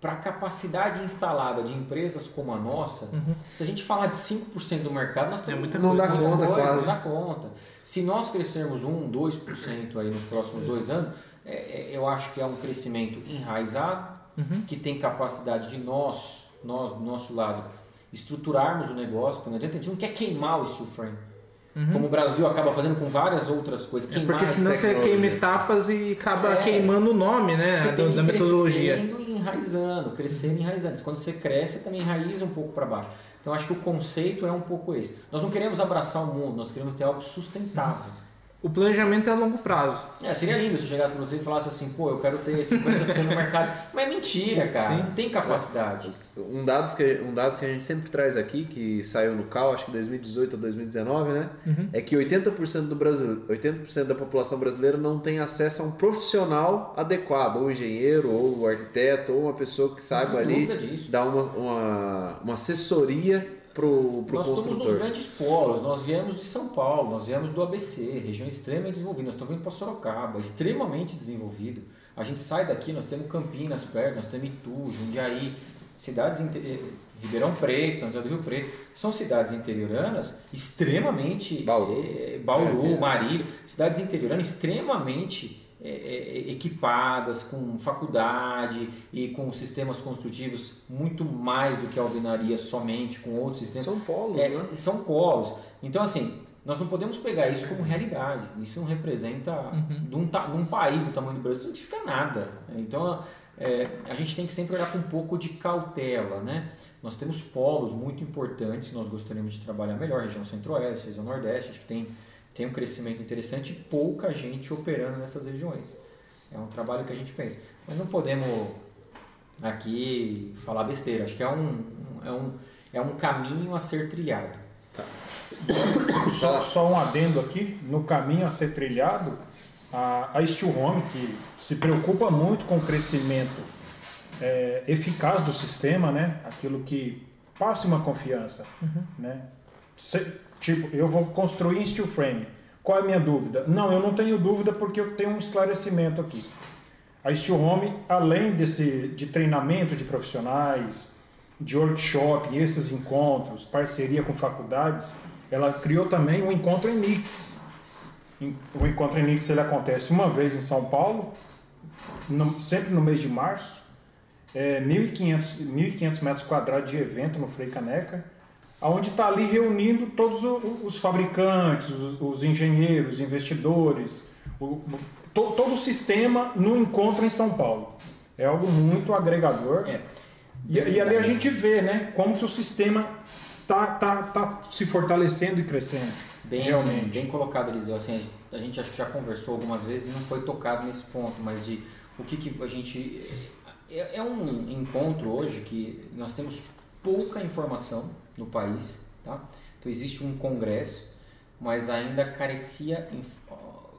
Speaker 3: para a capacidade instalada de empresas como a nossa, uhum. se a gente falar de 5% do mercado, nós temos
Speaker 2: é muita, não dá muita conta, coisa, quase.
Speaker 3: não dá conta. Se nós crescermos 1, 2% aí nos próximos dois anos, é, é, eu acho que é um crescimento enraizado, uhum. que tem capacidade de nós, nós do nosso lado, estruturarmos o negócio, porque não adianta, a gente não quer queimar o steel frame. Uhum. Como o Brasil acaba fazendo com várias outras coisas.
Speaker 1: É porque senão você queima etapas e acaba é, queimando o nome né, da, da metodologia.
Speaker 3: Crescendo e enraizando, crescendo e enraizando. Quando você cresce, você também enraiza um pouco para baixo. Então acho que o conceito é um pouco esse. Nós não queremos abraçar o mundo, nós queremos ter algo sustentável. Uhum
Speaker 1: o planejamento é a longo prazo.
Speaker 3: É, seria lindo se eu chegasse para você e falasse assim, pô, eu quero ter 50% no mercado. [laughs] Mas é mentira, cara. Sim. Não tem capacidade.
Speaker 2: Um dado, que, um dado que a gente sempre traz aqui, que saiu no CAL, acho que 2018 ou 2019, né? Uhum. É que 80% do Brasil, 80% da população brasileira não tem acesso a um profissional adequado, ou engenheiro, ou arquiteto, ou uma pessoa que saiba ali dar uma, uma, uma assessoria pro, pro
Speaker 3: nós
Speaker 2: construtor.
Speaker 3: Nós estamos nos grandes polos, nós viemos de São Paulo, nós viemos do ABC, região extremamente desenvolvida, nós estamos vindo para Sorocaba, extremamente desenvolvido. A gente sai daqui, nós temos Campinas perto, nós temos Itu, Jundiaí, cidades eh, Ribeirão Preto, São José do Rio Preto, são cidades interioranas extremamente
Speaker 2: Bauru,
Speaker 3: é, Bauru é, é. Marília, cidades interioranas extremamente equipadas com faculdade e com sistemas construtivos muito mais do que a alvenaria somente, com outros sistemas.
Speaker 2: São polos, é, né?
Speaker 3: São polos. Então, assim, nós não podemos pegar isso como realidade. Isso não representa, uhum. num, num país do tamanho do Brasil, isso não significa nada. Então, é, a gente tem que sempre olhar com um pouco de cautela, né? Nós temos polos muito importantes que nós gostaríamos de trabalhar melhor, região centro-oeste, região nordeste, acho que tem tem um crescimento interessante e pouca gente operando nessas regiões. É um trabalho que a gente pensa. Mas não podemos aqui falar besteira. Acho que é um, é um, é um caminho a ser trilhado. Tá. [coughs]
Speaker 4: Só, só, um adendo aqui. No caminho a ser trilhado, a, a Steel Home, que se preocupa muito com o crescimento é, eficaz do sistema, né? aquilo que passe uma confiança. Uhum. Né? Tipo, eu vou construir em steel frame. Qual é a minha dúvida? Não, eu não tenho dúvida porque eu tenho um esclarecimento aqui. A Steel Home, além desse de treinamento de profissionais, de workshop esses encontros, parceria com faculdades, ela criou também um encontro em Nix. O encontro em Nix ele acontece uma vez em São Paulo, no, sempre no mês de março. É 1.500, 1.500 metros quadrados de evento no Frei Caneca onde está ali reunindo todos os fabricantes, os, os engenheiros, investidores, o, to, todo o sistema no encontro em São Paulo. É algo muito agregador.
Speaker 3: É.
Speaker 4: E, e ali a gente vê, né, como que o sistema tá, tá, tá se fortalecendo e crescendo.
Speaker 3: Bem,
Speaker 4: realmente.
Speaker 3: bem colocado, Eliseu. Assim, a gente acho que já conversou algumas vezes e não foi tocado nesse ponto, mas de o que, que a gente. É, é um encontro hoje que nós temos pouca informação no país, tá? Então existe um congresso, mas ainda carecia inf-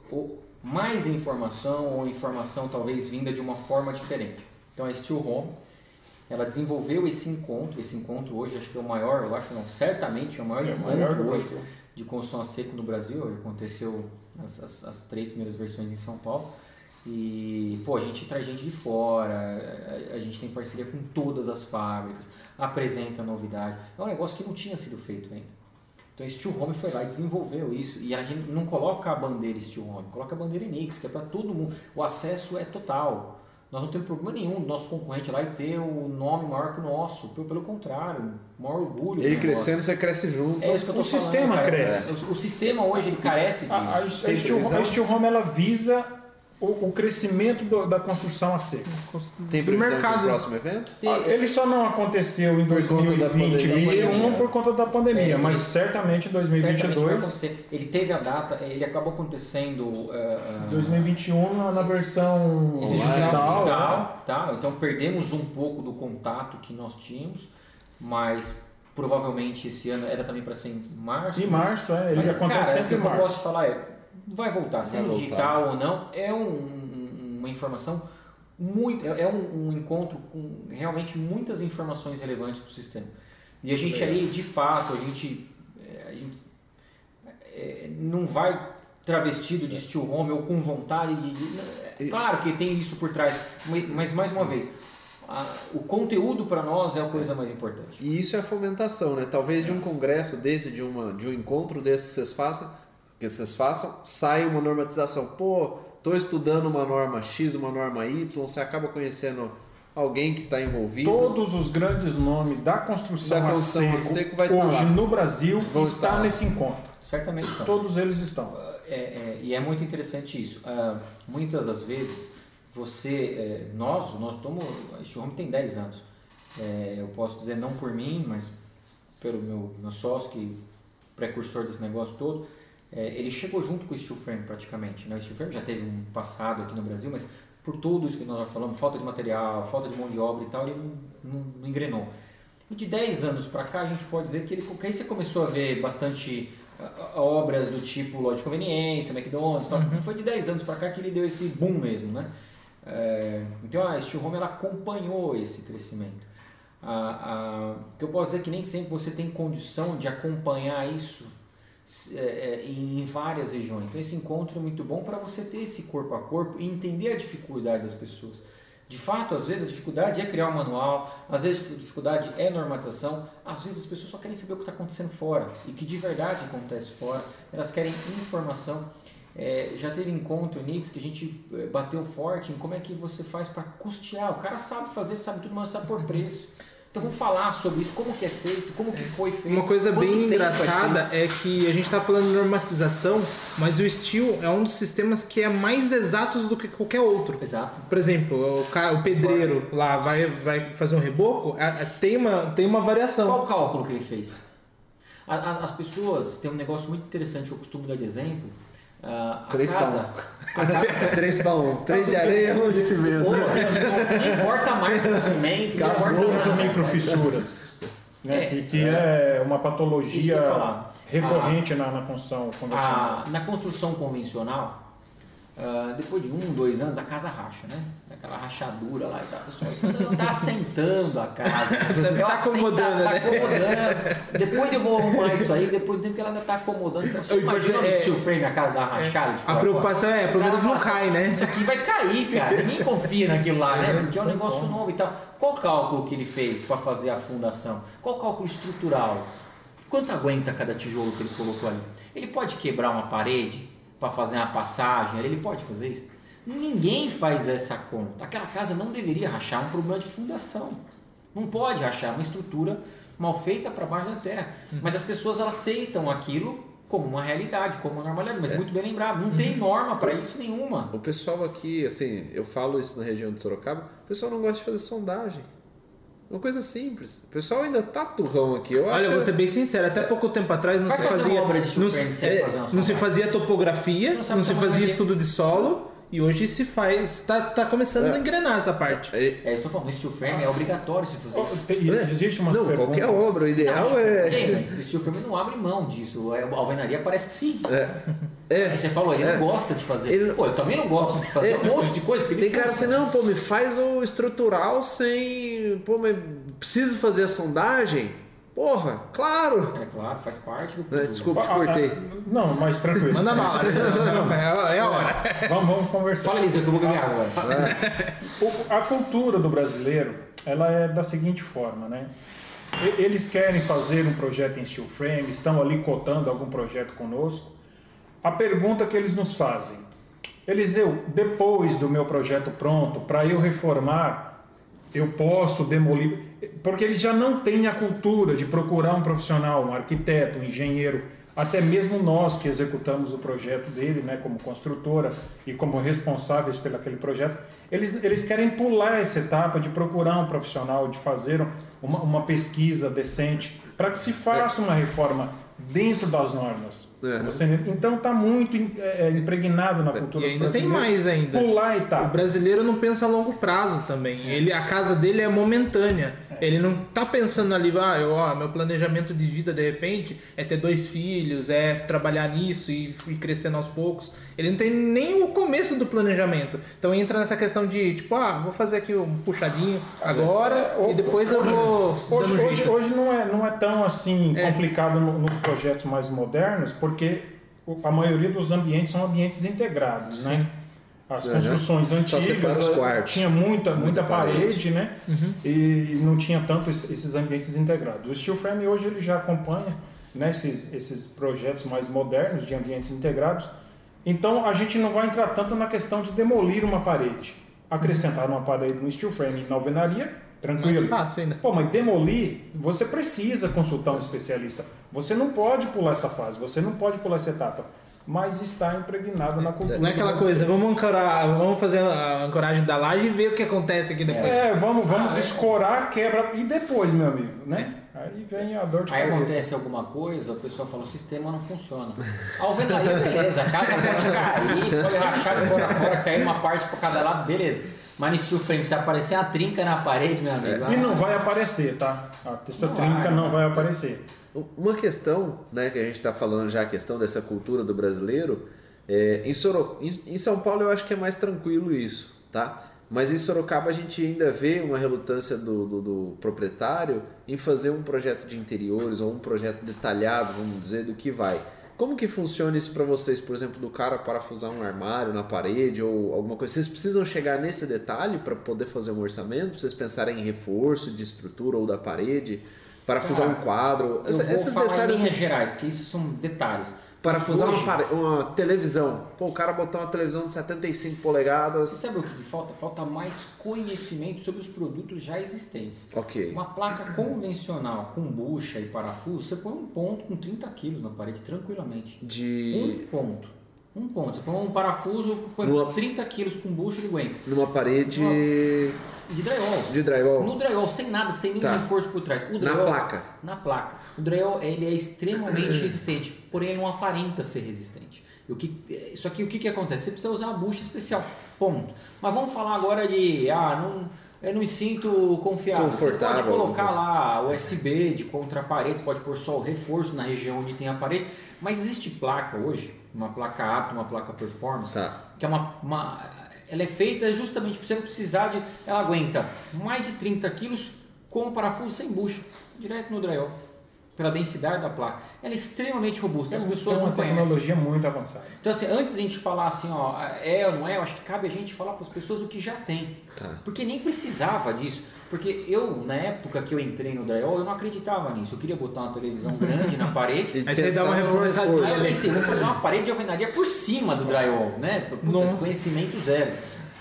Speaker 3: ou mais informação ou informação talvez vinda de uma forma diferente. Então a Steel Home, ela desenvolveu esse encontro, esse encontro hoje acho que é o maior, eu acho não, certamente é o maior
Speaker 4: É o
Speaker 3: encontro
Speaker 4: maior
Speaker 3: hoje de construção a seco no Brasil, aconteceu as, as, as três primeiras versões em São Paulo. E, pô, a gente traz gente de fora, a, a gente tem parceria com todas as fábricas, apresenta novidade. É um negócio que não tinha sido feito ainda. Então, a Steel Home foi lá e desenvolveu isso. E a gente não coloca a bandeira Steel Home, coloca a bandeira Enix, que é para todo mundo. O acesso é total. Nós não temos problema nenhum do nosso concorrente lá e ter o nome maior que o nosso. Pelo, contrário, o maior orgulho.
Speaker 2: Ele
Speaker 3: negócio.
Speaker 2: crescendo, você cresce junto.
Speaker 3: É isso que eu tô
Speaker 4: O
Speaker 3: falando,
Speaker 4: sistema
Speaker 3: cara.
Speaker 4: cresce.
Speaker 3: O, o sistema hoje ele carece disso.
Speaker 4: A, a, a Steel Home ela visa o, o crescimento do- da construção a seco.
Speaker 2: Tem previsão
Speaker 1: mercado.
Speaker 2: do próximo evento?
Speaker 3: Tem-
Speaker 4: Ele só não aconteceu em
Speaker 2: Por conta da
Speaker 4: 2020
Speaker 2: pandemia.
Speaker 4: 2021 por conta da pandemia,
Speaker 3: É,
Speaker 4: mas
Speaker 3: ele-
Speaker 4: certamente em
Speaker 3: certamente vai
Speaker 4: 2022,
Speaker 3: acontecer. Ele teve a data, ele acabou acontecendo eh, eh,
Speaker 4: 2021 na, na versão
Speaker 3: ele
Speaker 4: digital, né?
Speaker 3: digital, tá? Então perdemos um pouco do contato que nós tínhamos, mas provavelmente esse ano era também para ser em março.
Speaker 4: Em março, é, ele
Speaker 3: Mas,
Speaker 4: acontece
Speaker 3: cara, assim,
Speaker 4: sempre
Speaker 3: o
Speaker 4: em
Speaker 3: que eu
Speaker 4: março.
Speaker 3: posso falar é, vai voltar, sendo
Speaker 2: voltar.
Speaker 3: digital ou não, é um- um- uma informação muito, é é um, um encontro com realmente muitas informações relevantes para o sistema. E a gente ali, de fato, a gente, é, a gente é, não vai travestido de steel home ou com vontade de, é, claro que tem isso por trás, mas, mais uma vez, a- o conteúdo para nós é a coisa mais importante.
Speaker 2: E isso é a fomentação, né? Talvez de um congresso desse, de, uma, de um encontro desse que vocês façam, que vocês façam, saia uma normatização. Pô, tô estudando uma norma X, uma norma Y, você acaba conhecendo alguém que está envolvido.
Speaker 4: Todos os grandes nomes da construção,
Speaker 2: Da
Speaker 4: a
Speaker 2: construção
Speaker 4: seco,
Speaker 2: a seco vai
Speaker 4: hoje
Speaker 2: estar lá.
Speaker 4: no Brasil
Speaker 2: Vão
Speaker 4: está
Speaker 2: estar lá.
Speaker 4: nesse encontro.
Speaker 3: Certamente estão.
Speaker 4: Todos eles estão.
Speaker 3: É, é, e é muito interessante isso. Ah, muitas das vezes, você, é, nós, nós estamos, a Steel Home tem 10 anos. É, eu posso dizer não por mim, mas pelo meu, meu sócio, que precursor desse negócio todo, é, ele chegou junto com o Steel Frame praticamente. Né? O Steel Frame já teve um passado aqui no Brasil, mas por tudo isso que nós já falamos, falta de material, falta de mão de obra e tal, ele não, não, não engrenou. E de 10 anos para cá, a gente pode dizer que, ele, que aí você começou a ver bastante obras do tipo loja de conveniência, McDonald's, tal. foi de 10 anos para cá que ele deu esse boom mesmo, né? É, então a Steel Home ela acompanhou esse crescimento. A, a, o que eu posso dizer é que nem sempre você tem condição de acompanhar isso é, é, em várias regiões. Então esse encontro é muito bom para você ter esse corpo a corpo e entender a dificuldade das pessoas. De fato, às vezes a dificuldade é criar um manual, às vezes a dificuldade é normatização, às vezes as pessoas só querem saber o que está acontecendo fora e que de verdade acontece fora, elas querem informação. É, já teve encontro, Nix, que a gente é, bateu forte em como é que você faz para custear. O cara sabe fazer, sabe tudo, mas sabe por preço. Então vamos falar sobre isso, como que é feito, como que foi feito.
Speaker 1: Uma coisa bem
Speaker 3: é
Speaker 1: engraçada é que a gente está falando de normatização, mas o Steel é um dos sistemas que é mais exatos do que qualquer outro.
Speaker 3: Exato.
Speaker 1: Por exemplo, o, cara, o pedreiro lá vai, vai fazer um reboco, a- tem uma, tem uma variação.
Speaker 3: Qual o cálculo que ele fez? As pessoas têm um negócio muito interessante que eu costumo dar de exemplo. Ah, a
Speaker 2: Três
Speaker 3: casa,
Speaker 2: pau. Três para um. Três de areia, um de cimento.
Speaker 3: Pô, não importa a marca do cimento, não importa
Speaker 4: Outras
Speaker 3: nada.
Speaker 4: microfissuras, né,
Speaker 3: É,
Speaker 4: que, que é uma
Speaker 3: que eu
Speaker 4: patologia
Speaker 3: ia falar.
Speaker 4: recorrente na, na construção convencional.
Speaker 3: A- na construção convencional, ah, depois de um, dois anos, a casa racha, né? Aquela rachadura lá e tal. O pessoal não, tá assentando a casa. né?
Speaker 1: Tá acomodando,
Speaker 3: tá,
Speaker 1: né?
Speaker 3: Acomodando. Depois eu vou arrumar isso aí, depois do tempo que ela ainda tá acomodando. Então, você
Speaker 1: O
Speaker 3: imagina
Speaker 1: importante
Speaker 3: o
Speaker 1: é-
Speaker 3: steel frame, a casa da rachada de
Speaker 1: A preocupação é, pelo
Speaker 3: O
Speaker 1: menos não
Speaker 3: fala
Speaker 1: cai, né?
Speaker 3: Isso aqui vai cair, cara. Ninguém confia naquilo lá, né? Porque é um negócio novo e tal. Qual o cálculo que ele fez para fazer a fundação? Qual o cálculo estrutural? Quanto aguenta cada tijolo que ele colocou ali? Ele pode quebrar uma parede para fazer uma passagem? Ele pode fazer isso? Ninguém faz essa conta. Aquela casa não deveria rachar é um problema de fundação. Não pode rachar é uma estrutura mal feita para baixo da terra. Mas as pessoas elas aceitam aquilo como uma realidade, como uma normalidade. Mas muito bem lembrado, não tem norma para isso nenhuma.
Speaker 2: O pessoal aqui, assim, eu falo isso na região de Sorocaba, o pessoal não gosta de fazer sondagem. Uma coisa simples. O pessoal ainda tá turrão aqui. Eu
Speaker 1: Olha,
Speaker 2: acho...
Speaker 1: vou ser bem sincero, até pouco tempo atrás não
Speaker 3: Vai
Speaker 1: se fazia.
Speaker 3: uma obra de
Speaker 1: não, se- é, não se fazia topografia,
Speaker 3: Não
Speaker 1: não, se fazia
Speaker 3: é
Speaker 1: estudo de solo e hoje se faz. Tá, tá começando a engrenar essa parte.
Speaker 2: É,
Speaker 3: É, eu estou falando, no steel frame é obrigatório se fazer isso.
Speaker 4: tem- Existe umas
Speaker 2: Não,
Speaker 4: perguntas.
Speaker 2: qualquer obra, o ideal é.
Speaker 3: Ei, mas o steel frame não abre mão disso. A alvenaria parece que sim.
Speaker 2: É.
Speaker 3: Aí você falou, ele
Speaker 2: É.
Speaker 3: não gosta de fazer.
Speaker 2: Ele-
Speaker 3: Pô, eu também não gosto de fazer
Speaker 2: É.
Speaker 3: um monte de coisa.
Speaker 2: Tem cara assim, não, pô, me faz o estrutural sem. Pô, mas preciso fazer a sondagem? Porra, claro!
Speaker 3: É claro, faz parte do produto.
Speaker 2: desculpa, te cortei.
Speaker 4: Não, mas tranquilo.
Speaker 1: Manda bala. [laughs] é, é a hora.
Speaker 4: Vamos, vamos conversar.
Speaker 3: Fala, Eliseu, que eu vou ganhar agora.
Speaker 4: A cultura do brasileiro, ela é da seguinte forma, né? Eles querem fazer um projeto em steel frame, estão ali cotando algum projeto conosco. A pergunta que eles nos fazem, Eliseu, depois do meu projeto pronto, para eu reformar, eu posso demolir, porque eles já não têm a cultura de procurar um profissional, um arquiteto, um engenheiro, até mesmo nós que executamos o projeto dele, né, como construtora e como responsáveis pelo aquele projeto, eles, eles querem pular essa etapa de procurar um profissional, de fazer uma, uma pesquisa decente, para que se faça uma reforma dentro das normas.
Speaker 2: É.
Speaker 4: Você- então está muito é, impregnado na cultura
Speaker 1: E ainda tem
Speaker 4: brasileira.
Speaker 1: mais ainda.
Speaker 4: Pular
Speaker 1: O
Speaker 4: etapas.
Speaker 1: brasileiro não pensa a longo prazo também. Ele, a casa dele é momentânea. Ele não tá pensando ali, ah, eu, ó, meu planejamento de vida de repente é ter dois filhos, é trabalhar nisso e ir crescendo aos poucos. Ele não tem nem o começo do planejamento. Então entra nessa questão de, tipo, ah, vou fazer aqui um puxadinho agora
Speaker 4: É,
Speaker 1: e depois eu vou
Speaker 4: Hoje, hoje, hoje não, é, não é tão assim
Speaker 1: É.
Speaker 4: complicado no- nos projetos mais modernos, porque o- a maioria dos ambientes são ambientes integrados, né? As
Speaker 2: Uhum.
Speaker 4: construções antigas eh,
Speaker 2: quartos.
Speaker 4: tinha muita, muita,
Speaker 2: Muita
Speaker 4: parede,
Speaker 2: parede.
Speaker 4: né? E não tinha tanto esse- esses ambientes integrados. O steel frame hoje ele já acompanha né, esses, esses projetos mais modernos de ambientes integrados. Então a gente não vai entrar tanto na questão de demolir uma parede. Acrescentar uma parede no steel frame na alvenaria, tranquilo.
Speaker 1: Mais fácil ainda.
Speaker 4: Pô, mas demolir, você precisa consultar um especialista. Você não pode pular essa fase, você não pode pular essa etapa. Mas está impregnado na cultura.
Speaker 1: Não é aquela coisa, vamos ancorar, vamos fazer a ancoragem da laje e ver o que acontece aqui depois.
Speaker 4: É, vamos, vamos escorar, quebra e depois, meu amigo, né? Aí vem a dor de
Speaker 3: Aí
Speaker 4: cabeça.
Speaker 3: acontece alguma coisa, a pessoa fala, o sistema não funciona. A alvenaria, beleza, a casa pode cair, pode rachar de fora a fora, cair uma parte para cada lado, beleza. Mas no steel frame, se aparecer uma trinca na parede, meu amigo...
Speaker 4: E não
Speaker 3: ah,
Speaker 4: vai aparecer, tá? Essa
Speaker 3: Não
Speaker 4: trinca
Speaker 3: vai.
Speaker 4: não vai aparecer.
Speaker 2: Uma questão, né, que a gente está falando já, a questão dessa cultura do brasileiro, é, em, Soro... em, em São Paulo eu acho que é mais tranquilo isso, tá? Mas em Sorocaba a gente ainda vê uma relutância do, do, do proprietário em fazer um projeto de interiores ou um projeto detalhado, vamos dizer, do que vai. Como que funciona isso para vocês, por exemplo, do cara parafusar um armário na parede ou alguma coisa? Vocês precisam chegar nesse detalhe para poder fazer um orçamento? Pra vocês pensarem em reforço de estrutura ou da parede? Parafusar um quadro? Essa- esses
Speaker 3: falar em
Speaker 2: detalhes
Speaker 3: linhas gerais, porque isso são detalhes.
Speaker 2: Parafusar uma, pare- uma televisão. Pô, o cara botou uma televisão de 75
Speaker 3: Você
Speaker 2: polegadas.
Speaker 3: sabe o que falta? Falta mais conhecimento sobre os produtos já existentes.
Speaker 2: Ok.
Speaker 3: Uma placa convencional com bucha e parafuso, você põe um ponto com 30 quilos na parede tranquilamente.
Speaker 2: De.
Speaker 3: Um ponto. Um ponto. Você põe um parafuso, põe
Speaker 2: Numa-
Speaker 3: 30 quilos com bucha, ele aguenta.
Speaker 2: numa parede
Speaker 3: De drywall.
Speaker 2: de drywall.
Speaker 3: No drywall, sem nada, sem nenhum
Speaker 2: Tá.
Speaker 3: reforço por trás. O
Speaker 2: Na
Speaker 3: drywall,
Speaker 2: placa.
Speaker 3: Na placa. O drywall ele é extremamente [clears throat] resistente, porém ele não aparenta ser resistente. E o que, só que o que, que acontece? Você precisa usar uma bucha especial. Ponto. Mas vamos falar agora de. Ah, não, eu não me sinto confiável. Você pode colocar lá USB de contra a parede, pode pôr só o reforço na região onde tem a parede. Mas existe placa hoje, uma placa apta, uma placa performance,
Speaker 2: Tá.
Speaker 3: que é uma, uma- ela é feita justamente para você não precisar de ela aguenta mais de 30 quilos com parafuso sem bucha direto no drywall pela densidade da placa ela é extremamente robusta as
Speaker 4: Tem
Speaker 3: pessoas
Speaker 4: uma
Speaker 3: não conhecem
Speaker 4: tecnologia muito avançada.
Speaker 3: então assim antes de a gente falar assim ó é ou não é eu acho que cabe a gente falar para as pessoas o que já tem
Speaker 2: Tá.
Speaker 3: porque nem precisava disso porque eu na época que eu entrei no drywall eu não acreditava nisso eu queria botar uma televisão [laughs] grande na parede
Speaker 1: Aí você dá uma reforçadinha.
Speaker 3: Aí eu pensei, vou fazer uma parede de alvenaria por cima do drywall, né? Puta, conhecimento zero.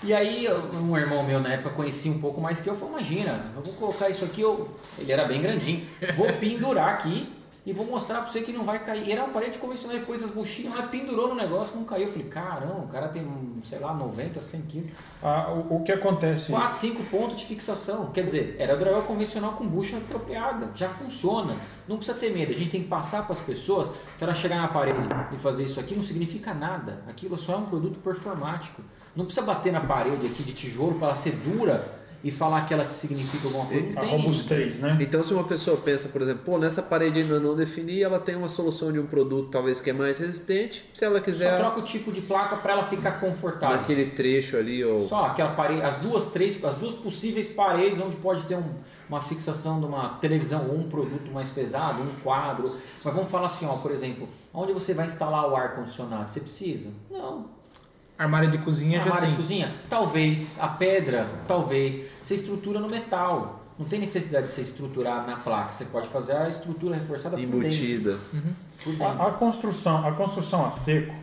Speaker 3: E aí, um irmão meu na época conhecia um pouco mais que eu, falou, imagina, eu vou colocar isso aqui, eu... ele era bem grandinho, vou pendurar aqui e vou mostrar para você que não vai cair. Era uma parede convencional, e pôs as buchinhas lá, pendurou no negócio, não caiu. Eu falei, caramba, o cara tem, sei lá, 90, 100 quilos.
Speaker 4: Ah, o, o que acontece?
Speaker 3: 4, 5 pontos de fixação. Quer dizer, era drywall convencional com bucha apropriada. Já funciona. Não precisa ter medo. A gente tem que passar para as pessoas que ela chegar na parede e fazer isso aqui não significa nada. Aquilo só é um produto performático. Não precisa bater na parede aqui de tijolo para ela ser dura e falar que ela significa alguma coisa. Não
Speaker 4: A
Speaker 3: tem.
Speaker 4: robustez, né?
Speaker 2: Então, se uma pessoa pensa, por exemplo, pô, nessa parede ainda não defini, ela tem uma solução de um produto talvez que é mais resistente. Se ela
Speaker 3: Só
Speaker 2: quiser,
Speaker 3: troca o tipo de placa para ela ficar confortável.
Speaker 2: naquele trecho ali, ou
Speaker 3: Só aquela parede, as duas, três, as duas possíveis paredes onde pode ter um- uma fixação de uma televisão ou um produto mais pesado, um quadro. Mas vamos falar assim, ó, por exemplo, onde você vai instalar o ar condicionado? Você precisa? Não.
Speaker 1: Armário de cozinha já
Speaker 3: Armário de cozinha? Talvez. A pedra? Talvez. Você estrutura no metal. Não tem necessidade de você estruturar na placa. Você pode fazer a estrutura reforçada por dentro.
Speaker 2: embutida.
Speaker 3: Por dentro.
Speaker 4: A, a construção, a construção a seco,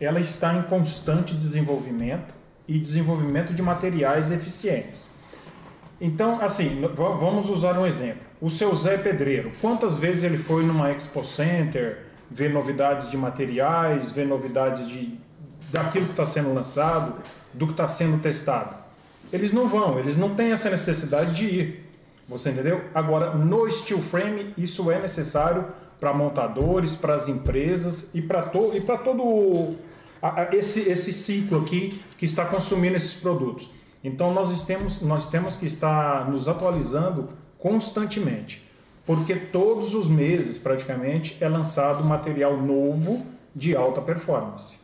Speaker 4: ela está em constante desenvolvimento e desenvolvimento de materiais eficientes. Então, assim, vamos usar um exemplo. O seu Zé Pedreiro, quantas vezes ele foi numa Expo Center ver novidades de materiais, ver novidades de daquilo que está sendo lançado, do que está sendo testado? Eles não vão, eles não têm essa necessidade de ir. Você entendeu? Agora, no steel frame, isso é necessário para montadores, para as empresas e para to e todo a- a- esse, esse ciclo aqui que está consumindo esses produtos. Então, nós temos, nós temos que estar nos atualizando constantemente, porque todos os meses, praticamente, é lançado material novo de alta performance.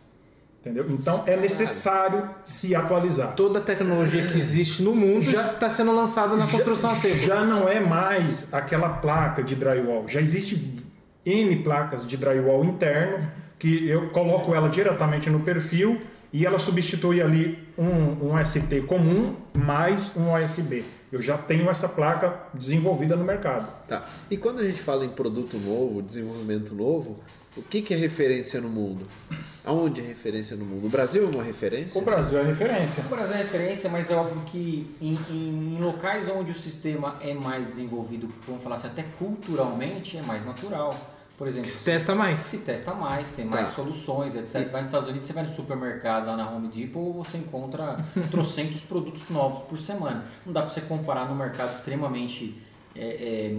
Speaker 4: Entendeu? Então, é necessário se atualizar.
Speaker 1: Toda a tecnologia que existe no mundo já está sendo lançada na construção a seco.
Speaker 4: Já não é mais aquela placa de drywall. Já existe N placas de drywall interno que eu coloco ela diretamente no perfil e ela substitui ali um, um ST comum mais um USB. Eu já tenho essa placa desenvolvida no mercado.
Speaker 2: Tá. E quando a gente fala em produto novo, desenvolvimento novo, o que, que é referência no mundo? Aonde é referência no mundo? O Brasil é uma referência?
Speaker 4: O Brasil é referência.
Speaker 3: O Brasil é referência, mas é óbvio que em, em- em locais onde o sistema é mais desenvolvido, vamos falar assim, até culturalmente, é mais natural. Por exemplo,
Speaker 1: Se testa mais.
Speaker 3: se testa mais, tem mais
Speaker 2: Tá.
Speaker 3: soluções, etc. Você vai nos Estados Unidos, você vai no supermercado lá na Home Depot, você encontra [laughs] trocentos produtos novos por semana. Não dá para você comparar no mercado extremamente é, é,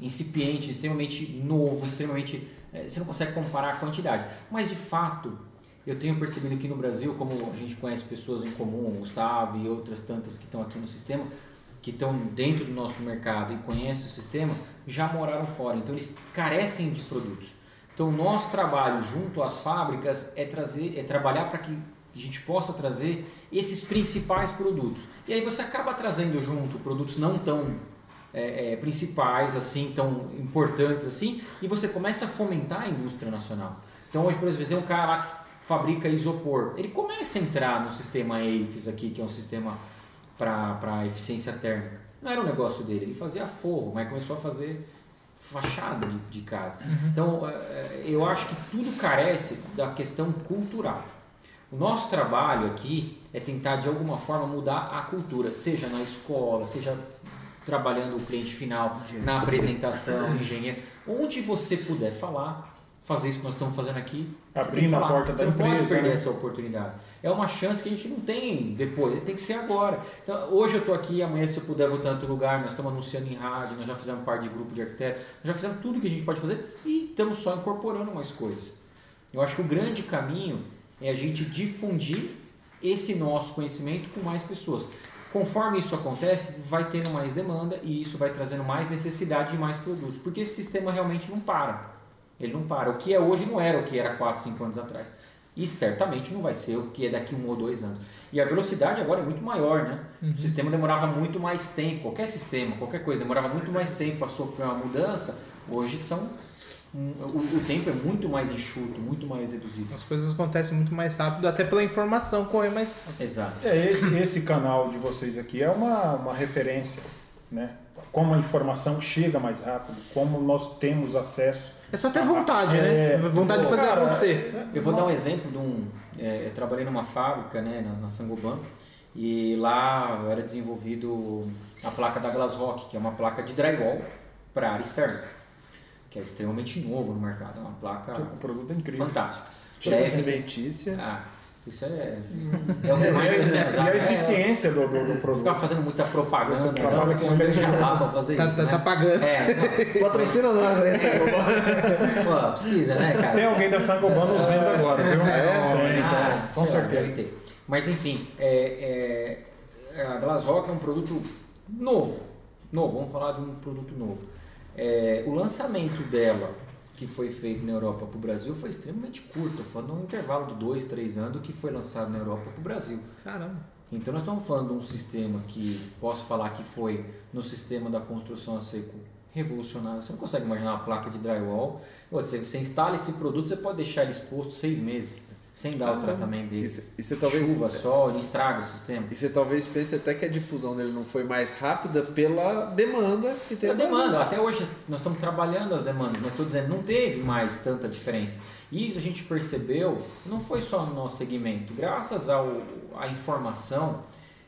Speaker 3: incipiente, extremamente novo, extremamente. É, você não consegue comparar a quantidade. Mas de fato, eu tenho percebido que no Brasil, como a gente conhece pessoas em comum, Gustavo e outras tantas que estão aqui no sistema, que estão dentro do nosso mercado e conhecem o sistema, já moraram fora. Então eles carecem de produtos. Então nosso trabalho junto às fábricas é trazer, é trabalhar para que a gente possa trazer esses principais produtos. E aí você acaba trazendo junto produtos não tão é, é, principais assim, tão importantes assim, e você começa a fomentar a indústria nacional. Então hoje, por exemplo, tem um cara lá que fabrica isopor, ele começa a entrar no sistema EIFES aqui, que é um sistema para eficiência térmica. Não era o negócio dele, ele fazia forro, mas começou a fazer fachada de, de casa. Então, é, eu acho que tudo carece da questão cultural. O nosso trabalho aqui é tentar de alguma forma mudar a cultura, seja na escola, seja trabalhando o cliente final, na apresentação, engenheiro, onde você puder falar, fazer isso que nós estamos fazendo aqui. você
Speaker 4: Abrindo a porta da
Speaker 3: Você não pode
Speaker 4: empresa,
Speaker 3: perder
Speaker 4: né?
Speaker 3: essa oportunidade. É uma chance que a gente não tem depois, tem que ser agora. Então, hoje eu estou aqui, amanhã se eu puder vou em outro lugar, nós estamos anunciando em rádio, nós já fizemos parte de grupo de arquitetos, nós já fizemos tudo que a gente pode fazer e estamos só incorporando mais coisas. Eu acho que o grande caminho é a gente difundir esse nosso conhecimento com mais pessoas. Conforme isso acontece, vai tendo mais demanda e isso vai trazendo mais necessidade de mais produtos, porque esse sistema realmente não para. Ele não para. O que é hoje não era o que era 4, 5 anos atrás. E certamente não vai ser o que é daqui um ou dois anos. E a velocidade agora é muito maior, né? O sistema demorava muito mais tempo. Qualquer sistema, qualquer coisa, demorava muito mais tempo para sofrer uma mudança. Hoje são. O, o tempo é muito mais enxuto, muito mais reduzido.
Speaker 1: As coisas acontecem muito mais rápido, até pela informação correr mais rápido.
Speaker 3: Exato.
Speaker 4: É, esse, esse canal de vocês aqui é uma, uma referência, né? Como a informação chega mais rápido, como nós temos acesso.
Speaker 1: É só ter vontade,
Speaker 4: É,
Speaker 1: né? Vontade de fazer
Speaker 4: cara,
Speaker 1: acontecer.
Speaker 3: Eu vou dar um exemplo de um. é, eu trabalhei numa fábrica, né, na, na Sangoban, e lá era desenvolvido a placa da Glassrock, que é uma placa de drywall para área externa. Que é extremamente novo no mercado, é uma placa
Speaker 4: O produto é incrível.
Speaker 3: fantástica.
Speaker 2: Tipo
Speaker 3: É,
Speaker 2: cimentícia.
Speaker 3: ah, isso é, é o que mais
Speaker 4: E a
Speaker 3: É,
Speaker 4: eficiência do, do, do
Speaker 3: Vou ficar
Speaker 4: produto.
Speaker 3: fazendo muita propaganda,
Speaker 4: Você trabalha
Speaker 3: não,
Speaker 4: com
Speaker 3: já dá pra fazer
Speaker 1: Tá,
Speaker 3: isso,
Speaker 1: tá,
Speaker 3: né?
Speaker 1: tá pagando.
Speaker 3: É, não,
Speaker 2: Patrocina nós aí,
Speaker 3: pô, precisa, né, cara?
Speaker 4: Tem alguém da Sangoban nos vendo agora, viu?
Speaker 2: É?
Speaker 4: Tem,
Speaker 3: Ah,
Speaker 4: tem, com
Speaker 3: lá,
Speaker 4: certeza.
Speaker 3: ter. Mas enfim, é, é, a Glazoc é um produto novo. Novo, vamos falar de um produto novo. É, o lançamento dela, que foi feito na Europa para o Brasil, foi extremamente curto. Foi num intervalo de dois, três anos que foi lançado na Europa para o Brasil.
Speaker 1: Caramba.
Speaker 3: Então nós estamos falando de um sistema que posso falar que foi no sistema da construção a seco revolucionário. Você não consegue imaginar uma placa de drywall. Você, você instala esse produto, você pode deixar ele exposto seis meses sem dar o tratamento dele.
Speaker 2: E você- e você talvez-
Speaker 3: Chuva, sol, ele estraga o sistema.
Speaker 2: E você talvez pense até que a difusão dele não foi mais rápida pela demanda que tem
Speaker 3: A demanda, até hoje nós estamos trabalhando as demandas, mas estou dizendo, não teve mais tanta diferença. E isso a gente percebeu, não foi só no nosso segmento, graças ao, à informação,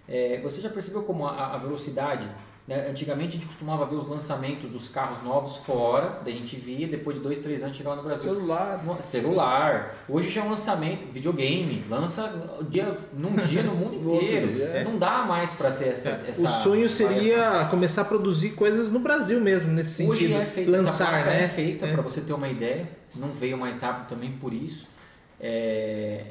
Speaker 3: é, você já percebeu como a, a velocidade, né? antigamente a gente costumava ver os lançamentos dos carros novos fora, daí a gente via, depois de dois, três anos chegava no Brasil.
Speaker 2: Celular.
Speaker 3: Celular. Hoje já é um lançamento, videogame, lança dia, num dia no mundo [laughs] inteiro.
Speaker 2: dia, é.
Speaker 3: Não dá mais para ter essa, essa
Speaker 1: o sonho seria começar a produzir coisas no Brasil mesmo, nesse
Speaker 3: Hoje
Speaker 1: sentido.
Speaker 3: é feita essa
Speaker 1: Lançar,
Speaker 3: placa
Speaker 1: né?
Speaker 3: é feita
Speaker 1: É.
Speaker 3: para você ter uma ideia. Não veio mais rápido também por isso. É,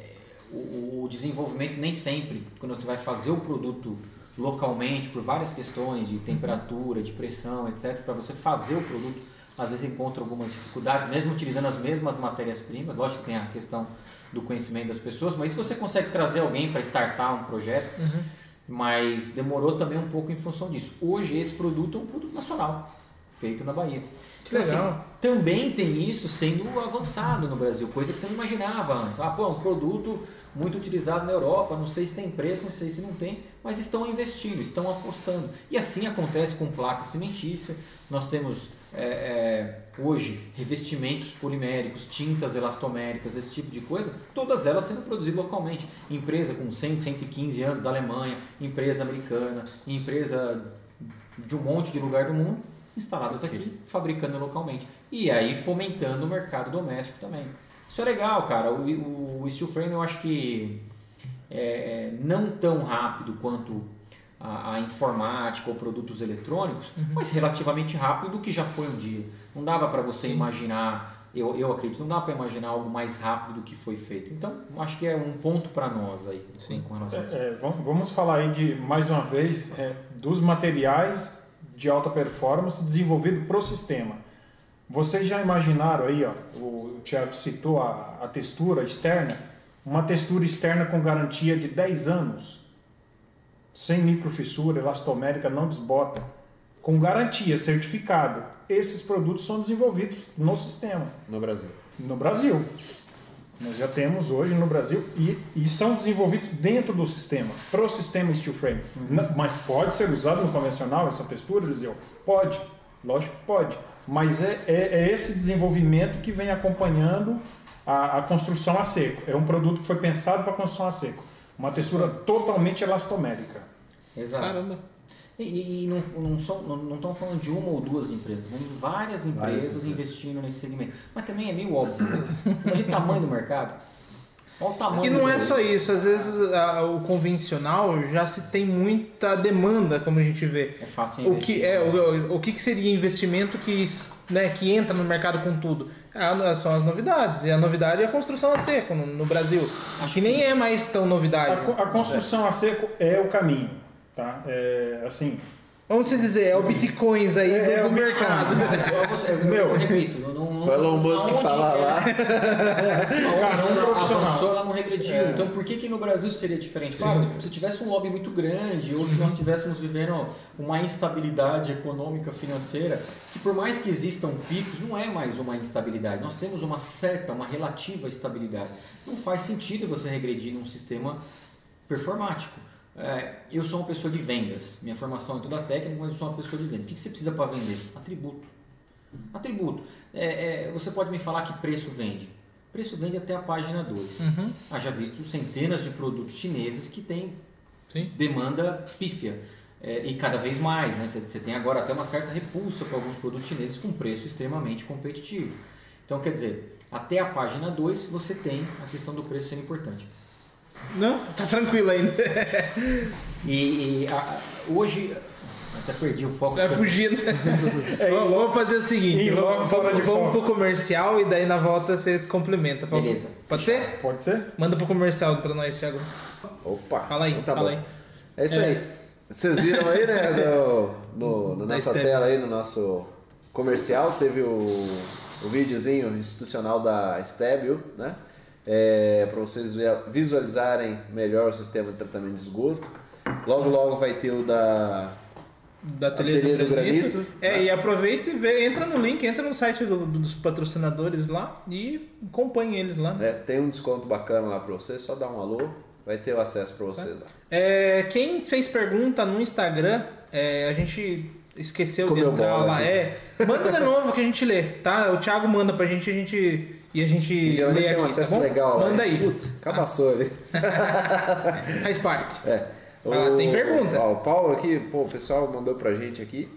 Speaker 3: o, o desenvolvimento nem sempre, quando você vai fazer o produto localmente, por várias questões de temperatura, de pressão, etc., para você fazer o produto, às vezes encontra algumas dificuldades, mesmo utilizando as mesmas matérias-primas. Lógico que tem a questão do conhecimento das pessoas, mas isso você consegue trazer alguém para startar um projeto, mas demorou também um pouco em função disso. Hoje esse produto é um produto nacional, feito na Bahia.
Speaker 1: Que legal.
Speaker 3: Assim, também tem isso sendo avançado no Brasil, coisa que você não imaginava antes. Ah, pô, é um produto muito utilizado na Europa, não sei se tem preço, não sei se não tem, mas estão investindo, estão apostando. E assim acontece com placa cimentícia. Nós temos é, é, hoje revestimentos poliméricos, tintas elastoméricas, esse tipo de coisa, todas elas sendo produzidas localmente. Empresa com 100, 115 anos da Alemanha, empresa americana, empresa de um monte de lugar do mundo, instaladas aqui, fabricando localmente. E aí fomentando o mercado doméstico também. Isso é legal, cara. O, o steel frame eu acho que é, é, não tão rápido quanto a, a informática ou produtos eletrônicos, mas relativamente rápido do que já foi um dia. Não dava para você imaginar, eu, eu acredito, não dá para imaginar algo mais rápido do que foi feito. Então, acho que é um ponto para nós aí
Speaker 1: Sim.
Speaker 3: com relação a isso.
Speaker 4: É, é, vamos- vamos falar aí de, mais uma vez, é, dos materiais de alta performance desenvolvido para o sistema. Vocês já imaginaram aí, ó, o Thiago citou a, a textura externa, uma textura externa com garantia de 10 anos, sem microfissura, elastomérica, não desbota, com garantia, certificado. Esses produtos são desenvolvidos no sistema
Speaker 2: No Brasil.
Speaker 4: no Brasil. Nós já temos hoje no Brasil e, e são desenvolvidos dentro do sistema, para o sistema steel frame. N- Mas pode ser usado no convencional essa textura, Eliseu? Pode, lógico que pode. Mas é, é, é esse desenvolvimento que vem acompanhando a, a construção a seco. É um produto que foi pensado para construção a seco. Uma textura totalmente elastomérica.
Speaker 3: Exato.
Speaker 1: Caramba.
Speaker 3: E, e- não, não, são, não, não estão falando de uma ou duas empresas, estão falando de várias empresas
Speaker 2: empresas.
Speaker 3: investindo nesse segmento. Mas também é meio óbvio. né? Imagina o tamanho do mercado? Olha o tamanho
Speaker 1: Que
Speaker 3: do
Speaker 1: não é só isso, às vezes a- o convencional já se tem muita demanda, como a gente vê.
Speaker 3: É fácil
Speaker 1: O que, é, o, o que, que seria investimento que, né, que entra no mercado com tudo? Ah, são as novidades. E a novidade é a construção a seco no, no Brasil.
Speaker 3: Acho
Speaker 1: que nem
Speaker 3: sim.
Speaker 1: é mais tão
Speaker 4: A,
Speaker 1: novidade.
Speaker 4: co- a construção a seco é o caminho. Tá? É, assim,
Speaker 1: Vamos dizer, é o bitcoins aí
Speaker 4: É,
Speaker 1: do,
Speaker 4: é
Speaker 1: do
Speaker 4: o
Speaker 1: mercado.
Speaker 3: Eu, eu, eu,
Speaker 4: Meu.
Speaker 3: eu repito, eu não, não,
Speaker 2: O Elon Musk
Speaker 3: aonde
Speaker 2: fala
Speaker 3: é-
Speaker 2: lá. [laughs]
Speaker 4: Cara, um
Speaker 3: Aonde
Speaker 4: profissional.
Speaker 3: avançou, ela não regrediu.
Speaker 4: É.
Speaker 3: Então, por que, que no Brasil seria diferente? Claro, se tivesse um lobby muito grande, ou se nós estivéssemos vivendo uma instabilidade econômica, financeira, que por mais que existam picos, não é mais uma instabilidade. Nós temos uma certa, uma relativa estabilidade. Não faz sentido você regredir num sistema performático. É, eu sou uma pessoa de vendas. Minha formação é toda técnica, mas eu sou uma pessoa de vendas. O que, você precisa para vender? Atributo. Atributo. É, é, você pode me falar que preço vende. Preço vende até a página 2. Haja visto centenas de produtos chineses que têm
Speaker 1: Sim.
Speaker 3: demanda pífia. É, e cada vez mais, né? Você, você tem agora até uma certa repulsa para alguns produtos chineses com preço extremamente competitivo. Então, quer dizer, até a página 2 você tem a questão do preço sendo importante.
Speaker 1: Não, tá tranquilo ainda.
Speaker 3: E, e a- hoje, até perdi o foco.
Speaker 1: Vai fugir, né? [laughs]
Speaker 4: É,
Speaker 1: vamos, vamos fazer o seguinte: vamos, vamos, vamos pro comercial e daí na volta você complementa. Falta-
Speaker 3: Beleza.
Speaker 1: Pode ser?
Speaker 4: Pode ser?
Speaker 1: Manda pro comercial pra nós, Thiago.
Speaker 2: Opa!
Speaker 1: Fala aí,
Speaker 2: então tá
Speaker 1: fala
Speaker 2: bom.
Speaker 1: aí.
Speaker 2: É isso aí. Vocês viram aí, né, [laughs] no, no- nossa tela aí, no nosso comercial, teve o, o videozinho institucional da Stebio, né? É, para vocês vi- visualizarem melhor o sistema de tratamento de esgoto. Logo, logo vai ter o da...
Speaker 1: Da Ateliê do,
Speaker 2: do
Speaker 1: Granito.
Speaker 2: Granito.
Speaker 1: É, e aproveita e vê, entra no link, entra no site do- do- dos patrocinadores lá e acompanhe eles lá.
Speaker 2: né, tem um desconto bacana lá para vocês, só dá um alô, vai ter o acesso para vocês lá.
Speaker 1: É, quem fez pergunta no Instagram, é, a gente esqueceu
Speaker 2: Comeu
Speaker 1: de entrar
Speaker 2: bola
Speaker 1: lá. É, manda de novo que a gente lê, tá? O Thiago manda pra gente, a gente e a gente lê
Speaker 2: tem
Speaker 1: aqui,
Speaker 2: um
Speaker 1: tá
Speaker 2: acesso
Speaker 1: bom?
Speaker 2: legal lá.
Speaker 1: Manda aí.
Speaker 2: Putz, cabaçou ali. [laughs]
Speaker 1: Faz parte.
Speaker 2: É.
Speaker 1: Vai lá, tem pergunta.
Speaker 2: ó, o Paulo aqui, pô, o pessoal mandou pra gente aqui.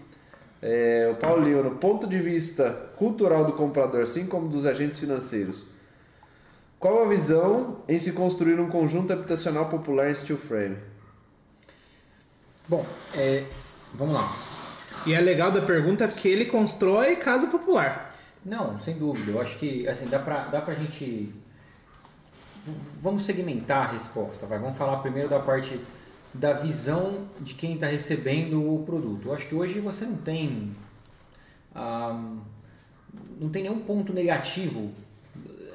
Speaker 2: É, o Paulo Lima, no ponto de vista cultural do comprador, assim como dos agentes financeiros, qual a visão em se construir um conjunto habitacional popular em steel frame?
Speaker 3: Bom, é, vamos lá.
Speaker 1: E é legal da pergunta porque ele constrói casa popular.
Speaker 3: Não, sem dúvida. Eu acho que assim, dá pra, dá pra gente. Vamos segmentar a resposta. Vai. Vamos falar primeiro da parte da visão de quem está recebendo o produto. Eu acho que hoje você não tem. ah, não tem nenhum ponto negativo.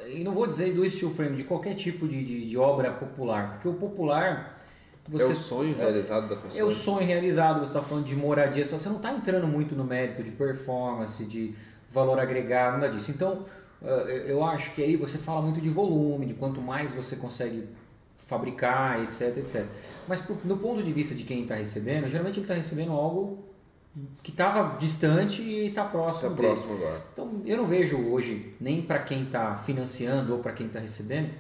Speaker 3: E não vou dizer do steel frame, de qualquer tipo de, de, de obra popular. Porque o popular.
Speaker 2: é o sonho realizado da pessoa.
Speaker 3: É o sonho realizado, você está falando de moradia, só você não está entrando muito no mérito de performance, de valor agregado, nada disso. Então, eh, eu acho que aí você fala muito de volume, de quanto mais você consegue fabricar, etc, etc. Mas no ponto de vista de quem está recebendo, geralmente ele está recebendo algo que estava distante e está próximo
Speaker 2: Tá
Speaker 3: dele.
Speaker 2: próximo agora.
Speaker 3: Então, eu não vejo hoje, nem para quem está financiando ou para quem está recebendo,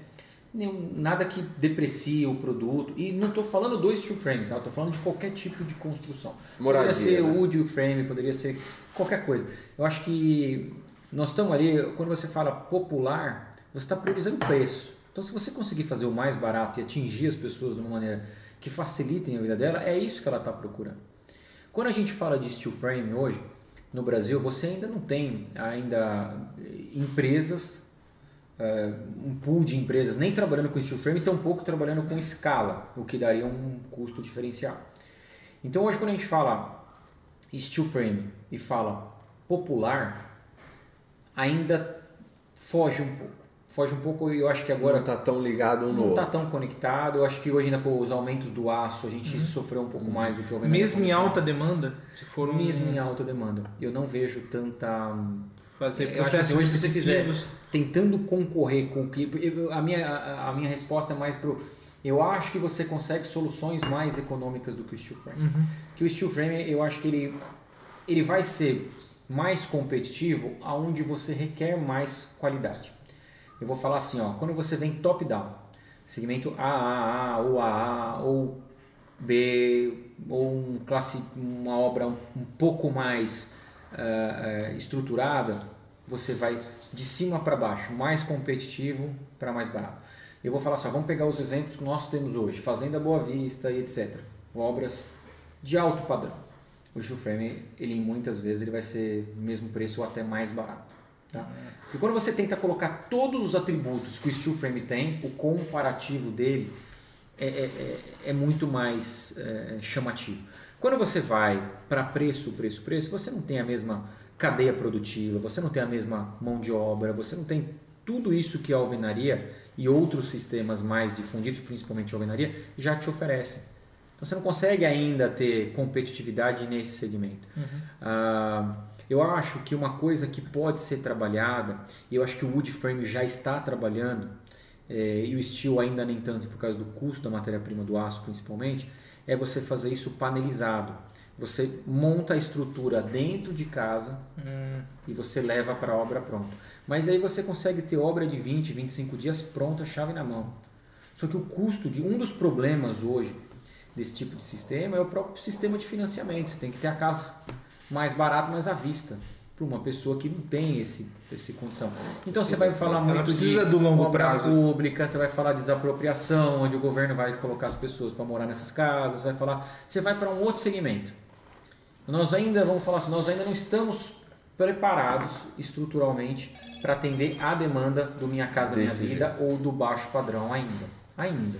Speaker 3: nenhum, nada que deprecie o produto. E não estou falando do steel frame, tá? Estou falando de qualquer tipo de construção.
Speaker 2: Moradia,
Speaker 3: poderia ser
Speaker 2: né?
Speaker 3: wood frame, poderia ser qualquer coisa. Eu acho que nós estamos ali, quando você fala popular, você está priorizando preço. Então, se você conseguir fazer o mais barato e atingir as pessoas de uma maneira que facilitem a vida dela, é isso que ela está procurando. Quando a gente fala de steel frame hoje, no Brasil, você ainda não tem ainda eh, empresas, eh, um pool de empresas nem trabalhando com steel frame, tampouco trabalhando com escala, o que daria um custo diferencial. Então hoje quando a gente fala steel frame e fala popular, ainda foge um pouco. Foge um pouco e eu acho que agora
Speaker 2: Agora tá tão ligado um no
Speaker 3: não está tão conectado. Eu acho que hoje ainda com os aumentos do aço a gente sofreu um pouco mais do que o
Speaker 1: Mesmo em alta demanda, se for um,
Speaker 3: Mesmo em alta demanda. Eu não vejo tanta.
Speaker 1: fazer
Speaker 3: Eu acho que
Speaker 1: processos
Speaker 3: hoje se você fizer tentando concorrer com o que. A minha, a, a minha resposta é mais pro. Eu acho que você consegue soluções mais econômicas do que o steel frame. Que o steel frame, eu acho que ele, ele vai ser mais competitivo aonde você requer mais qualidade. Eu vou falar assim, ó, quando você vem top down, segmento AAA ou AA ou B ou um classe, uma obra um, um pouco mais eh, estruturada, você vai de cima para baixo, mais competitivo para mais barato. Eu vou falar só, vamos pegar os exemplos que nós temos hoje, Fazenda Boa Vista e etc. Obras de alto padrão. O steel frame, ele muitas vezes ele vai ser mesmo preço ou até mais barato. Tá? Porque quando você tenta colocar todos os atributos que o steel frame tem, o comparativo dele é, é, é- é muito mais é, chamativo. Quando você vai para preço, preço, preço, você não tem a mesma cadeia produtiva, você não tem a mesma mão de obra, você não tem tudo isso que a alvenaria e outros sistemas mais difundidos, principalmente a alvenaria, já te oferecem. Então você não consegue ainda ter competitividade nesse segmento. Ah, eu acho que uma coisa que pode ser trabalhada, e eu acho que o wood frame já está trabalhando, eh, e o steel ainda nem tanto por causa do custo da matéria-prima do aço principalmente, é você fazer isso panelizado. Você monta a estrutura dentro de casa e você leva para a obra pronta. Mas aí você consegue ter obra de 20, 25 dias pronta, chave na mão. Só que o custo de um dos problemas hoje desse tipo de sistema é o próprio sistema de financiamento. Você tem que ter a casa mais barata, mas à vista para uma pessoa que não tem esse, esse condição. Então você vai falar muito
Speaker 1: precisa
Speaker 3: de
Speaker 1: do longo
Speaker 3: obra
Speaker 1: prazo.
Speaker 3: pública, você vai falar de desapropriação, onde o governo vai colocar as pessoas para morar nessas casas, você vai falar, você vai para um outro segmento. Nós ainda vamos falar assim, nós ainda não estamos preparados estruturalmente para atender a demanda do minha casa minha
Speaker 2: Desse
Speaker 3: vida ou do baixo padrão ainda. Ainda.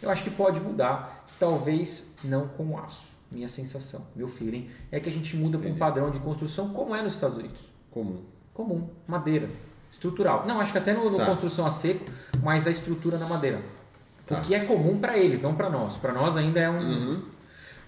Speaker 3: Eu acho que pode mudar, talvez não com aço. Minha sensação, meu feeling é que a gente muda para um padrão de construção como é nos Estados Unidos
Speaker 2: Comum.
Speaker 3: comum, madeira, estrutural. Não, acho que até no, no
Speaker 2: Tá.
Speaker 3: construção a seco, mas a estrutura na madeira.
Speaker 2: Tá.
Speaker 3: O que é comum para eles, não para nós. Para nós ainda é um.
Speaker 2: Uhum.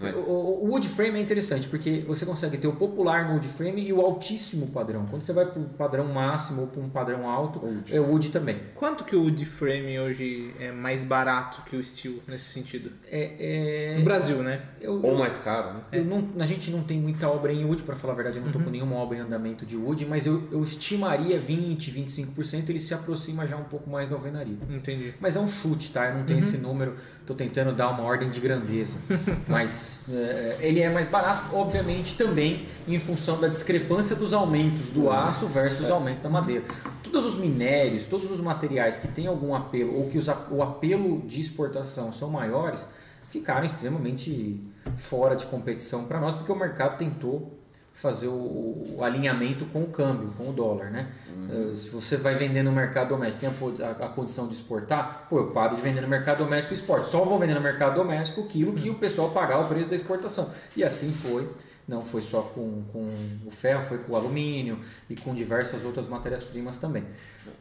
Speaker 2: Mas-
Speaker 3: O, o- wood frame é interessante porque você consegue ter o popular no wood frame e o altíssimo padrão. Quando você vai para o padrão máximo ou para um padrão alto,
Speaker 2: Wood.
Speaker 3: é o wood também.
Speaker 1: Quanto que o wood frame hoje é mais barato que o steel nesse sentido?
Speaker 3: É, é-
Speaker 1: No Brasil, né?
Speaker 3: eu,
Speaker 2: Ou mais caro, né?
Speaker 3: Eu não- a gente não tem muita obra em wood, para falar a verdade, eu não estou com nenhuma obra em andamento de wood, mas eu, eu estimaria 20, 25%, ele se aproxima já um pouco mais da alvenaria.
Speaker 1: Entendi.
Speaker 3: Mas é um chute, tá? Eu não tenho esse número, estou tentando dar uma ordem de grandeza. [laughs] Mas é, ele é mais barato, obviamente, também em função da discrepância dos aumentos do aço versus o aumento da madeira. Todos os minérios, todos os materiais que têm algum apelo ou que os o apelo de exportação são maiores, ficaram extremamente fora de competição para nós, porque o mercado tentou fazer o, o alinhamento com o câmbio, com o dólar, né? Eh, Se você vai vender no mercado doméstico, tem a a, a condição de exportar, pô, eu paro de vender no mercado doméstico e exporto. Só vou vender no mercado doméstico aquilo que o pessoal pagar o preço da exportação. E assim foi. Não foi só com, com o ferro, foi com o alumínio e com diversas outras matérias-primas também.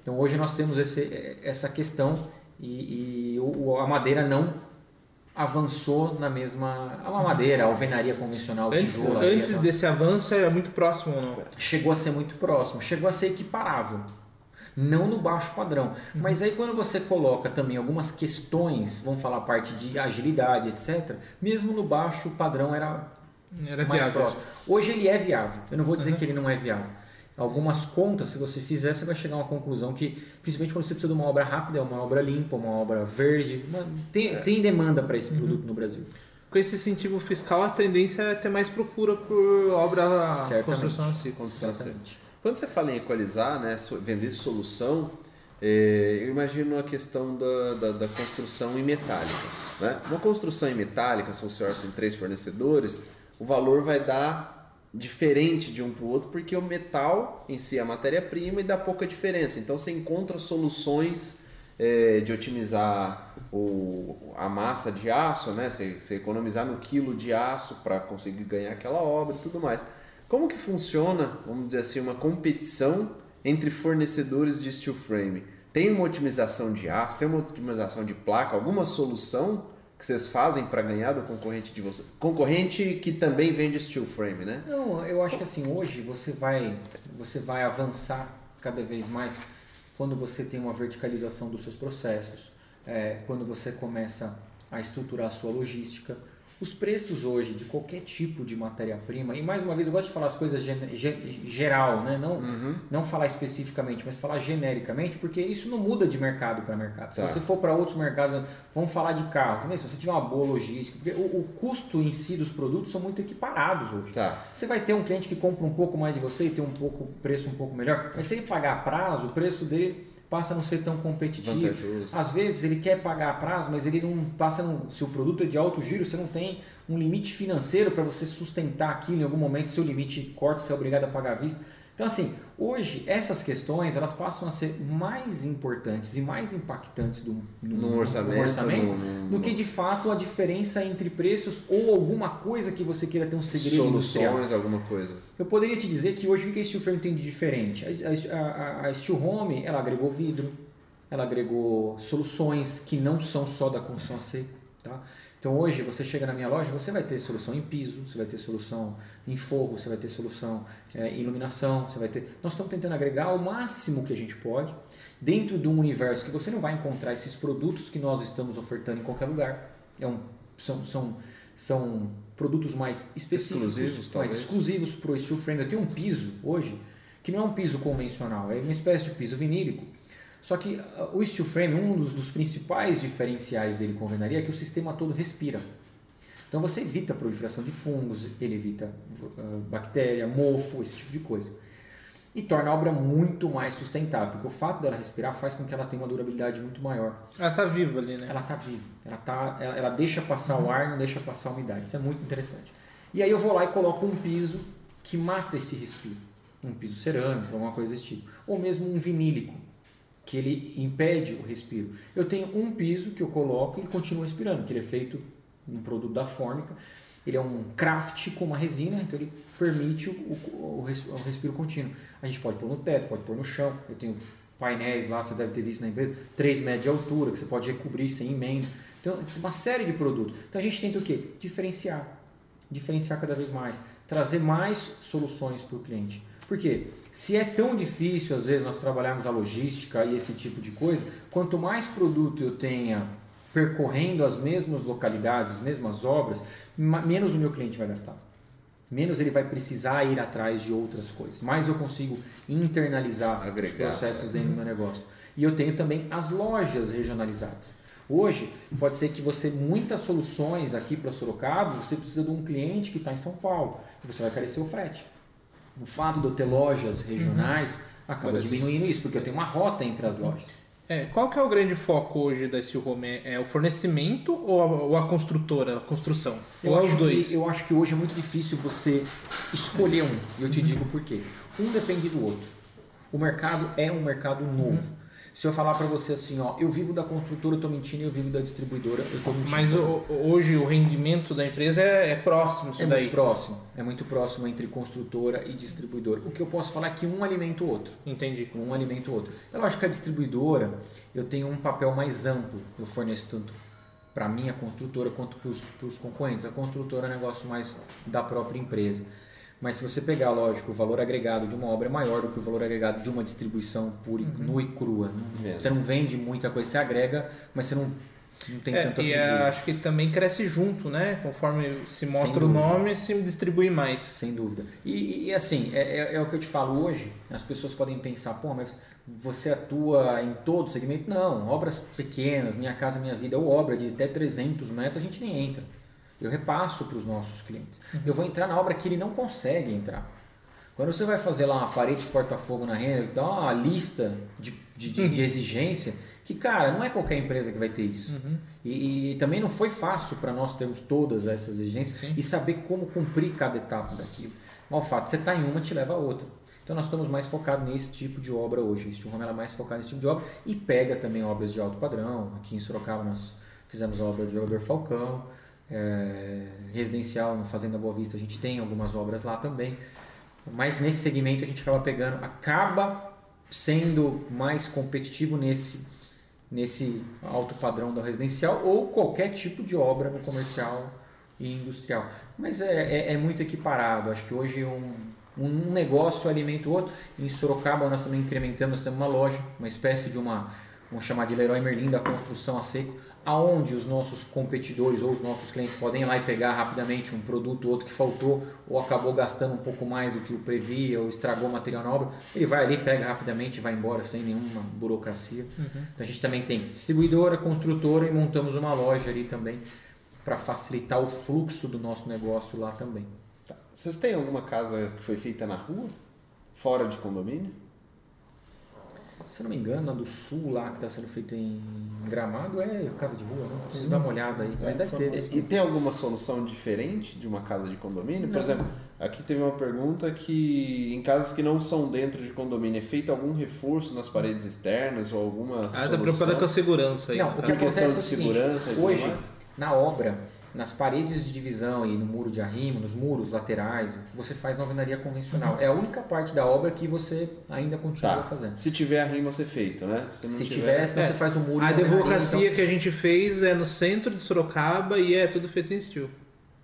Speaker 3: Então hoje nós temos esse, eh, essa questão e, e o- a madeira não avançou na mesma. A madeira, a alvenaria convencional,
Speaker 1: Antes,
Speaker 3: tijolo. ali,
Speaker 1: antes
Speaker 3: a-
Speaker 1: desse avanço era muito próximo ou não?
Speaker 3: chegou a ser muito próximo, chegou a ser equiparável. Não no baixo padrão. Mas aí quando você coloca também algumas questões, vamos falar a parte de agilidade, etc., mesmo no baixo padrão era
Speaker 1: Era
Speaker 3: mais
Speaker 1: viável.
Speaker 3: próximo. Hoje ele é viável. Eu não vou dizer que ele não é viável. Algumas contas, se você fizer, você vai chegar a uma conclusão que, principalmente quando você precisa de uma obra rápida, é uma obra limpa, uma obra verde, uma- tem, tem demanda para esse produto no Brasil.
Speaker 1: Com esse incentivo fiscal, a tendência é ter mais procura por obra
Speaker 3: Certamente.
Speaker 1: construção assim.
Speaker 2: Construção
Speaker 3: Exatamente.
Speaker 2: Quando você fala em equalizar, né, vender solução, é, eu imagino a questão da, da, da construção em metálica. Né? Uma construção em metálica, se você orça em três fornecedores, o valor vai dar diferente de um para o outro, porque o metal em si é a matéria-prima e dá pouca diferença. Então você encontra soluções é, de otimizar o, a massa de aço, né? Você, você economizar no quilo de aço para conseguir ganhar aquela obra e tudo mais. Como que funciona, vamos dizer assim, uma competição entre fornecedores de steel frame? Tem uma otimização de aço, tem uma otimização de placa, alguma solução que vocês fazem para ganhar do concorrente de vocês? Concorrente que também vende steel frame, né?
Speaker 3: Não, eu acho que assim, hoje você vai, você vai avançar cada vez mais quando você tem uma verticalização dos seus processos, é, quando você começa a estruturar a sua logística. Os preços hoje de qualquer tipo de matéria-prima, e mais uma vez eu gosto de falar as coisas geral, né? não, não falar especificamente, mas falar genericamente, porque isso não muda de mercado para mercado. Se
Speaker 2: Tá.
Speaker 3: você for para outros mercados, vamos falar de carro, também, se você tiver uma boa logística, porque o, o custo em si dos produtos são muito equiparados hoje.
Speaker 2: Tá.
Speaker 3: Você vai ter um cliente que compra um pouco mais de você e tem um pouco preço um pouco melhor, mas se ele pagar a prazo, o preço dele passa a não ser tão competitivo.
Speaker 2: Vantajoso.
Speaker 3: Às vezes ele quer pagar a prazo, mas ele não passa no, se o produto é de alto giro, você não tem um limite financeiro para você sustentar aquilo em algum momento, seu limite corta, você é obrigado a pagar à vista. Então assim, hoje essas questões elas passam a ser mais importantes e mais impactantes do, no,
Speaker 2: Num orçamento, num- num-
Speaker 3: do que de fato a diferença entre preços ou alguma coisa que você queira ter um segredo industrial.
Speaker 2: Soluções, alguma coisa.
Speaker 3: Eu poderia te dizer que hoje o que a Steel Frame tem de diferente? A, a, a, a Steel Home, ela agregou vidro, ela agregou soluções que não são só da construção a seco, tá? Então hoje você chega na minha loja, você vai ter solução em piso, você vai ter solução em forro, você vai ter solução eh, em iluminação, você vai ter. Nós estamos tentando agregar o máximo que a gente pode dentro de um universo que você não vai encontrar esses produtos que nós estamos ofertando em qualquer lugar. É um, são, são, são produtos mais específicos,
Speaker 2: Exclusivos,
Speaker 3: mais exclusivos para o steel frame. Eu tenho um piso hoje que não é um piso convencional, é uma espécie de piso vinílico. Só que ah, o steel frame, um dos, dos principais diferenciais dele com a alvenaria é que o sistema todo respira. Então você evita a proliferação de fungos, ele evita uh, bactéria, mofo, esse tipo de coisa. E torna a obra muito mais sustentável, porque o fato dela respirar faz com que ela tenha uma durabilidade muito maior.
Speaker 1: Ela tá viva ali, né?
Speaker 3: Ela está viva, ela, tá, ela, ela deixa passar o ar, não deixa passar a umidade. Isso é muito interessante. E aí eu vou lá e coloco um piso que mata esse respiro. Um piso cerâmico, alguma coisa desse tipo. Ou mesmo um vinílico, que ele impede o respiro. Eu tenho um piso que eu coloco e ele continua respirando, que ele é feito um produto da fórmica. Ele é um craft com uma resina, então ele permite o, o, o respiro contínuo. A gente pode pôr no teto, pode pôr no chão. Eu tenho painéis lá, você deve ter visto na empresa, 3 metros de altura, que você pode recobrir sem emenda. Então, uma série de produtos. Então, a gente tenta o quê? Diferenciar. Diferenciar cada vez mais. Trazer mais soluções para o cliente. Por quê? Se é tão difícil, às vezes, nós trabalharmos a logística e esse tipo de coisa, quanto mais produto eu tenha percorrendo as mesmas localidades, as mesmas obras, menos o meu cliente vai gastar. Menos ele vai precisar ir atrás de outras coisas. Mais eu consigo internalizar Agregar. os processos dentro do meu negócio. E eu tenho também as lojas regionalizadas. Hoje, pode ser que você, muitas soluções aqui para Sorocaba, você precisa de um cliente que está em São Paulo. E você vai carecer o frete. O fato de eu ter lojas regionais uhum. acaba diminuindo isso, porque eu tenho uma rota entre as lojas.
Speaker 1: É, qual que é o grande foco hoje da Steel Home? É o fornecimento ou a, ou a construtora, a construção?
Speaker 3: Eu
Speaker 1: ou
Speaker 3: é
Speaker 1: os dois?
Speaker 3: Que, eu acho que hoje é muito difícil você escolher um. E eu te digo por quê. Um depende do outro. O mercado é um mercado novo. Uhum. Se eu falar para você assim, ó, eu vivo da construtora, eu tô mentindo, eu vivo da distribuidora, eu tô mentindo.
Speaker 1: Mas o, hoje o rendimento da empresa é, é próximo
Speaker 3: é daí. muito próximo. É muito próximo entre construtora e distribuidora. O que eu posso falar é que um alimenta o outro.
Speaker 1: Entendi.
Speaker 3: Um alimenta o outro. Eu acho que a distribuidora, eu tenho um papel mais amplo. Eu forneço tanto para minha construtora quanto para os concorrentes. A construtora é um negócio mais da própria empresa. Mas se você pegar, lógico, o valor agregado de uma obra é maior do que o valor agregado de uma distribuição pura, uhum. nua e crua. Né? Você não vende muita coisa, você agrega, mas você não, não tem é, tanta
Speaker 1: E é, acho que também cresce junto, né? Conforme se mostra o nome, se distribui mais.
Speaker 3: Sem dúvida. E, e assim, é, é, é, o que eu te falo hoje, as pessoas podem pensar, pô, mas você atua em todo o segmento? Não, obras pequenas, Minha Casa Minha Vida, ou obra de até 300 metros, a gente nem entra. Eu repasso para os nossos clientes. Eu vou entrar na obra que ele não consegue entrar. Quando você vai fazer lá uma parede de porta-fogo na renda, dá uma lista de, de, de, de, exigência que, cara, não é qualquer empresa que vai ter isso. Uhum. E, e, também não foi fácil para nós termos todas essas exigências Sim. e saber como cumprir cada etapa daquilo. Mas o fato de você estar tá em uma te leva a outra. Então nós estamos mais focados nesse tipo de obra hoje. Steel Home é mais focado nesse tipo de obra e pega também obras de alto padrão. Aqui em Sorocaba nós fizemos a obra do jogador Falcão é, residencial no Fazenda Boa Vista, a gente tem algumas obras lá também. Mas nesse segmento a gente acaba pegando, acaba sendo mais competitivo nesse, nesse alto padrão do residencial ou qualquer tipo de obra no comercial e industrial. Mas é, é, é muito equiparado. Acho que hoje um, um negócio alimenta o outro. Em Sorocaba nós também incrementamos, temos uma loja, uma espécie de uma, vamos chamar de Leroy Merlin da construção a seco aonde os nossos competidores ou os nossos clientes podem ir lá e pegar rapidamente um produto ou outro que faltou ou acabou gastando um pouco mais do que o previa ou estragou o material na obra, ele vai ali, pega rapidamente e vai embora sem nenhuma burocracia. Uhum. Então a gente também tem distribuidora, construtora e montamos uma loja ali também para facilitar o fluxo do nosso negócio lá também.
Speaker 5: Tá. Vocês têm alguma casa que foi feita na rua? Fora de condomínio?
Speaker 3: Se não me engano, a do sul lá que está sendo feita em Gramado é casa de rua, né? Preciso dar uma olhada aí, mas é, deve ter.
Speaker 5: E, e tem alguma solução diferente de uma casa de condomínio? Por não. exemplo, aqui teve uma pergunta que em casas que não são dentro de condomínio é feito algum reforço nas paredes externas ou alguma
Speaker 1: Ah, está preocupada com a segurança aí.
Speaker 3: Não, o que acontece é o seguinte, hoje, na obra, nas paredes de divisão e no muro de arrimo, nos muros laterais, você faz na alvenaria convencional. Uhum. É a única parte da obra que você ainda continua tá. fazendo.
Speaker 5: Se tiver arrimo a ser feito, né?
Speaker 3: Se, Se tiver, senão é. você faz o muro.
Speaker 1: A advocacia então... que a gente fez é no centro de Sorocaba e é tudo feito em steel.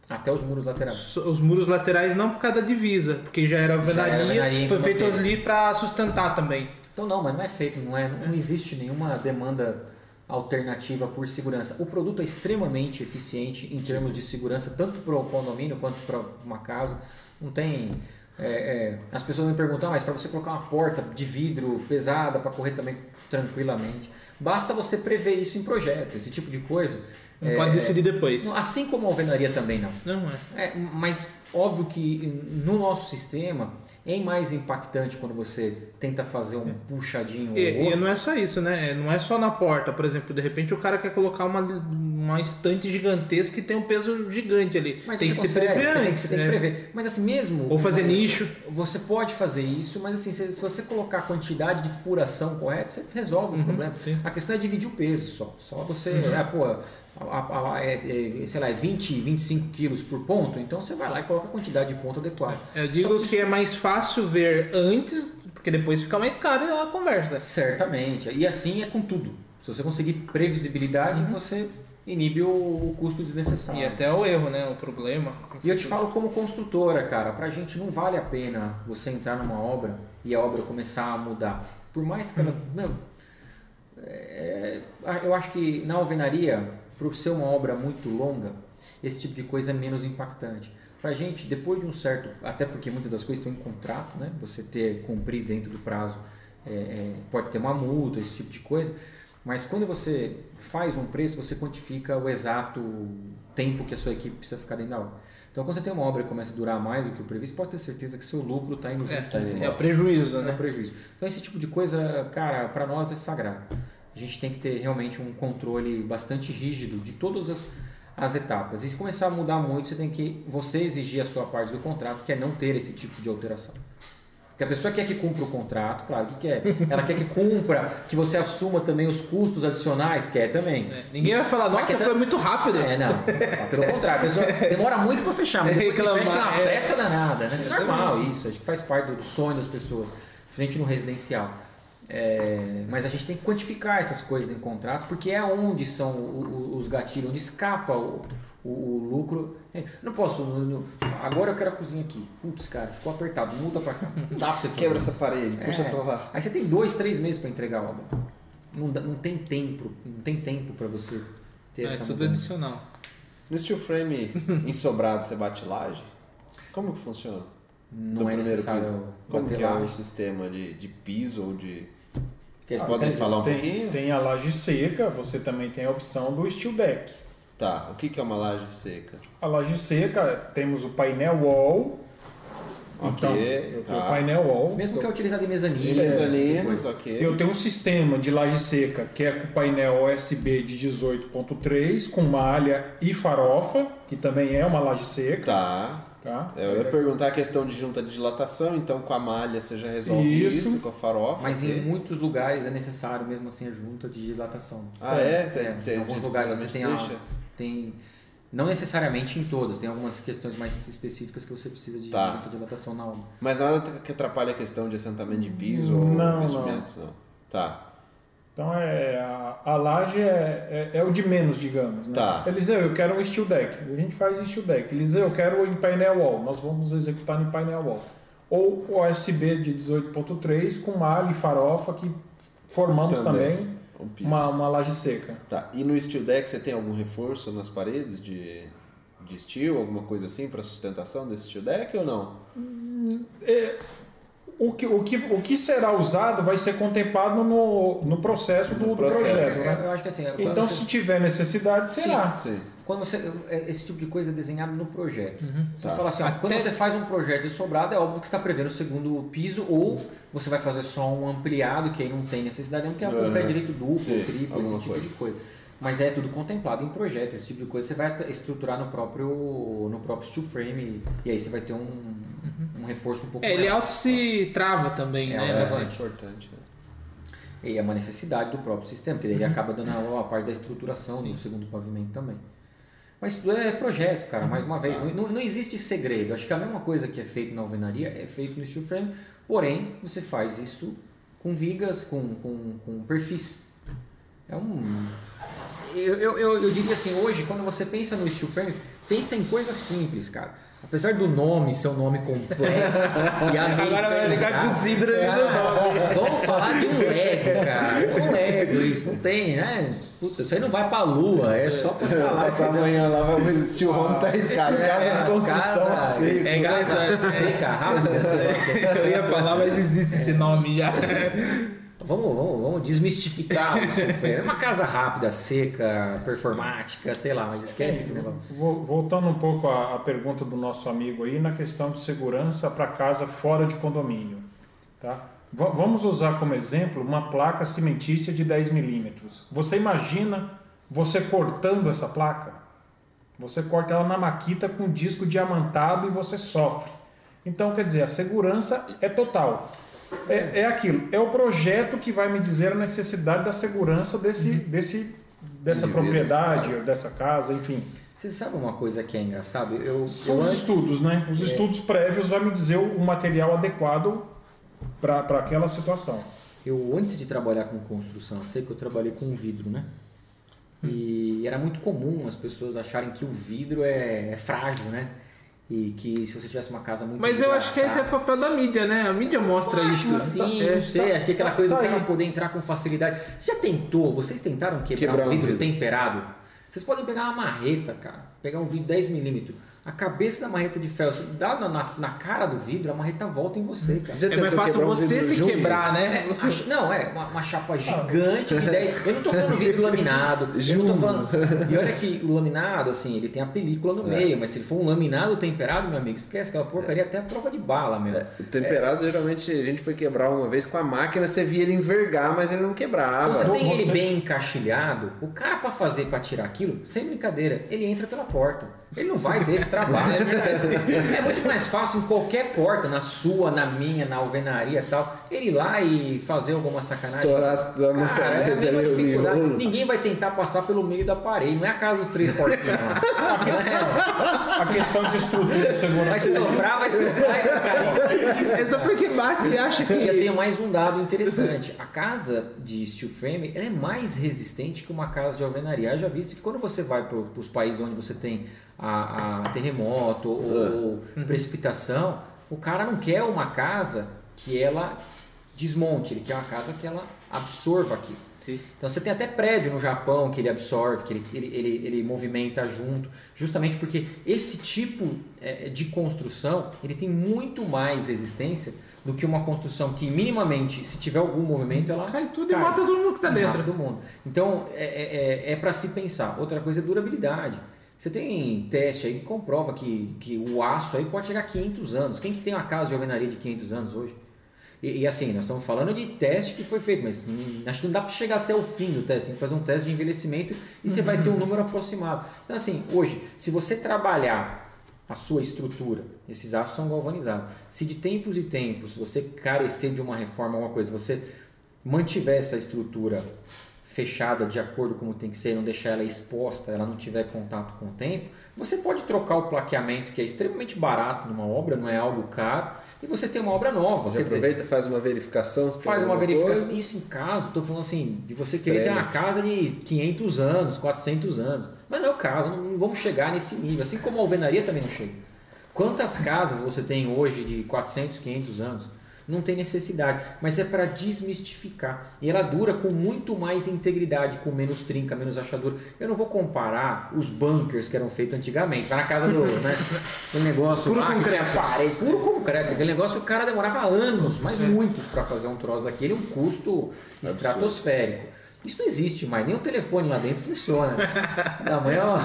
Speaker 3: Até os muros laterais.
Speaker 1: Os muros laterais não por causa da divisa, porque já era alvenaria, já era alvenaria foi feito ali para sustentar também.
Speaker 3: Então não, mas não é feito, não é, não existe nenhuma demanda alternativa por segurança. O produto é extremamente eficiente em termos de segurança, tanto para o condomínio quanto para uma casa. Não tem. É, é, as pessoas me perguntam, ah, mas para você colocar uma porta de vidro pesada para correr também tranquilamente. Basta você prever isso em projeto, esse tipo de coisa.
Speaker 1: Não
Speaker 3: É,
Speaker 1: pode decidir depois.
Speaker 3: Assim como a alvenaria também não.
Speaker 1: Não é.
Speaker 3: É, mas óbvio que no nosso sistema é mais impactante quando você tenta fazer um puxadinho ou
Speaker 1: E, e não é só isso, né? Não é só na porta, por exemplo, de repente o cara quer colocar uma, uma estante gigantesca que tem um peso gigante ali.
Speaker 3: Mas
Speaker 1: tem que se prever
Speaker 3: você tem, você tem que
Speaker 1: né?
Speaker 3: prever. Mas assim, mesmo.
Speaker 1: Ou fazer nicho.
Speaker 3: Você pode fazer isso, mas assim, se, se você colocar a quantidade de furação correta, você resolve o problema.
Speaker 1: Uhum, sim. Uhum.
Speaker 3: A questão é dividir o peso só. Só você. Ah, pô, a- é, é, sei lá, é 20, 25 quilos por ponto, então você vai lá e coloca a quantidade de ponto adequada.
Speaker 1: Eu digo
Speaker 3: precisa-
Speaker 1: que é mais fácil ver antes, porque depois fica mais caro a conversa.
Speaker 3: Certamente. E assim é com tudo. Se você conseguir previsibilidade, você inibe o, o custo desnecessário.
Speaker 1: E até o erro, né? O problema.
Speaker 3: E eu te falo como construtora, cara, pra gente não vale a pena você entrar numa obra e a obra começar a mudar. Por mais que ela. Não, é, eu acho que na alvenaria, por ser uma obra muito longa, esse tipo de coisa é menos impactante. Pra gente, depois de um certo. Até porque muitas das coisas estão em contrato, né? Você ter cumprir dentro do prazo é, é, pode ter uma multa, esse tipo de coisa. Mas quando você faz um preço, você quantifica o exato tempo que a sua equipe precisa ficar dentro da obra. Então, quando você tem uma obra que começa a durar mais do que o previsto, pode ter certeza que seu lucro está indo
Speaker 1: É,
Speaker 3: o
Speaker 1: é o prejuízo,
Speaker 3: é
Speaker 1: né?
Speaker 3: um prejuízo. Então, esse tipo de coisa, cara, para nós é sagrado. A gente tem que ter realmente um controle bastante rígido de todas as, as etapas. E se começar a mudar muito, você tem que você exigir a sua parte do contrato, que é não ter esse tipo de alteração. Porque a pessoa quer que cumpra o contrato, claro que quer. Ela quer que cumpra, que você assuma também os custos adicionais, quer também.
Speaker 1: É, Ninguém vai falar, nossa,
Speaker 3: que
Speaker 1: foi muito rápido.
Speaker 3: É, não. Pelo [laughs] contrário, a pessoa demora muito para fechar, mas depois
Speaker 1: Reclamar,
Speaker 3: fecha, tem uma
Speaker 1: é.
Speaker 3: pressa danada, né? É normal isso, acho que faz parte do sonho das pessoas, principalmente no residencial. É, mas a gente tem que quantificar essas coisas em contrato, porque é onde são os gatilhos, onde escapa o, o- o lucro. É, Não posso, não- agora eu quero a cozinha aqui. Putz, cara, ficou apertado, muda pra cá. Não dá pra você fazer
Speaker 5: Quebra
Speaker 3: isso.
Speaker 5: essa parede, puxa
Speaker 3: É.
Speaker 5: pra lá.
Speaker 3: Aí você tem dois, três meses para entregar a obra. Não, dá- não tem tempo, não tem tempo para você ter
Speaker 1: É,
Speaker 3: essa
Speaker 1: tudo
Speaker 3: mudança.
Speaker 1: adicional.
Speaker 5: No steel frame [laughs] ensobrado, você bate laje? Como que funciona?
Speaker 3: Não
Speaker 5: No
Speaker 3: é
Speaker 5: primeiro
Speaker 3: necessário
Speaker 5: piso? Como que é o sistema de, de piso ou de...
Speaker 3: Vocês
Speaker 5: Ah,
Speaker 3: podem
Speaker 5: falar um
Speaker 4: tem,
Speaker 5: pouquinho?
Speaker 4: tem a laje seca, você também tem a opção do steel deck.
Speaker 5: Tá, o que que é uma laje seca?
Speaker 4: A laje seca, temos o painel wall.
Speaker 5: Ok,
Speaker 4: então,
Speaker 5: tá.
Speaker 4: o painel wall.
Speaker 3: Mesmo que é utilizado em de
Speaker 5: mezaninos, ok.
Speaker 4: Eu tenho um sistema de laje seca que é com painel OSB de 18.3, com malha e farofa, que também é uma laje seca.
Speaker 5: Tá.
Speaker 4: Tá?
Speaker 5: Eu ia perguntar a questão de junta de dilatação, então com a malha você já resolve isso,
Speaker 4: Isso.
Speaker 5: com a farofa.
Speaker 3: Mas em muitos lugares é necessário mesmo assim a junta de dilatação.
Speaker 5: Ah, é?
Speaker 3: É,
Speaker 5: você
Speaker 3: em alguns lugares você tem, a,
Speaker 5: deixa?
Speaker 3: tem não necessariamente em todas, tem algumas questões mais específicas que você precisa de
Speaker 5: Tá.
Speaker 3: junta de dilatação na obra.
Speaker 5: Mas nada que atrapalhe a questão de assentamento de piso ou
Speaker 4: Não,
Speaker 5: investimentos, não. Tá.
Speaker 4: Então é, a, a laje é, é, é o de menos, digamos. Né?
Speaker 5: Tá.
Speaker 4: Eliseu, eu quero um steel deck. A gente faz steel deck. Eliseu, eu quero em painel wall. Nós vamos executar em painel wall. Ou o OSB de 18.3 com malha e farofa que formamos
Speaker 5: Também.
Speaker 4: também,
Speaker 5: Um
Speaker 4: uma, uma laje seca.
Speaker 5: Tá. E no steel deck você tem algum reforço nas paredes de, de steel, alguma coisa assim para sustentação desse steel deck ou não?
Speaker 4: É, o, que, o, que, o que será usado vai ser contemplado no, no processo do, do
Speaker 5: processo,
Speaker 4: projeto.
Speaker 3: Eu,
Speaker 4: Né?
Speaker 3: eu acho que assim,
Speaker 4: Então,
Speaker 3: você-
Speaker 4: se tiver necessidade, será.
Speaker 5: Sim.
Speaker 3: quando você é, esse tipo de coisa é desenhado no projeto. Você
Speaker 5: Tá.
Speaker 3: fala assim, ó,
Speaker 1: Até-
Speaker 3: quando você faz um projeto de sobrado, é óbvio que você está prevendo o segundo piso ou você vai fazer só um ampliado, que aí não tem necessidade, porque é um
Speaker 5: Uhum.
Speaker 3: pé direito duplo,
Speaker 5: Sim,
Speaker 3: triplo, esse tipo
Speaker 5: coisa.
Speaker 3: de coisa. Mas é tudo contemplado em projeto, esse tipo de coisa você vai estruturar no próprio no próprio steel frame e aí você vai ter um, um reforço um pouco
Speaker 1: É, ele
Speaker 3: maior.
Speaker 1: auto se trava também,
Speaker 3: É,
Speaker 1: né?
Speaker 3: é,
Speaker 5: É importante. né?
Speaker 3: E é uma necessidade do próprio sistema, porque daí ele acaba dando a, a parte da estruturação
Speaker 1: Sim.
Speaker 3: do segundo pavimento também. Mas tudo é projeto, cara, mais uma vez. Não, não- não existe segredo. Acho que a mesma coisa que é feito na alvenaria é feito no steel frame, porém você faz isso com vigas, com, com, com perfis. É um. Eu, eu, eu, eu diria assim, hoje, quando você pensa no steel frame, pensa em coisas simples, cara. Apesar do nome ser um nome complexo [laughs] e
Speaker 1: Agora vai ligar com o Sidra ainda nome. [laughs]
Speaker 3: Vamos falar de um Lego, cara. Um Lego, isso. Não tem, né? Puta, isso aí não vai pra lua, é só pra falar.
Speaker 5: Passar amanhã lá, vai ver o home tá arriscado. Casa de construção
Speaker 3: casa-
Speaker 5: seca.
Speaker 1: É engraçado.
Speaker 3: Seca, rápida.
Speaker 1: Eu ia falar, mas existe esse nome já.
Speaker 3: Vamos, vamos, vamos desmistificar o. É uma casa rápida, seca, performática, sei lá, mas esquece esse negócio.
Speaker 4: Vo- Voltando um pouco à, à pergunta do nosso amigo aí na questão de segurança para casa fora de condomínio, tá? Va- vamos usar como exemplo uma placa cimentícia de 10 milímetros. Você imagina você cortando essa placa? Você corta ela na maquita com disco diamantado e você sofre. Então, quer dizer, a segurança é total. É, é aquilo, é o projeto que vai me dizer a necessidade da segurança desse, desse, dessa propriedade, ou dessa casa, enfim.
Speaker 3: Você sabe uma coisa que é engraçado? Eu, eu
Speaker 4: São os
Speaker 3: antes-
Speaker 4: estudos, né? Os
Speaker 3: É.
Speaker 4: estudos prévios vão me dizer o material adequado para aquela situação.
Speaker 3: Eu, antes de trabalhar com construção a seco, eu trabalhei com vidro, né? E era muito comum as pessoas acharem que o vidro é, é frágil, né? E que se você tivesse uma casa muito
Speaker 1: Mas eu acho que esse é o papel da mídia, né? A mídia mostra
Speaker 3: Eu
Speaker 1: isso.
Speaker 3: acho que sim,
Speaker 1: É,
Speaker 3: não sei. acho que aquela coisa
Speaker 4: tá
Speaker 3: do cara
Speaker 4: aí.
Speaker 3: poder entrar com facilidade. Você já tentou? Vocês tentaram quebrar,
Speaker 5: Quebrar
Speaker 3: um
Speaker 5: um
Speaker 3: vidro,
Speaker 5: vidro.
Speaker 3: temperado? Vocês podem pegar uma marreta, cara. Pegar um vidro 10mm. A cabeça da marreta de ferro, você dá na, na, na cara do vidro, a marreta volta em você, cara.
Speaker 5: Já
Speaker 1: É mais fácil
Speaker 5: um
Speaker 1: você
Speaker 5: vidro
Speaker 1: se
Speaker 5: junto?
Speaker 1: quebrar, né?
Speaker 3: É, a não, é uma, uma chapa gigante que daí. Eu não tô falando vidro laminado. Eu não tô falando. E olha que o laminado, assim, ele tem a película no meio, mas se ele for um laminado temperado, meu amigo, esquece aquela porcaria até a prova de bala, meu.
Speaker 5: O temperado, geralmente, a gente foi quebrar uma vez com a máquina, você via ele envergar, mas ele não quebrava.
Speaker 3: Então você tem ele
Speaker 4: você-
Speaker 3: bem encaixilhado, o cara pra fazer, pra tirar aquilo, sem brincadeira, ele entra pela porta. Ele não vai ter esse trabalho. é muito mais fácil em qualquer porta, na sua, na minha, na alvenaria e tal, ele ir lá e fazer alguma sacanagem.
Speaker 5: Estourar a
Speaker 3: Cara, é a
Speaker 5: maçaneta miolo.
Speaker 3: Ninguém vai tentar passar pelo meio da parede. Não é a casa dos três portinhos. não.
Speaker 4: A questão de estrutura de
Speaker 3: Vai
Speaker 4: segurança.
Speaker 3: vai soprar e cair.
Speaker 1: É só porque bate e acha que.
Speaker 3: E eu tenho mais um dado interessante. A casa de steel frame ela é mais resistente que uma casa de alvenaria. Eu já visto que quando você vai para os países onde você tem a, a terremoto ou precipitação, o cara não quer uma casa que ela desmonte, ele quer uma casa que ela absorva aquilo.
Speaker 1: Sim.
Speaker 3: Então você tem até prédio no Japão que ele absorve, que ele, ele, ele, ele movimenta junto, justamente porque esse tipo eh, de construção ele tem muito mais resistência do que uma construção que minimamente, se tiver algum movimento, ela
Speaker 1: Cai tudo e mata todo mundo que tá
Speaker 3: Mata
Speaker 1: dentro.
Speaker 3: todo mundo. Então é, é, é para se pensar. Outra coisa é durabilidade. Você tem teste aí que comprova que, que o aço aí pode chegar a 500 anos. Quem que tem uma casa de alvenaria de 500 anos hoje? E, e assim, nós estamos falando de teste que foi feito, mas hum, acho que não dá para chegar até o fim do teste. Tem que fazer um teste de envelhecimento e você vai ter um [laughs] número aproximado. Então assim, hoje, se você trabalhar a sua estrutura, esses aços são galvanizados. Se de tempos e tempos você carecer de uma reforma, alguma coisa, você mantiver essa estrutura fechada de acordo com como tem que ser, não deixar ela exposta, ela não tiver contato com o tempo, você pode trocar o plaqueamento, que é extremamente barato numa obra, não é algo caro, e você tem uma obra nova.
Speaker 5: Já
Speaker 3: dizer,
Speaker 5: aproveita e faz uma verificação. se tem
Speaker 3: faz uma verificação.
Speaker 5: coisa.
Speaker 3: Isso em caso, estou falando assim, de você querer ter uma casa de 500 anos, 400 anos. Mas não é o caso, não vamos chegar nesse nível. Assim como a alvenaria também não chega. Quantas casas você tem hoje de 400, 500 anos? Não tem necessidade, mas é para desmistificar. E ela dura com muito mais integridade, com menos trinca, menos rachadura. Eu não vou comparar os bunkers que eram feitos antigamente. Vai na casa do. Né, do negócio.
Speaker 1: Puro
Speaker 3: lá,
Speaker 1: concreto.
Speaker 3: Parede, puro concreto. Aquele negócio o cara demorava anos, mas muitos para fazer um troço daquele, um custo estratosférico. Isso não existe mais, nem o telefone lá dentro funciona. Tamanho a,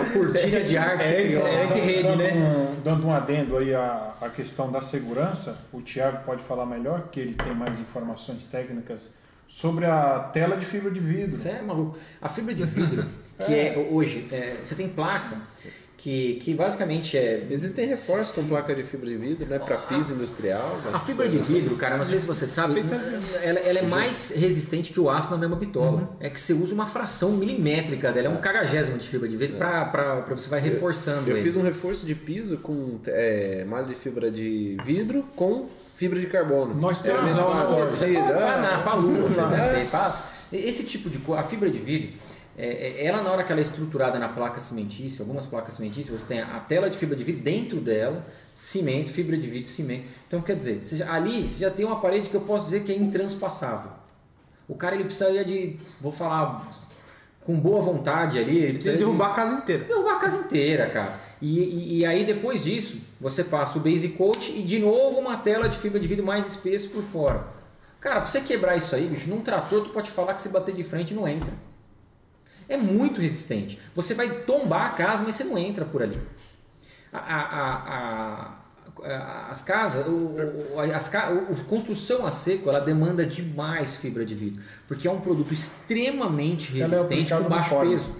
Speaker 3: a cortina de ar que você
Speaker 1: É,
Speaker 3: criou.
Speaker 1: é
Speaker 3: lá.
Speaker 1: que rede,
Speaker 4: dando,
Speaker 1: né?
Speaker 4: um, dando um adendo aí à, à questão da segurança, o Tiago pode falar melhor, que ele tem mais informações técnicas sobre a tela de fibra de vidro.
Speaker 3: Você é maluco. A fibra de vidro, que [laughs] é hoje, é, você tem placa que, que basicamente é.
Speaker 5: Existem reforços com placa de fibra de vidro, né? Para piso industrial.
Speaker 3: A fibra de vidro, cara, não sei se você sabe, ela, ela é mais resistente que o aço na mesma bitola. É que você usa uma fração milimétrica dela, é um cagagésimo de fibra de vidro pra, pra, pra você vai reforçando
Speaker 5: Eu
Speaker 3: ele.
Speaker 5: fiz um reforço de piso com é, malha de fibra de vidro com fibra de carbono.
Speaker 4: Nós
Speaker 5: É,
Speaker 4: temos
Speaker 5: não é
Speaker 4: cortes.
Speaker 5: parecido,
Speaker 3: Pra,
Speaker 5: é.
Speaker 3: lua, você Esse tipo de coisa, a fibra de vidro, é, é, ela na hora que ela é estruturada na placa cimentícia, algumas placas cimentícias, você tem a tela de fibra de vidro dentro dela, cimento, fibra de vidro, cimento. Então quer dizer, você já- ali você já tem uma parede que eu posso dizer que é intranspassável. O cara ele precisaria de, vou falar com boa vontade ali, ele
Speaker 1: Precisa
Speaker 3: precisa de-
Speaker 1: derrubar a casa inteira.
Speaker 3: derrubar a casa inteira, cara. E, e- e aí depois disso, você passa o base coat e de novo uma tela de fibra de vidro mais espesso por fora. Cara, pra você quebrar isso aí, bicho, num trator tu pode falar que você bater de frente não entra. É muito resistente. Você vai tombar a casa, mas você não entra por ali. A, a, a, a, as casas, o, as, o- construção a seco, ela demanda demais fibra de vidro, porque é um produto extremamente
Speaker 4: é
Speaker 3: resistente
Speaker 4: aplicada
Speaker 3: com baixo peso.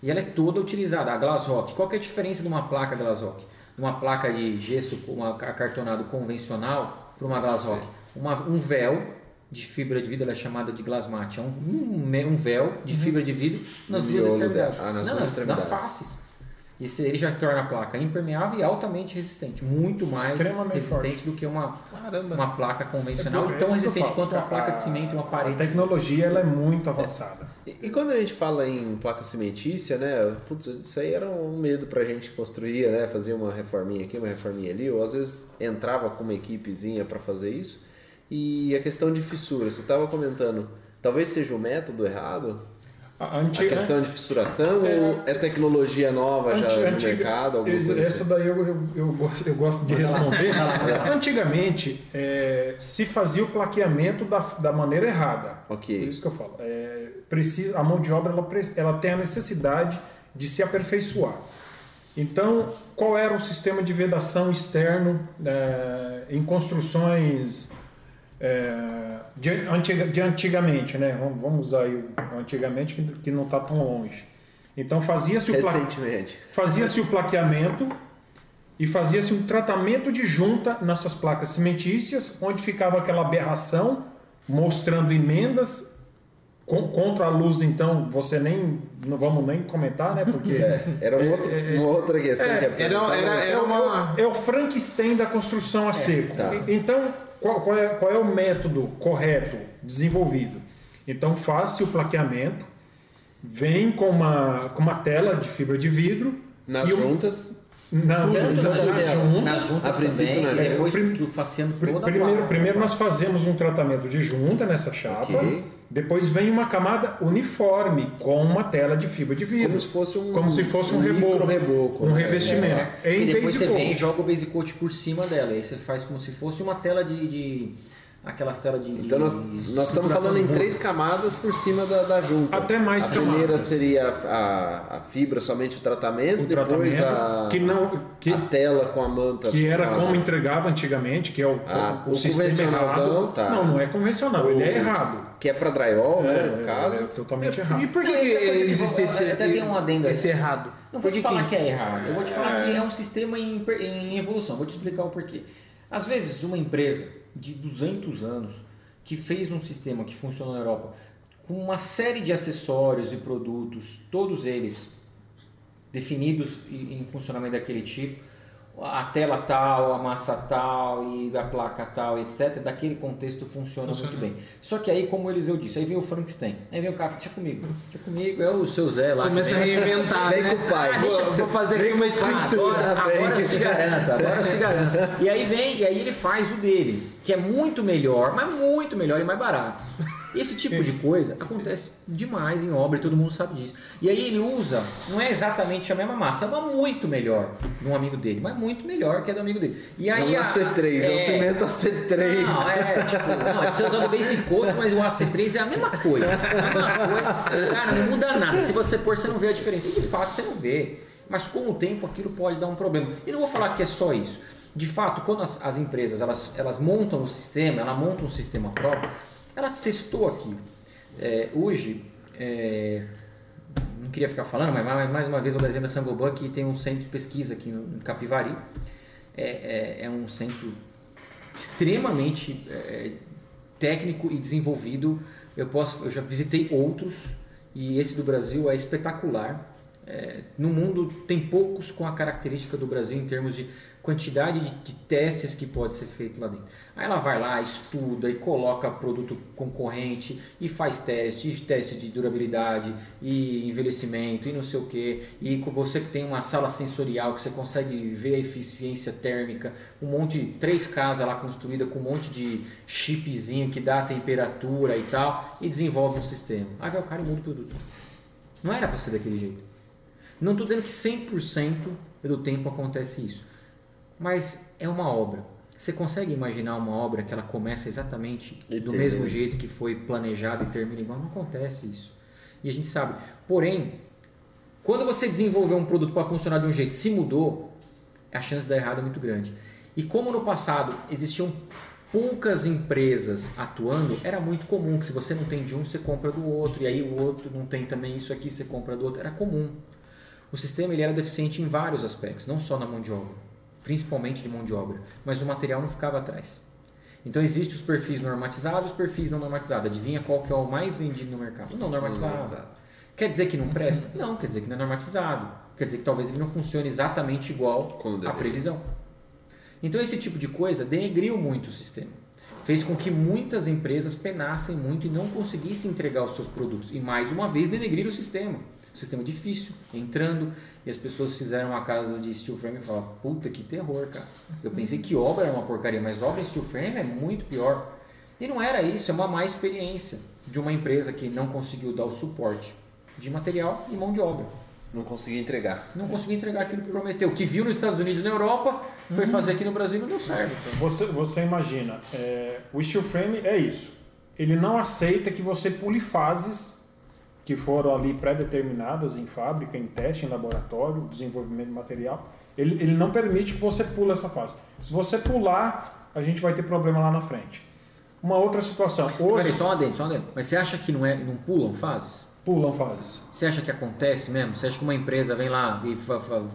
Speaker 3: E ela é toda utilizada. A Glassrock, qual que é a diferença de uma placa Glassrock? De uma placa de gesso com uma acartonado convencional para uma Glassrock? Uma, um véu de fibra de vidro, ela é chamada de Glassmat. É um, um, um véu de fibra de vidro nas
Speaker 5: No
Speaker 3: duas extremidades.
Speaker 5: Ah, nas
Speaker 3: Não,
Speaker 5: duas
Speaker 3: nas, nas
Speaker 5: extremidades.
Speaker 3: faces. Esse, ele já torna a placa impermeável e altamente resistente. Muito mais resistente do que uma,
Speaker 1: Caramba.
Speaker 3: uma placa convencional
Speaker 4: É
Speaker 3: e tão resistente quanto uma
Speaker 4: a-
Speaker 3: placa de cimento uma
Speaker 4: A
Speaker 3: parede.
Speaker 4: tecnologia ela é muito avançada.
Speaker 5: E, e quando a gente fala em placa cimentícia, né? Putz, isso aí era um medo pra gente que construía, né? Fazia uma reforminha aqui, uma reforminha ali, ou às vezes entrava com uma equipezinha pra fazer isso. E a questão de fissura, você estava comentando, talvez seja o método errado?
Speaker 4: A
Speaker 5: A
Speaker 4: antiga,
Speaker 5: questão de fissuração ou é tecnologia nova já
Speaker 4: Anti-
Speaker 5: no
Speaker 4: antiga-
Speaker 5: mercado?
Speaker 4: Essa
Speaker 5: assim?
Speaker 4: daí eu, eu, eu gosto, eu gosto de responder. Antigamente, é, se fazia o plaqueamento da, da maneira errada. Por
Speaker 5: Ok.
Speaker 4: isso que eu falo. É, precisa, a mão de obra ela, ela tem a necessidade de se aperfeiçoar. Então, qual era o sistema de vedação externo é, em construções é, de, antiga, de antigamente, né? Vamos, vamos usar aí o antigamente que, que não está tão longe. Então fazia-se o, pla, fazia-se o plaqueamento e fazia-se um tratamento de junta nessas placas cimentícias, onde ficava aquela aberração mostrando emendas com- contra a luz. Então você nem não vamos nem comentar, né? Porque [laughs]
Speaker 5: É, era um outro- uma outra questão
Speaker 4: é,
Speaker 5: que
Speaker 1: era- era-
Speaker 4: é,
Speaker 1: era
Speaker 4: o-
Speaker 1: uma-
Speaker 4: é o Frankenstein da construção a seco.
Speaker 5: tá.
Speaker 4: Então, qual, qual é, qual é o método correto desenvolvido? Então, faz-se o plaqueamento, vem com uma, com uma tela de fibra de vidro.
Speaker 5: Nas
Speaker 4: e
Speaker 5: juntas,
Speaker 4: Não,
Speaker 3: Tanto
Speaker 4: então,
Speaker 3: nas,
Speaker 4: nas juntas.
Speaker 3: nas juntas
Speaker 5: a princípio,
Speaker 3: também,
Speaker 5: né?
Speaker 3: e depois
Speaker 4: Prim-
Speaker 3: tu faceando
Speaker 4: Pri-
Speaker 3: toda a
Speaker 4: Primeiro,
Speaker 3: placa.
Speaker 4: primeiro nós fazemos um tratamento de junta nessa chapa.
Speaker 5: Ok.
Speaker 4: Depois vem uma camada uniforme com uma tela de fibra de vidro.
Speaker 5: como se fosse um,
Speaker 4: Como se fosse um
Speaker 5: micro
Speaker 4: reboco.
Speaker 5: reboco.
Speaker 4: Um
Speaker 5: né?
Speaker 4: revestimento.
Speaker 3: É,
Speaker 4: Em
Speaker 3: e depois
Speaker 4: base
Speaker 3: você
Speaker 4: coat.
Speaker 3: vem e joga o base coat por cima dela. Aí você faz como se fosse uma tela de. de- aquelas telas de.
Speaker 5: Então nós,
Speaker 3: de
Speaker 5: nós estamos falando em três camadas por cima da, da junta.
Speaker 4: Até mais
Speaker 5: A primeira
Speaker 4: camadas.
Speaker 5: seria a, a, a fibra, somente o tratamento,
Speaker 4: O
Speaker 5: depois
Speaker 4: tratamento
Speaker 5: a,
Speaker 4: que não que,
Speaker 5: a tela com a manta.
Speaker 4: que era
Speaker 5: com a-
Speaker 4: como entregava antigamente, que é o,
Speaker 5: Ah,
Speaker 4: o,
Speaker 5: o
Speaker 4: sistema errado.
Speaker 5: tá.
Speaker 4: Não, não é convencional, ele é errado.
Speaker 5: Que é para drywall, né, no
Speaker 4: é,
Speaker 5: caso.
Speaker 4: é totalmente errado.
Speaker 1: E por que,
Speaker 3: e
Speaker 1: existe esse,
Speaker 3: até tem um adendo aí.
Speaker 1: esse errado?
Speaker 3: Não vou te falar
Speaker 1: que-
Speaker 3: é errado. Eu vou te falar que é um sistema em evolução. Vou te explicar o porquê. Às vezes, uma empresa de 200 anos que fez um sistema que funciona na Europa com uma série de acessórios e produtos, todos eles definidos em funcionamento daquele tipo, a tela tal, a massa tal e a placa tal, etc. Daquele contexto funciona,
Speaker 1: Funciona.
Speaker 3: muito bem. Só que aí, como Eliseu disse, aí vem o Frankenstein, aí vem o cara, deixa comigo, deixa comigo, é o seu Zé lá. que
Speaker 1: Começa a reinventar,
Speaker 5: Vem
Speaker 1: né?
Speaker 5: com o pai.
Speaker 3: Ah, deixa-
Speaker 1: Vou, fazer aqui uma script se
Speaker 3: agora,
Speaker 1: bem.
Speaker 3: agora eu se garanto, agora eu se garanto. E aí vem, e aí ele faz o dele, que é muito melhor, mas muito melhor e mais barato. Esse tipo de coisa acontece demais em obra e todo mundo sabe disso. E aí ele usa, não é exatamente a mesma massa, é uma muito melhor de um amigo dele, mas muito melhor que a do amigo dele. E aí
Speaker 5: Não
Speaker 3: a-
Speaker 5: AC3, é o cimento AC3.
Speaker 3: Não, é, tipo, não, é precisa usar o base coat, mas o AC3 é a mesma coisa. É a mesma coisa. Cara, não muda nada. Se você pôr, você não vê a diferença. E de fato você não vê. Mas com o tempo aquilo pode dar um problema. E não vou falar que é só isso. De fato, quando as, as empresas elas, elas montam o sistema, ela monta um sistema próprio, ela testou aqui. É, hoje, é, não queria ficar falando, mas mais, uma vez o desenho da Sangoban que tem um centro de pesquisa aqui no, Capivari. É, é, é um centro extremamente é, técnico e desenvolvido. Eu posso, eu já visitei outros e esse do Brasil é espetacular. É, no mundo tem poucos com a característica do Brasil em termos de quantidade de, de testes que pode ser feito lá dentro. Aí ela vai lá, estuda e coloca produto concorrente e faz teste, e teste de durabilidade e envelhecimento e não sei o que. E você que tem uma sala sensorial que você consegue ver a eficiência térmica, um monte três casas lá construída com um monte de chipzinho que dá a temperatura e tal e desenvolve um sistema. Aí vai o cara e muda o produto. Não era para ser daquele jeito. Não estou dizendo que 100% do tempo acontece isso, mas é uma obra. Você consegue imaginar uma obra que ela começa exatamente
Speaker 5: E
Speaker 3: do mesmo jeito que foi planejado e termina igual? Não acontece isso. E a gente sabe. Porém, quando você desenvolveu um produto para funcionar de um jeito, se mudou, a chance de dar errado é muito grande. E como no passado existiam poucas empresas atuando, era muito comum que se você não tem de um, você compra do outro, e aí o outro não tem também isso aqui, você compra do outro. Era comum. O sistema ele era deficiente em vários aspectos, não só na mão de obra, principalmente de mão de obra, mas o material não ficava atrás. Então existem os perfis normatizados e os perfis não normatizados. Adivinha qual que é o mais vendido no mercado? Não normatizado.
Speaker 5: Normatizado.
Speaker 3: Quer dizer que não presta? [laughs] Não, quer dizer que não é normatizado. Quer dizer que talvez ele não funcione exatamente igual à previsão. Então esse tipo de coisa denegriu muito o sistema. Fez com que muitas empresas penassem muito e não conseguissem entregar os seus produtos. E mais uma vez denegrir o sistema. Sistema difícil, entrando, e as pessoas fizeram uma casa de steel frame e falaram, puta que terror, cara. Eu pensei que obra era uma porcaria, mas obra em steel frame é muito pior. E não era isso, é uma má experiência de uma empresa que não conseguiu dar o suporte de material e mão de obra.
Speaker 5: Não consegui entregar.
Speaker 3: Não conseguiu entregar aquilo que prometeu. Que viu nos Estados Unidos e na Europa, foi fazer aqui no Brasil e não deu certo.
Speaker 4: Você, você imagina, é, o steel frame é isso. Ele não aceita que você pule fases que foram ali pré-determinadas em fábrica, em teste, em laboratório, desenvolvimento de material. Ele, ele não permite que você pule essa fase. Se você pular, a gente vai ter problema lá na frente. Uma outra situação.
Speaker 3: Peraí,
Speaker 4: Hoje,
Speaker 3: só um adendo, só um adendo. Mas você acha que não, é, não pulam fases?
Speaker 4: pulam fases.
Speaker 3: Você acha que acontece mesmo? Você acha que uma empresa vem lá e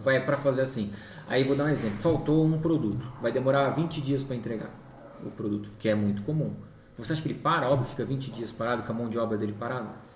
Speaker 3: vai para fazer assim? Aí vou dar um exemplo. Faltou um produto. Vai demorar 20 dias para entregar o produto, que é muito comum. Você acha que ele para, óbvio, fica 20 dias parado com a mão de obra dele parada?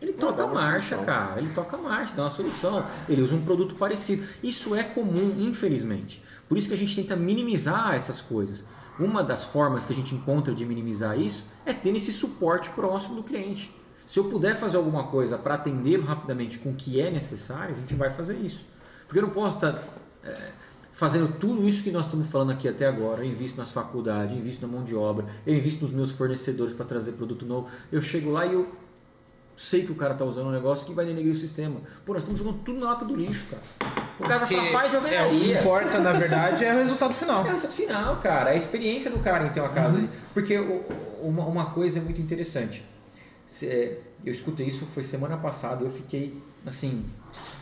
Speaker 3: Ele toca
Speaker 5: dá
Speaker 3: a
Speaker 5: uma
Speaker 3: marcha,
Speaker 5: solução.
Speaker 3: cara. Ele toca a marcha, dá uma solução. Ele usa um produto parecido. Isso é comum, infelizmente. Por isso que a gente tenta minimizar essas coisas. Uma das formas que a gente encontra de minimizar isso é ter esse suporte próximo do cliente. Se eu puder fazer alguma coisa para atendê-lo rapidamente com o que é necessário, a gente vai fazer isso. Porque eu não posso estar é, fazendo tudo isso que nós estamos falando aqui até agora. Eu invisto nas faculdades, eu invisto na mão de obra, eu invisto nos meus fornecedores para trazer produto novo. Eu chego lá e eu sei que o cara tá usando um negócio que vai denegrir o sistema. Pô, nós estamos jogando tudo na lata do lixo, cara. O cara vai falar, faz de
Speaker 1: é, o que
Speaker 3: alvenaria.
Speaker 1: importa, na verdade, é o resultado final.
Speaker 3: É o resultado final, cara. É a experiência do cara em ter uma casa.
Speaker 1: Uhum.
Speaker 3: Porque uma, uma coisa é muito interessante. É, eu escutei isso, foi semana passada, eu fiquei, assim...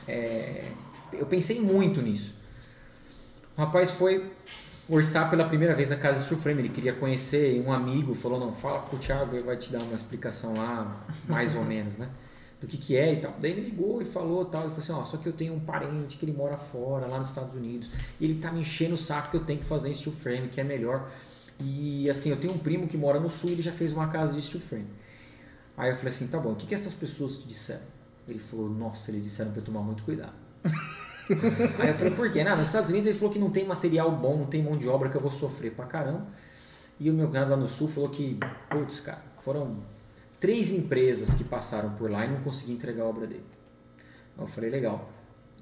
Speaker 3: é, eu pensei muito nisso. O rapaz foi orçar pela primeira vez a casa steel frame. Ele queria conhecer um amigo falou, não, fala com o Thiago, ele vai te dar uma explicação lá, mais ou menos, né? Do que que é e tal. Daí ele ligou e falou tal. Ele falou assim, ó, só que eu tenho um parente que ele mora fora, lá nos Estados Unidos. E ele tá me enchendo o saco que eu tenho que fazer em steel frame, que é melhor. E assim, eu tenho um primo que mora no sul e ele já fez uma casa de steel frame. Aí eu falei assim, tá bom, o que, que essas pessoas te disseram? Ele falou, nossa, eles disseram pra eu tomar muito cuidado. [laughs] [laughs] Aí eu falei, por quê? Não, nos Estados Unidos ele falou que não tem material bom, não tem mão de obra, que eu vou sofrer pra caramba. E o meu cunhado lá no sul falou que, putz, cara, foram três empresas que passaram por lá e não conseguiam entregar a obra dele. Eu falei, legal.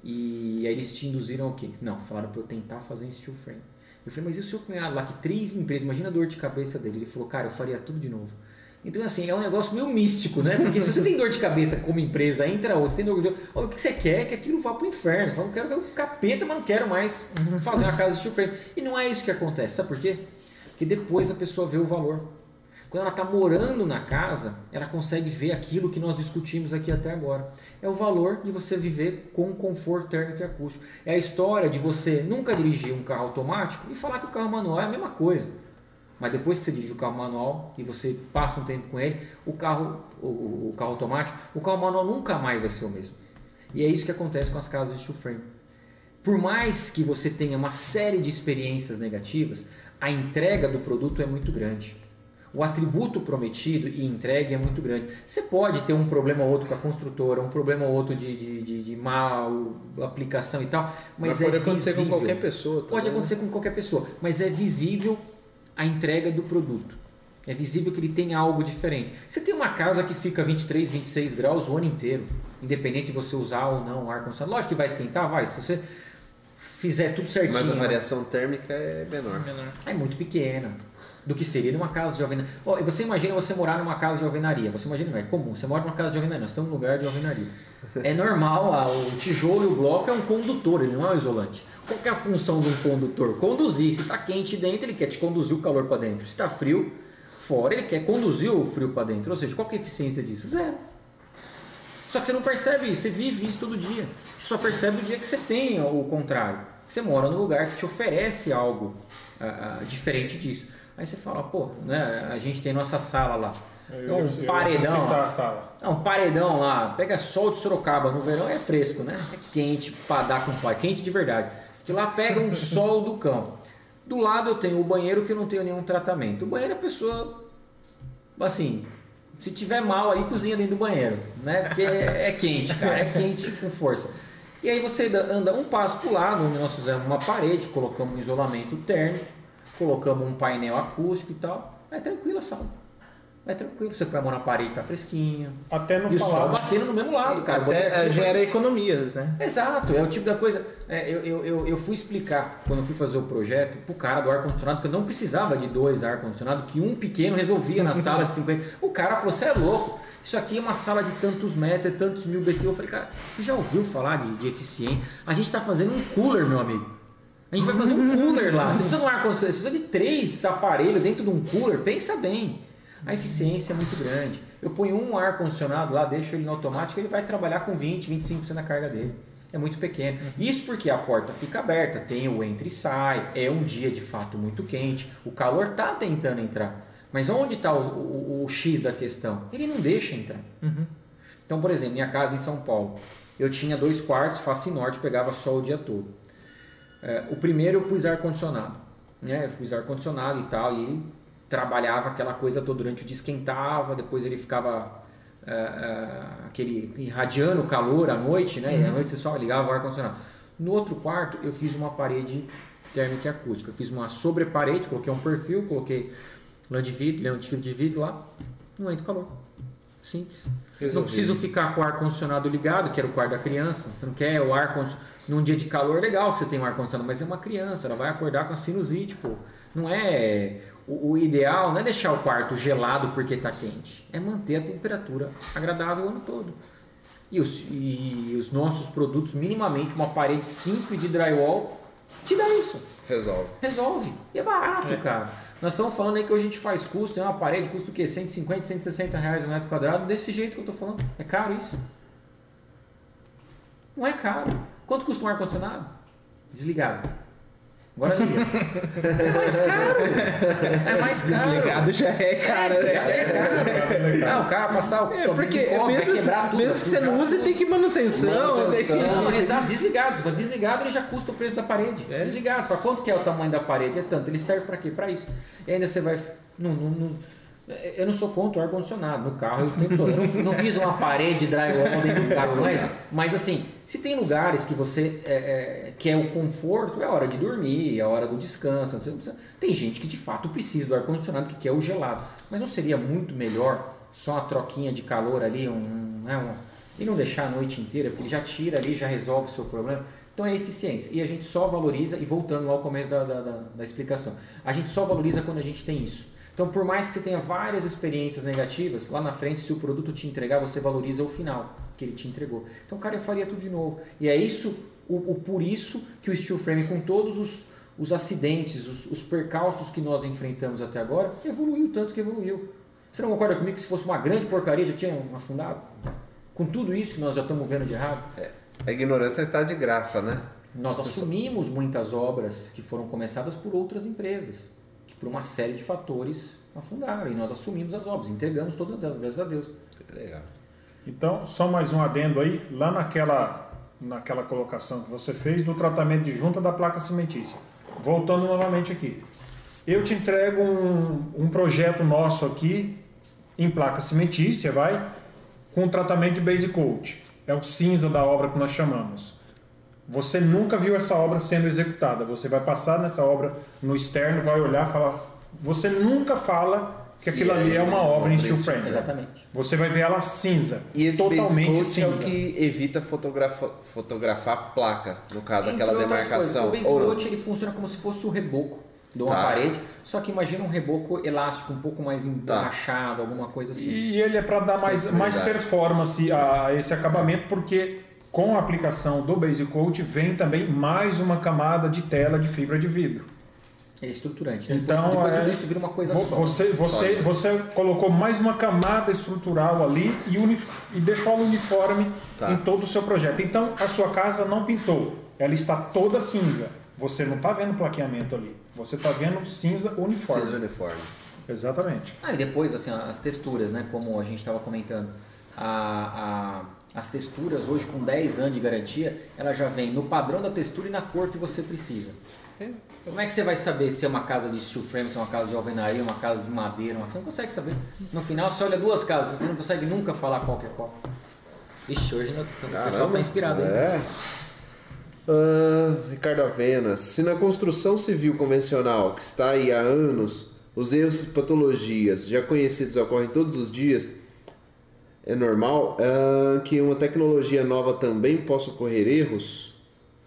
Speaker 3: E aí eles te induziram o quê? Não, falaram pra eu tentar fazer em steel frame. Eu falei, mas e o seu cunhado lá, que três empresas, imagina a dor de cabeça dele. Ele falou, cara, eu faria tudo de novo. Então, assim, é um negócio meio místico, né? Porque se você tem dor de cabeça como empresa, entra outra, você tem dor de Olha, o que você quer que aquilo vá pro inferno. Você fala, eu quero ver o capeta, mas não quero mais fazer uma casa de frame. E não é isso que acontece, sabe por quê? Porque depois a pessoa vê o valor. Quando ela está morando na casa, ela consegue ver aquilo que nós discutimos aqui até agora. É o valor de você viver com conforto térmico e acústico. É a história de você nunca dirigir um carro automático e falar que o carro manual é a mesma coisa. Mas depois que você dirige o carro manual e você passa um tempo com ele, o carro, o, o- carro automático, o carro manual nunca mais vai ser o mesmo. E é isso que acontece com as casas de steel frame. Por mais que você tenha uma série de experiências negativas, a entrega do produto é muito grande. O atributo prometido e entregue é muito grande. Você pode ter um problema ou outro com a construtora, um problema ou outro de, de, de, de mal aplicação e tal, mas,
Speaker 5: Mas
Speaker 3: é
Speaker 5: pode acontecer com qualquer pessoa.
Speaker 3: Pode
Speaker 5: também, né?
Speaker 3: acontecer com qualquer pessoa, mas é visível a entrega do produto. É visível que ele tem algo diferente. Você tem uma casa que fica 23, 26 graus o ano inteiro, independente de você usar ou não o ar-condicionado. Lógico que vai esquentar, vai. Se você fizer tudo certinho,
Speaker 5: Mas a variação térmica é menor.
Speaker 3: é muito pequena. Do que seria numa casa de alvenaria. E você imagina você morar numa casa de alvenaria. Você imagina, não é comum. Você mora numa casa de alvenaria. Nós estamos num lugar de alvenaria. É normal, ah, o tijolo e o bloco é um condutor, ele não é um isolante. Qual é a função de um condutor? Conduzir. Se está quente dentro, ele quer te conduzir o calor para dentro. Se está frio fora, ele quer conduzir o frio para dentro. Ou seja, qual é a eficiência disso? Zero. Só que você não percebe isso, você vive isso todo dia. Você só percebe o dia que você tem o contrário. Você mora num lugar que te oferece algo ah, ah, diferente disso. Aí você fala, pô, né, a gente tem nossa sala lá.
Speaker 4: Eu,
Speaker 3: É um
Speaker 4: eu- eu
Speaker 3: paredão lá.
Speaker 4: a sala.
Speaker 3: É um paredão lá, pega sol de Sorocaba, no verão é fresco, né? É quente pra dar com pai, quente de verdade. De lá pega um [laughs] sol do cão. Do lado eu tenho o banheiro que eu não tenho nenhum tratamento. O banheiro a pessoa, assim, se tiver mal aí, cozinha dentro do banheiro, né? Porque é, é quente, cara, é quente com força. E aí você da- anda um passo lado, onde nós fizemos uma parede, colocamos um isolamento térmico, colocamos um painel acústico e tal. É tranquilo a sala. É tranquilo, você põe a mão na parede, tá fresquinho.
Speaker 4: Até não
Speaker 3: E o sol
Speaker 4: falar.
Speaker 3: batendo no mesmo lado, cara.
Speaker 1: Até eh, gera economias, né?
Speaker 3: Exato, é o tipo da coisa. é, eu, eu, eu, eu fui explicar, quando eu fui fazer o projeto, pro cara do ar-condicionado, que eu não precisava de dois ar-condicionado, que um pequeno resolvia na [laughs] sala de 50. O cara falou: você é louco, isso aqui é uma sala de tantos metros, tantos mil BTU. Eu falei, cara, você já ouviu falar de, de eficiência? A gente está fazendo um cooler, meu amigo. A gente vai fazer um cooler lá. Você precisa de um ar-condicionado, você precisa de três aparelhos dentro de um cooler. Pensa bem. A eficiência é muito grande. Eu ponho um ar-condicionado lá, deixo ele no automático, ele vai trabalhar com 20, 25% da carga dele. É muito pequeno. Isso porque a porta fica aberta, tem o entra e sai, é um dia de fato muito quente, o calor está tentando entrar. Mas onde está o, o- o X da questão? Ele não deixa entrar. Então, por exemplo, minha casa em São Paulo, eu tinha dois quartos, face norte, pegava sol o dia todo. É, o primeiro eu pus ar-condicionado. Né? Eu pus ar-condicionado e tal, e ele trabalhava aquela coisa toda durante o dia, esquentava, depois ele ficava é, é, aquele irradiando o calor à noite, né? E à noite você só ligava o ar-condicionado. No outro quarto eu fiz uma parede térmica e acústica. Eu fiz uma sobreparede, coloquei um perfil, coloquei lã de vidro, lã de vidro lá, não entra calor. Simples. Não preciso ficar com o ar-condicionado ligado, que era o quarto da criança. Você não quer o ar-condicionado. Num dia de calor, legal que você tem um ar-condicionado, mas é uma criança, ela vai acordar com a sinusite, pô. Não é. O, o ideal não é deixar o quarto gelado porque está quente, é manter a temperatura agradável o ano todo. E os, e os nossos produtos, minimamente, uma parede simples de drywall, te dá isso.
Speaker 5: Resolve.
Speaker 3: Resolve. E é barato, cara. Nós estamos falando aí que hoje a gente faz custo, tem uma parede, custa o quê? 150, 160 reais o metro quadrado, desse jeito que eu tô falando. É caro isso? Não é caro. Quanto custa um ar-condicionado? Desligado. Agora liga. É mais caro. É mais [laughs] caro.
Speaker 1: Desligado já é cara,
Speaker 3: É,
Speaker 1: né?
Speaker 3: é caro. Não, o cara passar o
Speaker 1: É, porque
Speaker 3: vai
Speaker 1: mesmo,
Speaker 3: quebrar tudo.
Speaker 1: mesmo que você não use, tem que manutenção. tem que-
Speaker 3: Não, exato, desligado. Desligado, ele já custa o preço da parede.
Speaker 1: É.
Speaker 3: Desligado. Fala, quanto que é o tamanho da parede? É tanto. Ele serve para quê? Para isso. E ainda você vai. Não, não, não- eu não sou contra o ar-condicionado no carro, eu o tempo todo. Eu não, não fiz uma parede drywall dentro do carro, é isso? Mas assim, se tem lugares que você é, é, quer o conforto, é a hora de dormir, é a hora do descanso. Tem gente que de fato precisa do ar-condicionado, que quer o gelado. Mas não seria muito melhor só uma troquinha de calor ali, um, né, um- e não deixar a noite inteira, porque já tira ali, já resolve o seu problema. Então é eficiência. E a gente só valoriza, e voltando lá ao começo da, da, da- da explicação, a gente só valoriza quando a gente tem isso. Então, por mais que você tenha várias experiências negativas, lá na frente, se o produto te entregar, você valoriza o final que ele te entregou. Então, cara faria tudo de novo. E é isso, o, o- por isso que o steel frame, com todos os, os acidentes, os, os percalços que nós enfrentamos até agora, evoluiu tanto que evoluiu. Você não concorda comigo que se fosse uma grande porcaria já tinha afundado? Com tudo isso que nós já estamos vendo de errado?
Speaker 5: A ignorância está de graça, né?
Speaker 3: Nós assumimos muitas obras que foram começadas por outras empresas, que por uma série de fatores afundaram. E nós assumimos as obras, entregamos todas elas, graças a Deus.
Speaker 5: Legal.
Speaker 4: Então, só mais um adendo aí, lá naquela, naquela colocação que você fez do tratamento de junta da placa cimentícia. Voltando novamente aqui. Eu te entrego um, um projeto nosso aqui em placa cimentícia, vai, com tratamento de base coat. É o cinza da obra que nós chamamos. Você nunca viu essa obra sendo executada. Você vai passar nessa obra no externo, vai olhar falar. Você nunca fala que aquilo
Speaker 5: Que
Speaker 4: ali
Speaker 5: é
Speaker 4: é uma obra em steel frame.
Speaker 3: Exatamente.
Speaker 4: Você vai ver ela cinza.
Speaker 5: E esse
Speaker 4: totalmente
Speaker 5: base coat é o
Speaker 4: cinza.
Speaker 5: que evita fotografa, fotografar a placa, no caso, aquela
Speaker 3: Entre outras
Speaker 5: demarcação.
Speaker 3: coisas, O base coat ele funciona como se fosse o reboco. de uma
Speaker 5: Tá.
Speaker 3: parede. Só que imagina um reboco elástico, um pouco mais emborrachado, alguma coisa assim.
Speaker 4: E ele é para dar mais, mais performance a esse acabamento, porque com a aplicação do Base Coat vem também mais uma camada de tela de fibra de vidro.
Speaker 3: É estruturante. né?
Speaker 4: Então,
Speaker 3: depois
Speaker 4: é-
Speaker 3: tudo isso vira uma coisa
Speaker 4: Vo-
Speaker 3: só.
Speaker 4: Você, você, você colocou mais uma camada estrutural ali e, uni, e deixou ela uniforme
Speaker 5: Tá.
Speaker 4: em todo o seu projeto. Então a sua casa não pintou, ela está toda cinza. Você não está vendo plaqueamento ali, você está vendo cinza uniforme.
Speaker 5: Cinza uniforme.
Speaker 4: Exatamente.
Speaker 3: Ah, e depois, assim, as texturas, né? Como a gente estava comentando. A, a- as texturas hoje com 10 anos de garantia, ela já vem no padrão da textura e na cor que você precisa. Como é que você vai saber se é uma casa de steel frame, se é uma casa de alvenaria, uma casa de madeira? Uma... Você não consegue saber. No final você olha duas casas, você não consegue nunca falar qual que é qual. Ixi, hoje o pessoal tá inspirado.
Speaker 5: É. Ah, Ricardo Avenas, se na construção civil convencional, que está aí há anos, os erros e patologias já conhecidos ocorrem todos os dias, é normal ah, que uma tecnologia nova também possa ocorrer erros?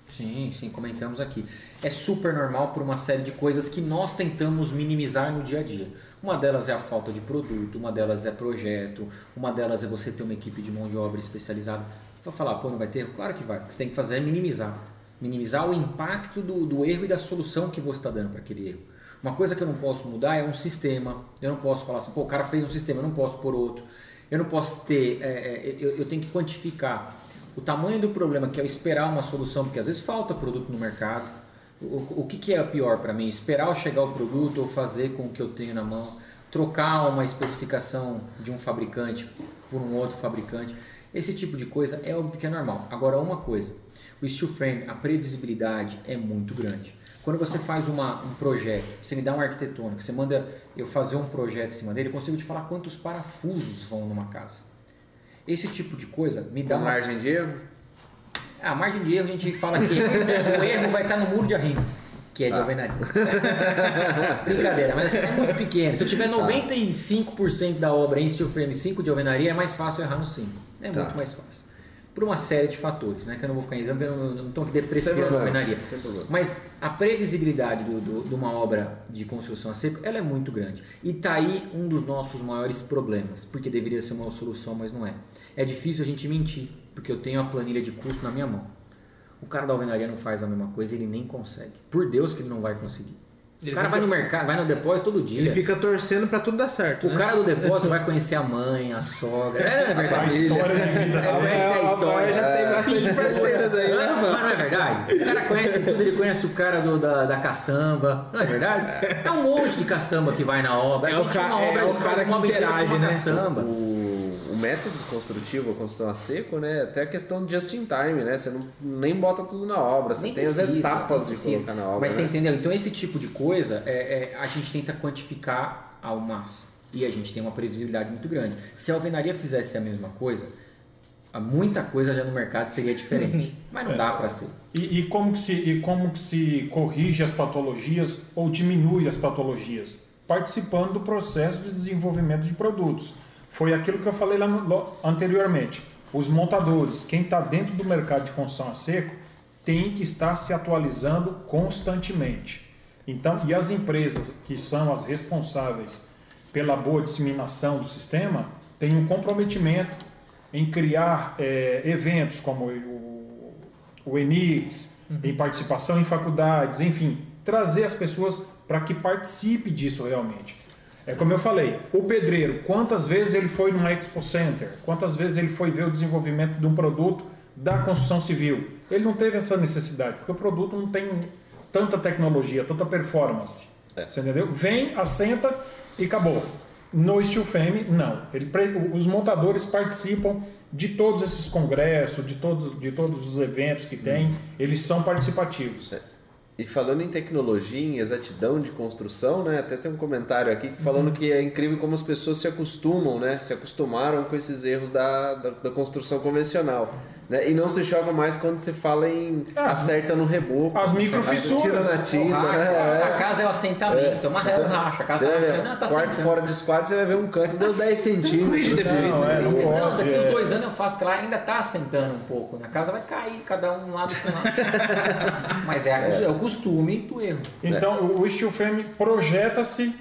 Speaker 3: Sim, sim, comentamos aqui. É super normal por uma série de coisas que nós tentamos minimizar no dia a dia. Uma delas é a falta de produto, uma delas é projeto, uma delas é você ter uma equipe de mão de obra especializada. Vou falar, pô, não vai ter? Claro que vai. O que você tem que fazer é minimizar. Minimizar o impacto do, do erro e da solução que você está dando para aquele erro. Uma coisa que eu não posso mudar é um sistema. Eu não posso falar assim, pô, o cara fez um sistema, eu não posso pôr outro. Eu não posso ter, é, é, eu, eu tenho que quantificar o tamanho do problema, que é esperar uma solução, porque às vezes falta produto no mercado. O, o que, que é pior para mim? Esperar chegar o produto ou fazer com o que eu tenho na mão? Trocar uma especificação de um fabricante por um outro fabricante? Esse tipo de coisa é óbvio que é normal. Agora, uma coisa: o steel frame, a previsibilidade é muito grande. Quando você faz uma, um projeto, você me dá um arquitetônico, você manda eu fazer um projeto em cima dele, eu consigo te falar quantos parafusos vão numa casa. Esse tipo de coisa me dá
Speaker 5: Com
Speaker 3: uma
Speaker 5: margem de erro?
Speaker 3: A margem de erro a gente fala que o erro vai estar no muro de arrimo, que é de alvenaria. [laughs] Brincadeira, mas assim, é muito pequeno. Se eu tiver 95% da obra em steel frame 5 de alvenaria, é mais fácil errar no 5. É
Speaker 5: Tá.
Speaker 3: muito mais fácil. Por uma série de fatores, né? Que eu não vou ficar entrando, eu não- estou aqui depreciando a alvenaria. Mas a previsibilidade do, do- de uma obra de construção a seco, ela é muito grande. E tá aí um dos nossos maiores problemas, porque deveria ser uma solução, mas não é. É difícil a gente mentir, porque eu tenho a planilha de custo na minha mão. O cara da alvenaria não faz a mesma coisa, ele nem consegue. Por Deus que ele não vai conseguir.
Speaker 1: Ele
Speaker 3: o cara
Speaker 1: fica-
Speaker 3: vai no mercado, vai no depósito todo dia.
Speaker 1: Ele fica torcendo pra tudo dar certo.
Speaker 3: O
Speaker 1: né?
Speaker 3: cara do depósito vai conhecer a mãe, a sogra. É, não é [laughs]
Speaker 4: A
Speaker 3: verdade.
Speaker 4: história de vida.
Speaker 3: É, conhece a história.
Speaker 1: já tem bastante parceiras aí, né,
Speaker 3: Mas
Speaker 1: mano?
Speaker 3: não é verdade? O cara conhece tudo, ele conhece o cara do, da, da caçamba. Não é verdade? É um monte de caçamba que vai na obra. A
Speaker 1: É o
Speaker 3: gente
Speaker 1: ca-
Speaker 3: uma obra
Speaker 1: é o
Speaker 3: de
Speaker 1: cara que interage, né?
Speaker 3: caçamba.
Speaker 5: O, o método construtivo, a construção a seco, né? Até a questão de just in time, né? Você não, nem bota tudo na obra, você
Speaker 3: Nem
Speaker 5: tem as
Speaker 3: precisa,
Speaker 5: etapas
Speaker 3: não
Speaker 5: de
Speaker 3: precisa.
Speaker 5: colocar na obra.
Speaker 3: Mas você
Speaker 5: né?
Speaker 3: entendeu? Então esse tipo de coisa é, é, a gente tenta quantificar ao máximo. E a gente tem uma previsibilidade muito grande. Se a alvenaria fizesse a mesma coisa, muita coisa já no mercado seria diferente. [laughs] Mas não dá para ser.
Speaker 4: E, e como que se, e como que se corrige as patologias ou diminui as patologias? Participando do processo de desenvolvimento de produtos. Foi aquilo que eu falei lá no- anteriormente. Os montadores, quem está dentro do mercado de construção a seco, tem que estar se atualizando constantemente. Então, e as empresas que são as responsáveis pela boa disseminação do sistema têm um comprometimento em criar eh, eventos como o, o Enix, em participação em faculdades, enfim, trazer as pessoas para que participe disso realmente. É como eu falei, o pedreiro, quantas vezes ele foi numa Expo Center? Quantas vezes ele foi ver o desenvolvimento de um produto da construção civil? Ele não teve essa necessidade, porque o produto não tem tanta tecnologia, tanta performance.
Speaker 5: É.
Speaker 4: Você entendeu? Vem, assenta e acabou. No steel frame, não. Ele, os montadores participam de todos esses congressos, de todos, de todos os eventos que tem, eles são participativos.
Speaker 5: E falando em tecnologia, em exatidão de construção, né? Até tem um comentário aqui falando que é incrível como as pessoas se acostumam, né? Se acostumaram com esses erros da, da, da construção convencional.
Speaker 2: Né? E não se joga mais quando se fala em
Speaker 4: É.
Speaker 2: acerta no reboco.
Speaker 4: As microfissuras.
Speaker 2: Tira na tinta,
Speaker 3: racha,
Speaker 2: né?
Speaker 3: A casa é o assentamento, é uma
Speaker 2: Então,
Speaker 3: racha. A casa tá rachando, tá
Speaker 2: quarto fora de esquadro, você vai ver um canto, deu 10 centímetros.
Speaker 4: Não, é, não
Speaker 3: Não,
Speaker 4: pode,
Speaker 3: daqui
Speaker 4: é.
Speaker 3: uns dois anos eu faço, porque lá ainda tá assentando um pouco. Na casa vai cair, cada um lado com lado. [laughs] Mas é, a- é o costume do erro.
Speaker 4: Então, o steel frame projeta-se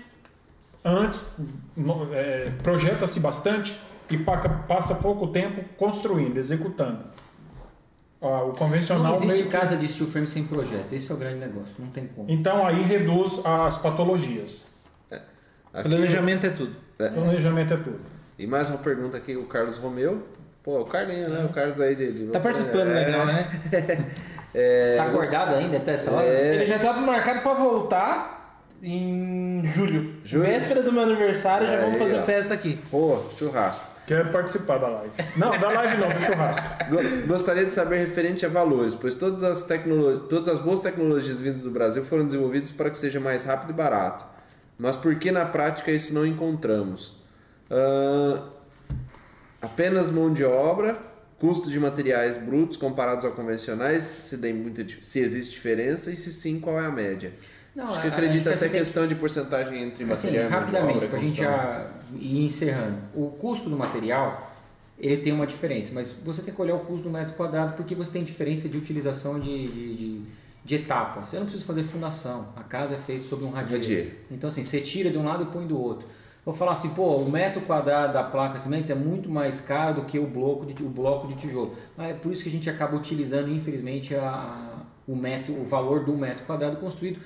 Speaker 4: antes, é, projeta-se bastante e passa pouco tempo construindo, executando. Ah, o
Speaker 3: Não
Speaker 4: convencional
Speaker 3: existe
Speaker 4: meio que-
Speaker 3: casa de steel frame sem projeto. Esse é o grande negócio. Não tem como.
Speaker 4: Então aí reduz as patologias.
Speaker 2: Aqui,
Speaker 1: Planejamento é tudo.
Speaker 4: Planejamento é tudo.
Speaker 2: E mais uma pergunta aqui, o Carlos Romeu. Pô, o Carlinho, né? O Carlos aí de. de
Speaker 1: Tá participando
Speaker 2: é,
Speaker 1: legal, né? [laughs]
Speaker 2: É,
Speaker 3: Tá acordado ainda até essa hora?
Speaker 1: Ele já tá marcado pra voltar em julho.
Speaker 2: Julho?
Speaker 1: Véspera do meu aniversário, já vamos fazer
Speaker 2: ó.
Speaker 1: festa aqui.
Speaker 2: Pô, churrasco.
Speaker 4: Quer participar da live. Não, da live não, do churrasco. [laughs]
Speaker 2: Go- Gostaria de saber referente a valores, pois todas as, tecnolo- todas as boas tecnologias vindas do Brasil foram desenvolvidas para que seja mais rápido e barato. Mas por que na prática isso não encontramos? Ahn, apenas mão de obra, custo de materiais brutos comparados a convencionais, se, tem muita, dif- se existe diferença e se sim, qual é a média?
Speaker 3: Não,
Speaker 2: Acho que acredita até
Speaker 3: tem-
Speaker 2: questão de porcentagem entre
Speaker 3: Assim,
Speaker 2: material e
Speaker 3: rapidamente, para a gente já ir encerrando. O custo do material, ele tem uma diferença, mas você tem que olhar o custo do metro quadrado porque você tem diferença de utilização de, de, de, de etapas. Você não precisa fazer fundação. A casa é feita sobre um radier.
Speaker 2: Radier.
Speaker 3: Então, assim, você tira de um lado e põe do outro. Vou falar assim, pô, o metro quadrado da placa cimento é muito mais caro do que o bloco de, o bloco de tijolo. Mas é por isso que a gente acaba utilizando, infelizmente, a, a- o, metro, o valor do metro quadrado construído,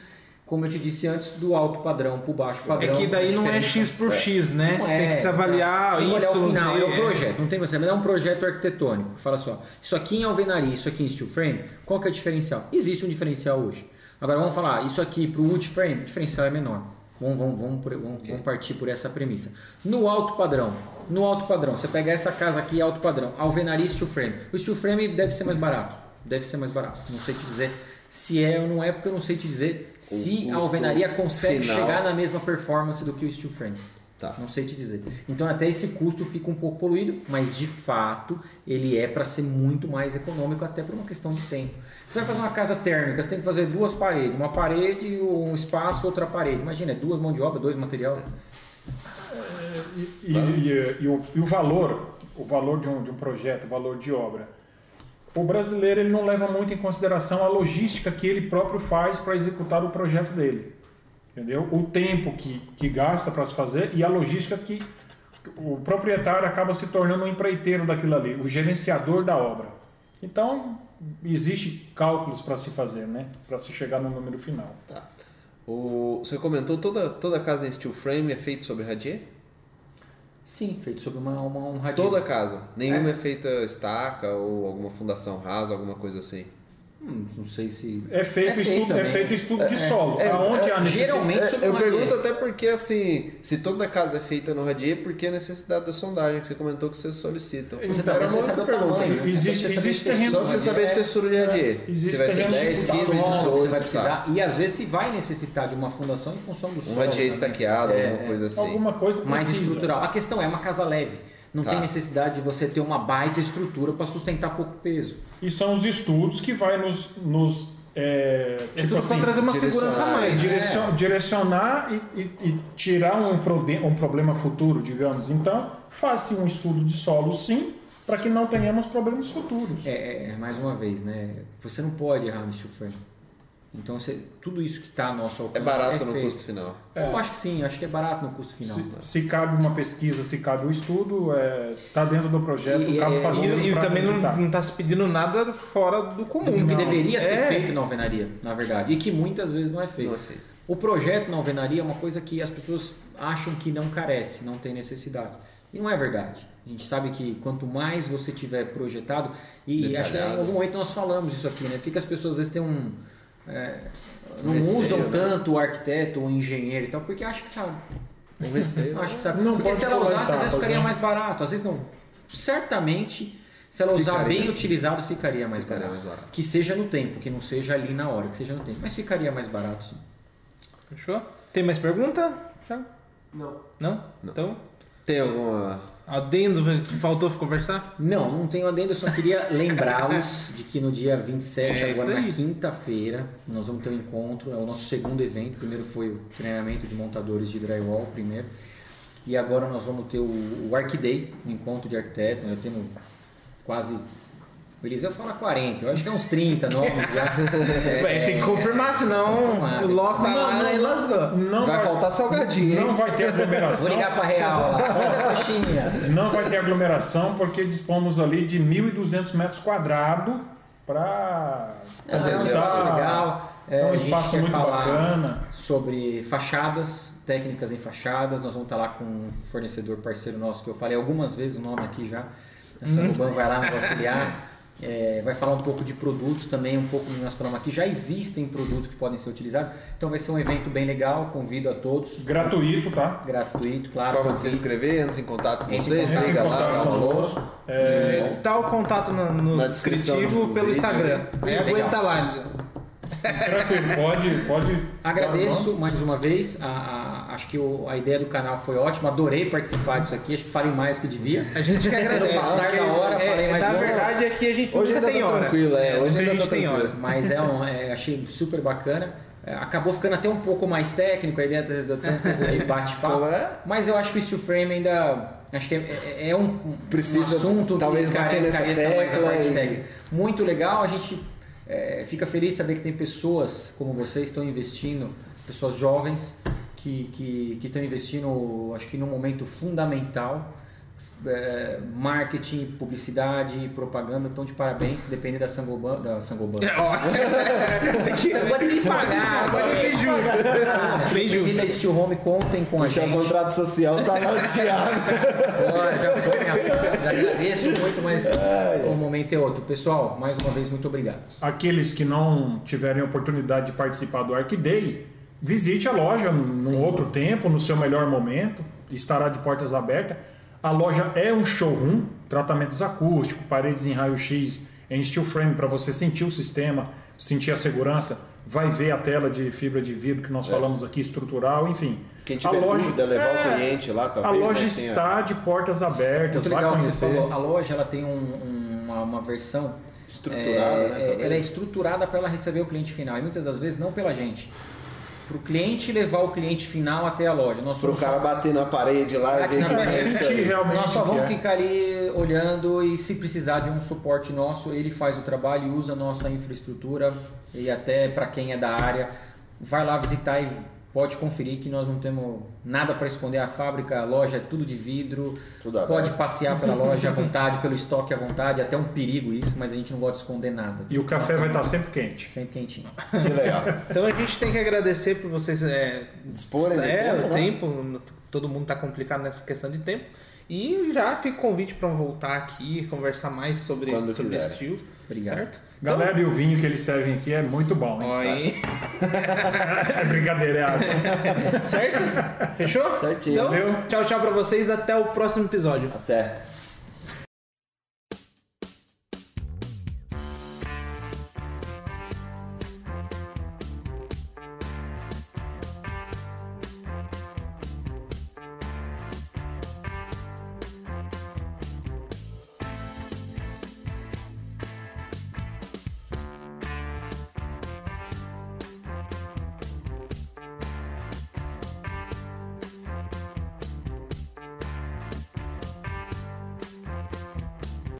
Speaker 3: como eu te disse antes, do alto padrão para o baixo
Speaker 1: É
Speaker 3: padrão.
Speaker 1: que daí não é. X por X, né?
Speaker 3: Não
Speaker 1: Você tem que se avaliar
Speaker 3: que olhar o final,
Speaker 1: Z,
Speaker 3: é o projeto, não tem você, mas é um projeto arquitetônico. Fala só, isso aqui em alvenaria, isso aqui em steel frame, qual que é o diferencial? Existe um diferencial hoje. Agora vamos falar, isso aqui para o wood frame, o diferencial é menor. Vamos, vamos, vamos, por- vamos- vamos partir por essa premissa. No alto padrão, no alto padrão, você pegar essa casa aqui alto padrão, alvenaria e steel frame. O steel frame deve ser mais barato, deve ser mais barato. Não sei te dizer se é ou não é, porque eu não sei te dizer se a alvenaria consegue
Speaker 2: final.
Speaker 3: chegar na mesma performance do que o steel frame.
Speaker 2: Tá.
Speaker 3: Não sei te dizer. Então até esse custo fica um pouco poluído, mas de fato ele é para ser muito mais econômico até por uma questão de tempo. Você vai fazer uma casa térmica, você tem que fazer duas paredes, uma parede, um espaço, outra parede. Imagina, é duas mãos de obra, dois material.
Speaker 4: E, e- e- e o, e o valor, o valor de um, de um projeto, o valor de obra. O brasileiro ele não leva muito em consideração a logística que ele próprio faz para executar o projeto dele. Entendeu? O tempo que, que gasta para se fazer e a logística que o proprietário acaba se tornando um empreiteiro daquilo ali, o gerenciador da obra. Então, existe cálculos para se fazer, né? Para se chegar no número final.
Speaker 2: Tá. O, você comentou toda, toda casa em steel frame é feita sobre radier?
Speaker 3: Sim, feito sobre uma, uma, um radial.
Speaker 2: Toda casa. Nenhuma é. feita estaca ou alguma fundação rasa, alguma coisa assim.
Speaker 3: Hum, não sei se.
Speaker 4: É feito,
Speaker 3: É feito
Speaker 4: estudo, é feito estudo de solo.
Speaker 2: é,
Speaker 4: aonde
Speaker 2: é,
Speaker 4: há necessidade.
Speaker 3: geralmente-
Speaker 2: É,
Speaker 3: sobre
Speaker 2: eu
Speaker 3: um
Speaker 2: pergunto
Speaker 3: radier.
Speaker 2: até porque, assim, se toda casa é feita no radier, por que a necessidade da sondagem que você comentou que vocês solicitam?
Speaker 3: Você
Speaker 2: Então,
Speaker 3: tá
Speaker 2: era
Speaker 3: você sabe o
Speaker 2: pergunta.
Speaker 3: tamanho, né?
Speaker 4: Existe-
Speaker 3: Você sabe
Speaker 4: existe
Speaker 3: a
Speaker 4: terreno-
Speaker 2: Só você saber a espessura de radier.
Speaker 4: existe
Speaker 2: se vai ser
Speaker 4: terreno
Speaker 2: 10,
Speaker 4: de
Speaker 2: 15,
Speaker 4: solo,
Speaker 2: 18,
Speaker 3: você vai
Speaker 2: tá.
Speaker 3: precisar. E às vezes se vai necessitar de uma fundação em função do
Speaker 2: Um
Speaker 3: solo.
Speaker 2: radier
Speaker 3: também.
Speaker 2: estaqueado,
Speaker 3: É,
Speaker 2: alguma
Speaker 3: é.
Speaker 2: coisa assim.
Speaker 4: Alguma coisa
Speaker 3: mais estrutural. A questão é uma casa leve. Não
Speaker 2: Tá.
Speaker 3: tem necessidade de você ter uma baita estrutura para sustentar pouco peso.
Speaker 4: E são os estudos que vai nos, nos é,
Speaker 1: É
Speaker 4: tipo
Speaker 1: tudo
Speaker 4: assim,
Speaker 1: trazer uma
Speaker 2: direcionar,
Speaker 1: segurança a mais.
Speaker 4: direcion- direcionar e, e- e tirar um, um problema futuro, digamos. Então, faça um estudo de solo sim, para que não tenhamos problemas futuros.
Speaker 3: É, é, é, mais uma vez, né? Você não pode errar no steel frame. Então, você, tudo isso que está a nosso alcance
Speaker 2: É barato no
Speaker 3: feito.
Speaker 2: custo final.
Speaker 3: Eu acho que sim, acho que é barato no custo final.
Speaker 4: Se, se cabe uma pesquisa, se cabe um estudo, está dentro do projeto,
Speaker 3: E-
Speaker 4: cabe fazer.
Speaker 1: E, e também não,
Speaker 4: evitar.
Speaker 1: não tá se pedindo nada fora do comum.
Speaker 3: Do que deveria ser
Speaker 1: É.
Speaker 3: feito na alvenaria, na verdade. E que muitas vezes não é feito.
Speaker 2: Não é feito.
Speaker 3: O projeto na alvenaria é uma coisa que as pessoas acham que não carece, não tem necessidade. E não é verdade. A gente sabe que quanto mais você tiver projetado, e acho que em
Speaker 2: Detalhado.
Speaker 3: algum momento nós falamos isso aqui, né? Por que, que as pessoas às vezes têm um. É, não
Speaker 2: Receio,
Speaker 3: usam
Speaker 2: né?
Speaker 3: tanto o arquiteto ou o engenheiro e tal, porque acham que sabe.
Speaker 2: Um receio.
Speaker 3: Acho que sabe.
Speaker 4: Não
Speaker 3: porque
Speaker 4: pode
Speaker 3: se ela usasse, às vezes
Speaker 4: etapas,
Speaker 3: ficaria
Speaker 4: né?
Speaker 3: mais barato. Às vezes não. Certamente, se ela usar
Speaker 2: Ficaria.
Speaker 3: bem utilizado, ficaria mais
Speaker 2: Ficaria
Speaker 3: barato.
Speaker 2: mais barato.
Speaker 3: Que seja no tempo, que não seja ali na hora, que seja no tempo. Mas ficaria mais barato, sim.
Speaker 1: Fechou? Tem mais pergunta?
Speaker 6: Não.
Speaker 1: Não?
Speaker 2: Não.
Speaker 1: Então,
Speaker 2: Tem alguma
Speaker 1: Adendo que faltou conversar?
Speaker 3: Não, não tenho adendo, eu só queria lembrá-los [laughs] de que no dia 27,
Speaker 1: É,
Speaker 3: agora na quinta-feira, nós vamos ter um encontro, é o nosso segundo evento. O primeiro foi o treinamento de montadores de drywall, primeiro. E agora nós vamos ter o, o Arcday, um encontro de arquitetos. Nós temos quase. O Eliseu fala 40, eu acho que é uns 30 nomes já. [laughs] É,
Speaker 1: Vai, tem que confirmar, senão
Speaker 3: confirmar, tem
Speaker 1: lota lá e lasgou.
Speaker 4: Não
Speaker 5: Vai faltar salgadinho, hein?
Speaker 4: Não vai ter
Speaker 3: Vou
Speaker 4: aglomeração.
Speaker 3: ligar pra Real lá. Manda a coxinha.
Speaker 4: Não vai ter aglomeração porque dispomos ali de 1.200 metros quadrados para
Speaker 3: É um espaço legal.
Speaker 4: É um
Speaker 3: gente
Speaker 4: espaço muito bacana.
Speaker 3: sobre fachadas, técnicas em fachadas. Nós vamos estar lá com um fornecedor parceiro nosso que eu falei algumas vezes o nome aqui já. A Sanoban vai lá nos auxiliar. É, vai falar um pouco de produtos também, um pouco nós falamos aqui. Já existem produtos que podem ser utilizados. Então vai ser um evento bem legal. Convido a todos.
Speaker 4: Gratuito, tá?
Speaker 3: Gratuito, claro.
Speaker 5: Forma de se inscrever, entra em contato com
Speaker 3: Entre
Speaker 5: vocês, liga lá, dá um alô.
Speaker 4: conosco. É,
Speaker 1: Tá o contato no, no
Speaker 5: Na descrição
Speaker 1: descritivo pelo. Instagram. Aguenta lá, Eliseu.
Speaker 4: Tranquilo, pode, pode.
Speaker 3: Agradeço mais uma vez. A, a- acho que o- a ideia do canal foi ótima. Adorei participar disso aqui. Acho que falei mais do que devia.
Speaker 1: A gente que agradece.
Speaker 3: No passar da hora,
Speaker 1: é,
Speaker 3: falei mais
Speaker 1: Na verdade é que a gente
Speaker 5: Hoje ainda
Speaker 1: tem hora.
Speaker 5: tranquilo, é, hoje
Speaker 1: nunca
Speaker 5: ainda
Speaker 1: a gente tem
Speaker 5: tranquilo.
Speaker 1: hora.
Speaker 3: Mas é um, é, achei super bacana. É, acabou ficando até um pouco mais técnico, a ideia de de ter um pouco de bate-papo.
Speaker 5: É.
Speaker 3: Mas eu acho que o steel frame ainda. Acho que é, é- é um, um
Speaker 5: Precisa,
Speaker 3: assunto
Speaker 5: talvez,
Speaker 3: que care- careça mais a parte
Speaker 5: e-
Speaker 3: técnica. Muito legal, a gente é, fica feliz de saber que tem pessoas como vocês que estão investindo, pessoas jovens que, que, que estão investindo, acho que num momento fundamental. é, marketing, publicidade, propaganda, então de parabéns, dependendo da Sangoban, da Sangoban. [laughs] Sangoban tem que pagar,
Speaker 1: Agora tem
Speaker 3: Dependendo
Speaker 1: justo.
Speaker 3: da Steel Home, contem com a gente.
Speaker 5: o contrato social, tá lá o Thiago.
Speaker 3: Agora, já foi, agradeço muito, mas [laughs] o momento é outro. Pessoal, mais uma vez, muito obrigado.
Speaker 4: Aqueles que não tiverem oportunidade de participar do Arcday, visite a loja num outro tempo, no seu melhor momento, estará de portas abertas. A loja é um showroom, tratamentos acústicos, paredes em raio-x em steel frame para você sentir o sistema, sentir a segurança, vai ver a tela de fibra de vidro que nós falamos aqui, estrutural, enfim.
Speaker 5: Quem
Speaker 4: A
Speaker 5: tiver
Speaker 4: loja-
Speaker 5: dúvida, levar
Speaker 4: é,
Speaker 5: o cliente lá,
Speaker 4: A
Speaker 5: talvez,
Speaker 4: loja
Speaker 5: né, tenha-
Speaker 4: está de portas abertas,
Speaker 3: Muito
Speaker 4: vai
Speaker 3: legal que você
Speaker 4: conhecer.
Speaker 3: falou. A loja ela tem um- um- uma, uma versão
Speaker 5: Estruturada,
Speaker 3: é,
Speaker 5: né,
Speaker 3: é,
Speaker 5: talvez.
Speaker 3: ela é estruturada para ela receber o cliente final e muitas das vezes não pela gente. Para o cliente levar o cliente final até a loja. Nós
Speaker 5: Pro
Speaker 3: somos
Speaker 5: cara bater na parede lá e ver que
Speaker 3: parede.
Speaker 5: é
Speaker 3: Nós só
Speaker 4: o
Speaker 3: vamos
Speaker 4: é.
Speaker 3: ficar ali olhando e se precisar de um suporte nosso, ele faz o trabalho e usa a nossa infraestrutura e até para quem é da área, vai lá visitar e pode conferir que nós não temos nada para esconder a fábrica, a loja é tudo de vidro,
Speaker 5: Tudo aberto.
Speaker 3: pode passear pela [laughs] loja à vontade, pelo estoque à vontade, até um perigo isso, mas a gente não gosta de esconder nada.
Speaker 4: E o café vai estar sempre quente.
Speaker 3: sempre quentinho.
Speaker 5: Que legal. [laughs]
Speaker 1: Então a gente tem que agradecer por vocês é,
Speaker 5: Disporem
Speaker 1: é,
Speaker 5: tempo,
Speaker 1: o
Speaker 5: né?
Speaker 1: tempo. Todo mundo tá complicado nessa questão de tempo. E já fica o convite para voltar aqui e conversar mais sobre,
Speaker 5: Quando
Speaker 1: sobre estilo.
Speaker 3: Obrigado.
Speaker 1: Certo?
Speaker 4: Galera, e o vinho que eles servem aqui é muito bom, hein? [laughs] É brincadeira, é água.
Speaker 1: Certo? Fechou?
Speaker 5: Certinho.
Speaker 1: Então,
Speaker 4: Valeu.
Speaker 1: tchau, tchau pra vocês. Até o próximo episódio.
Speaker 5: Até.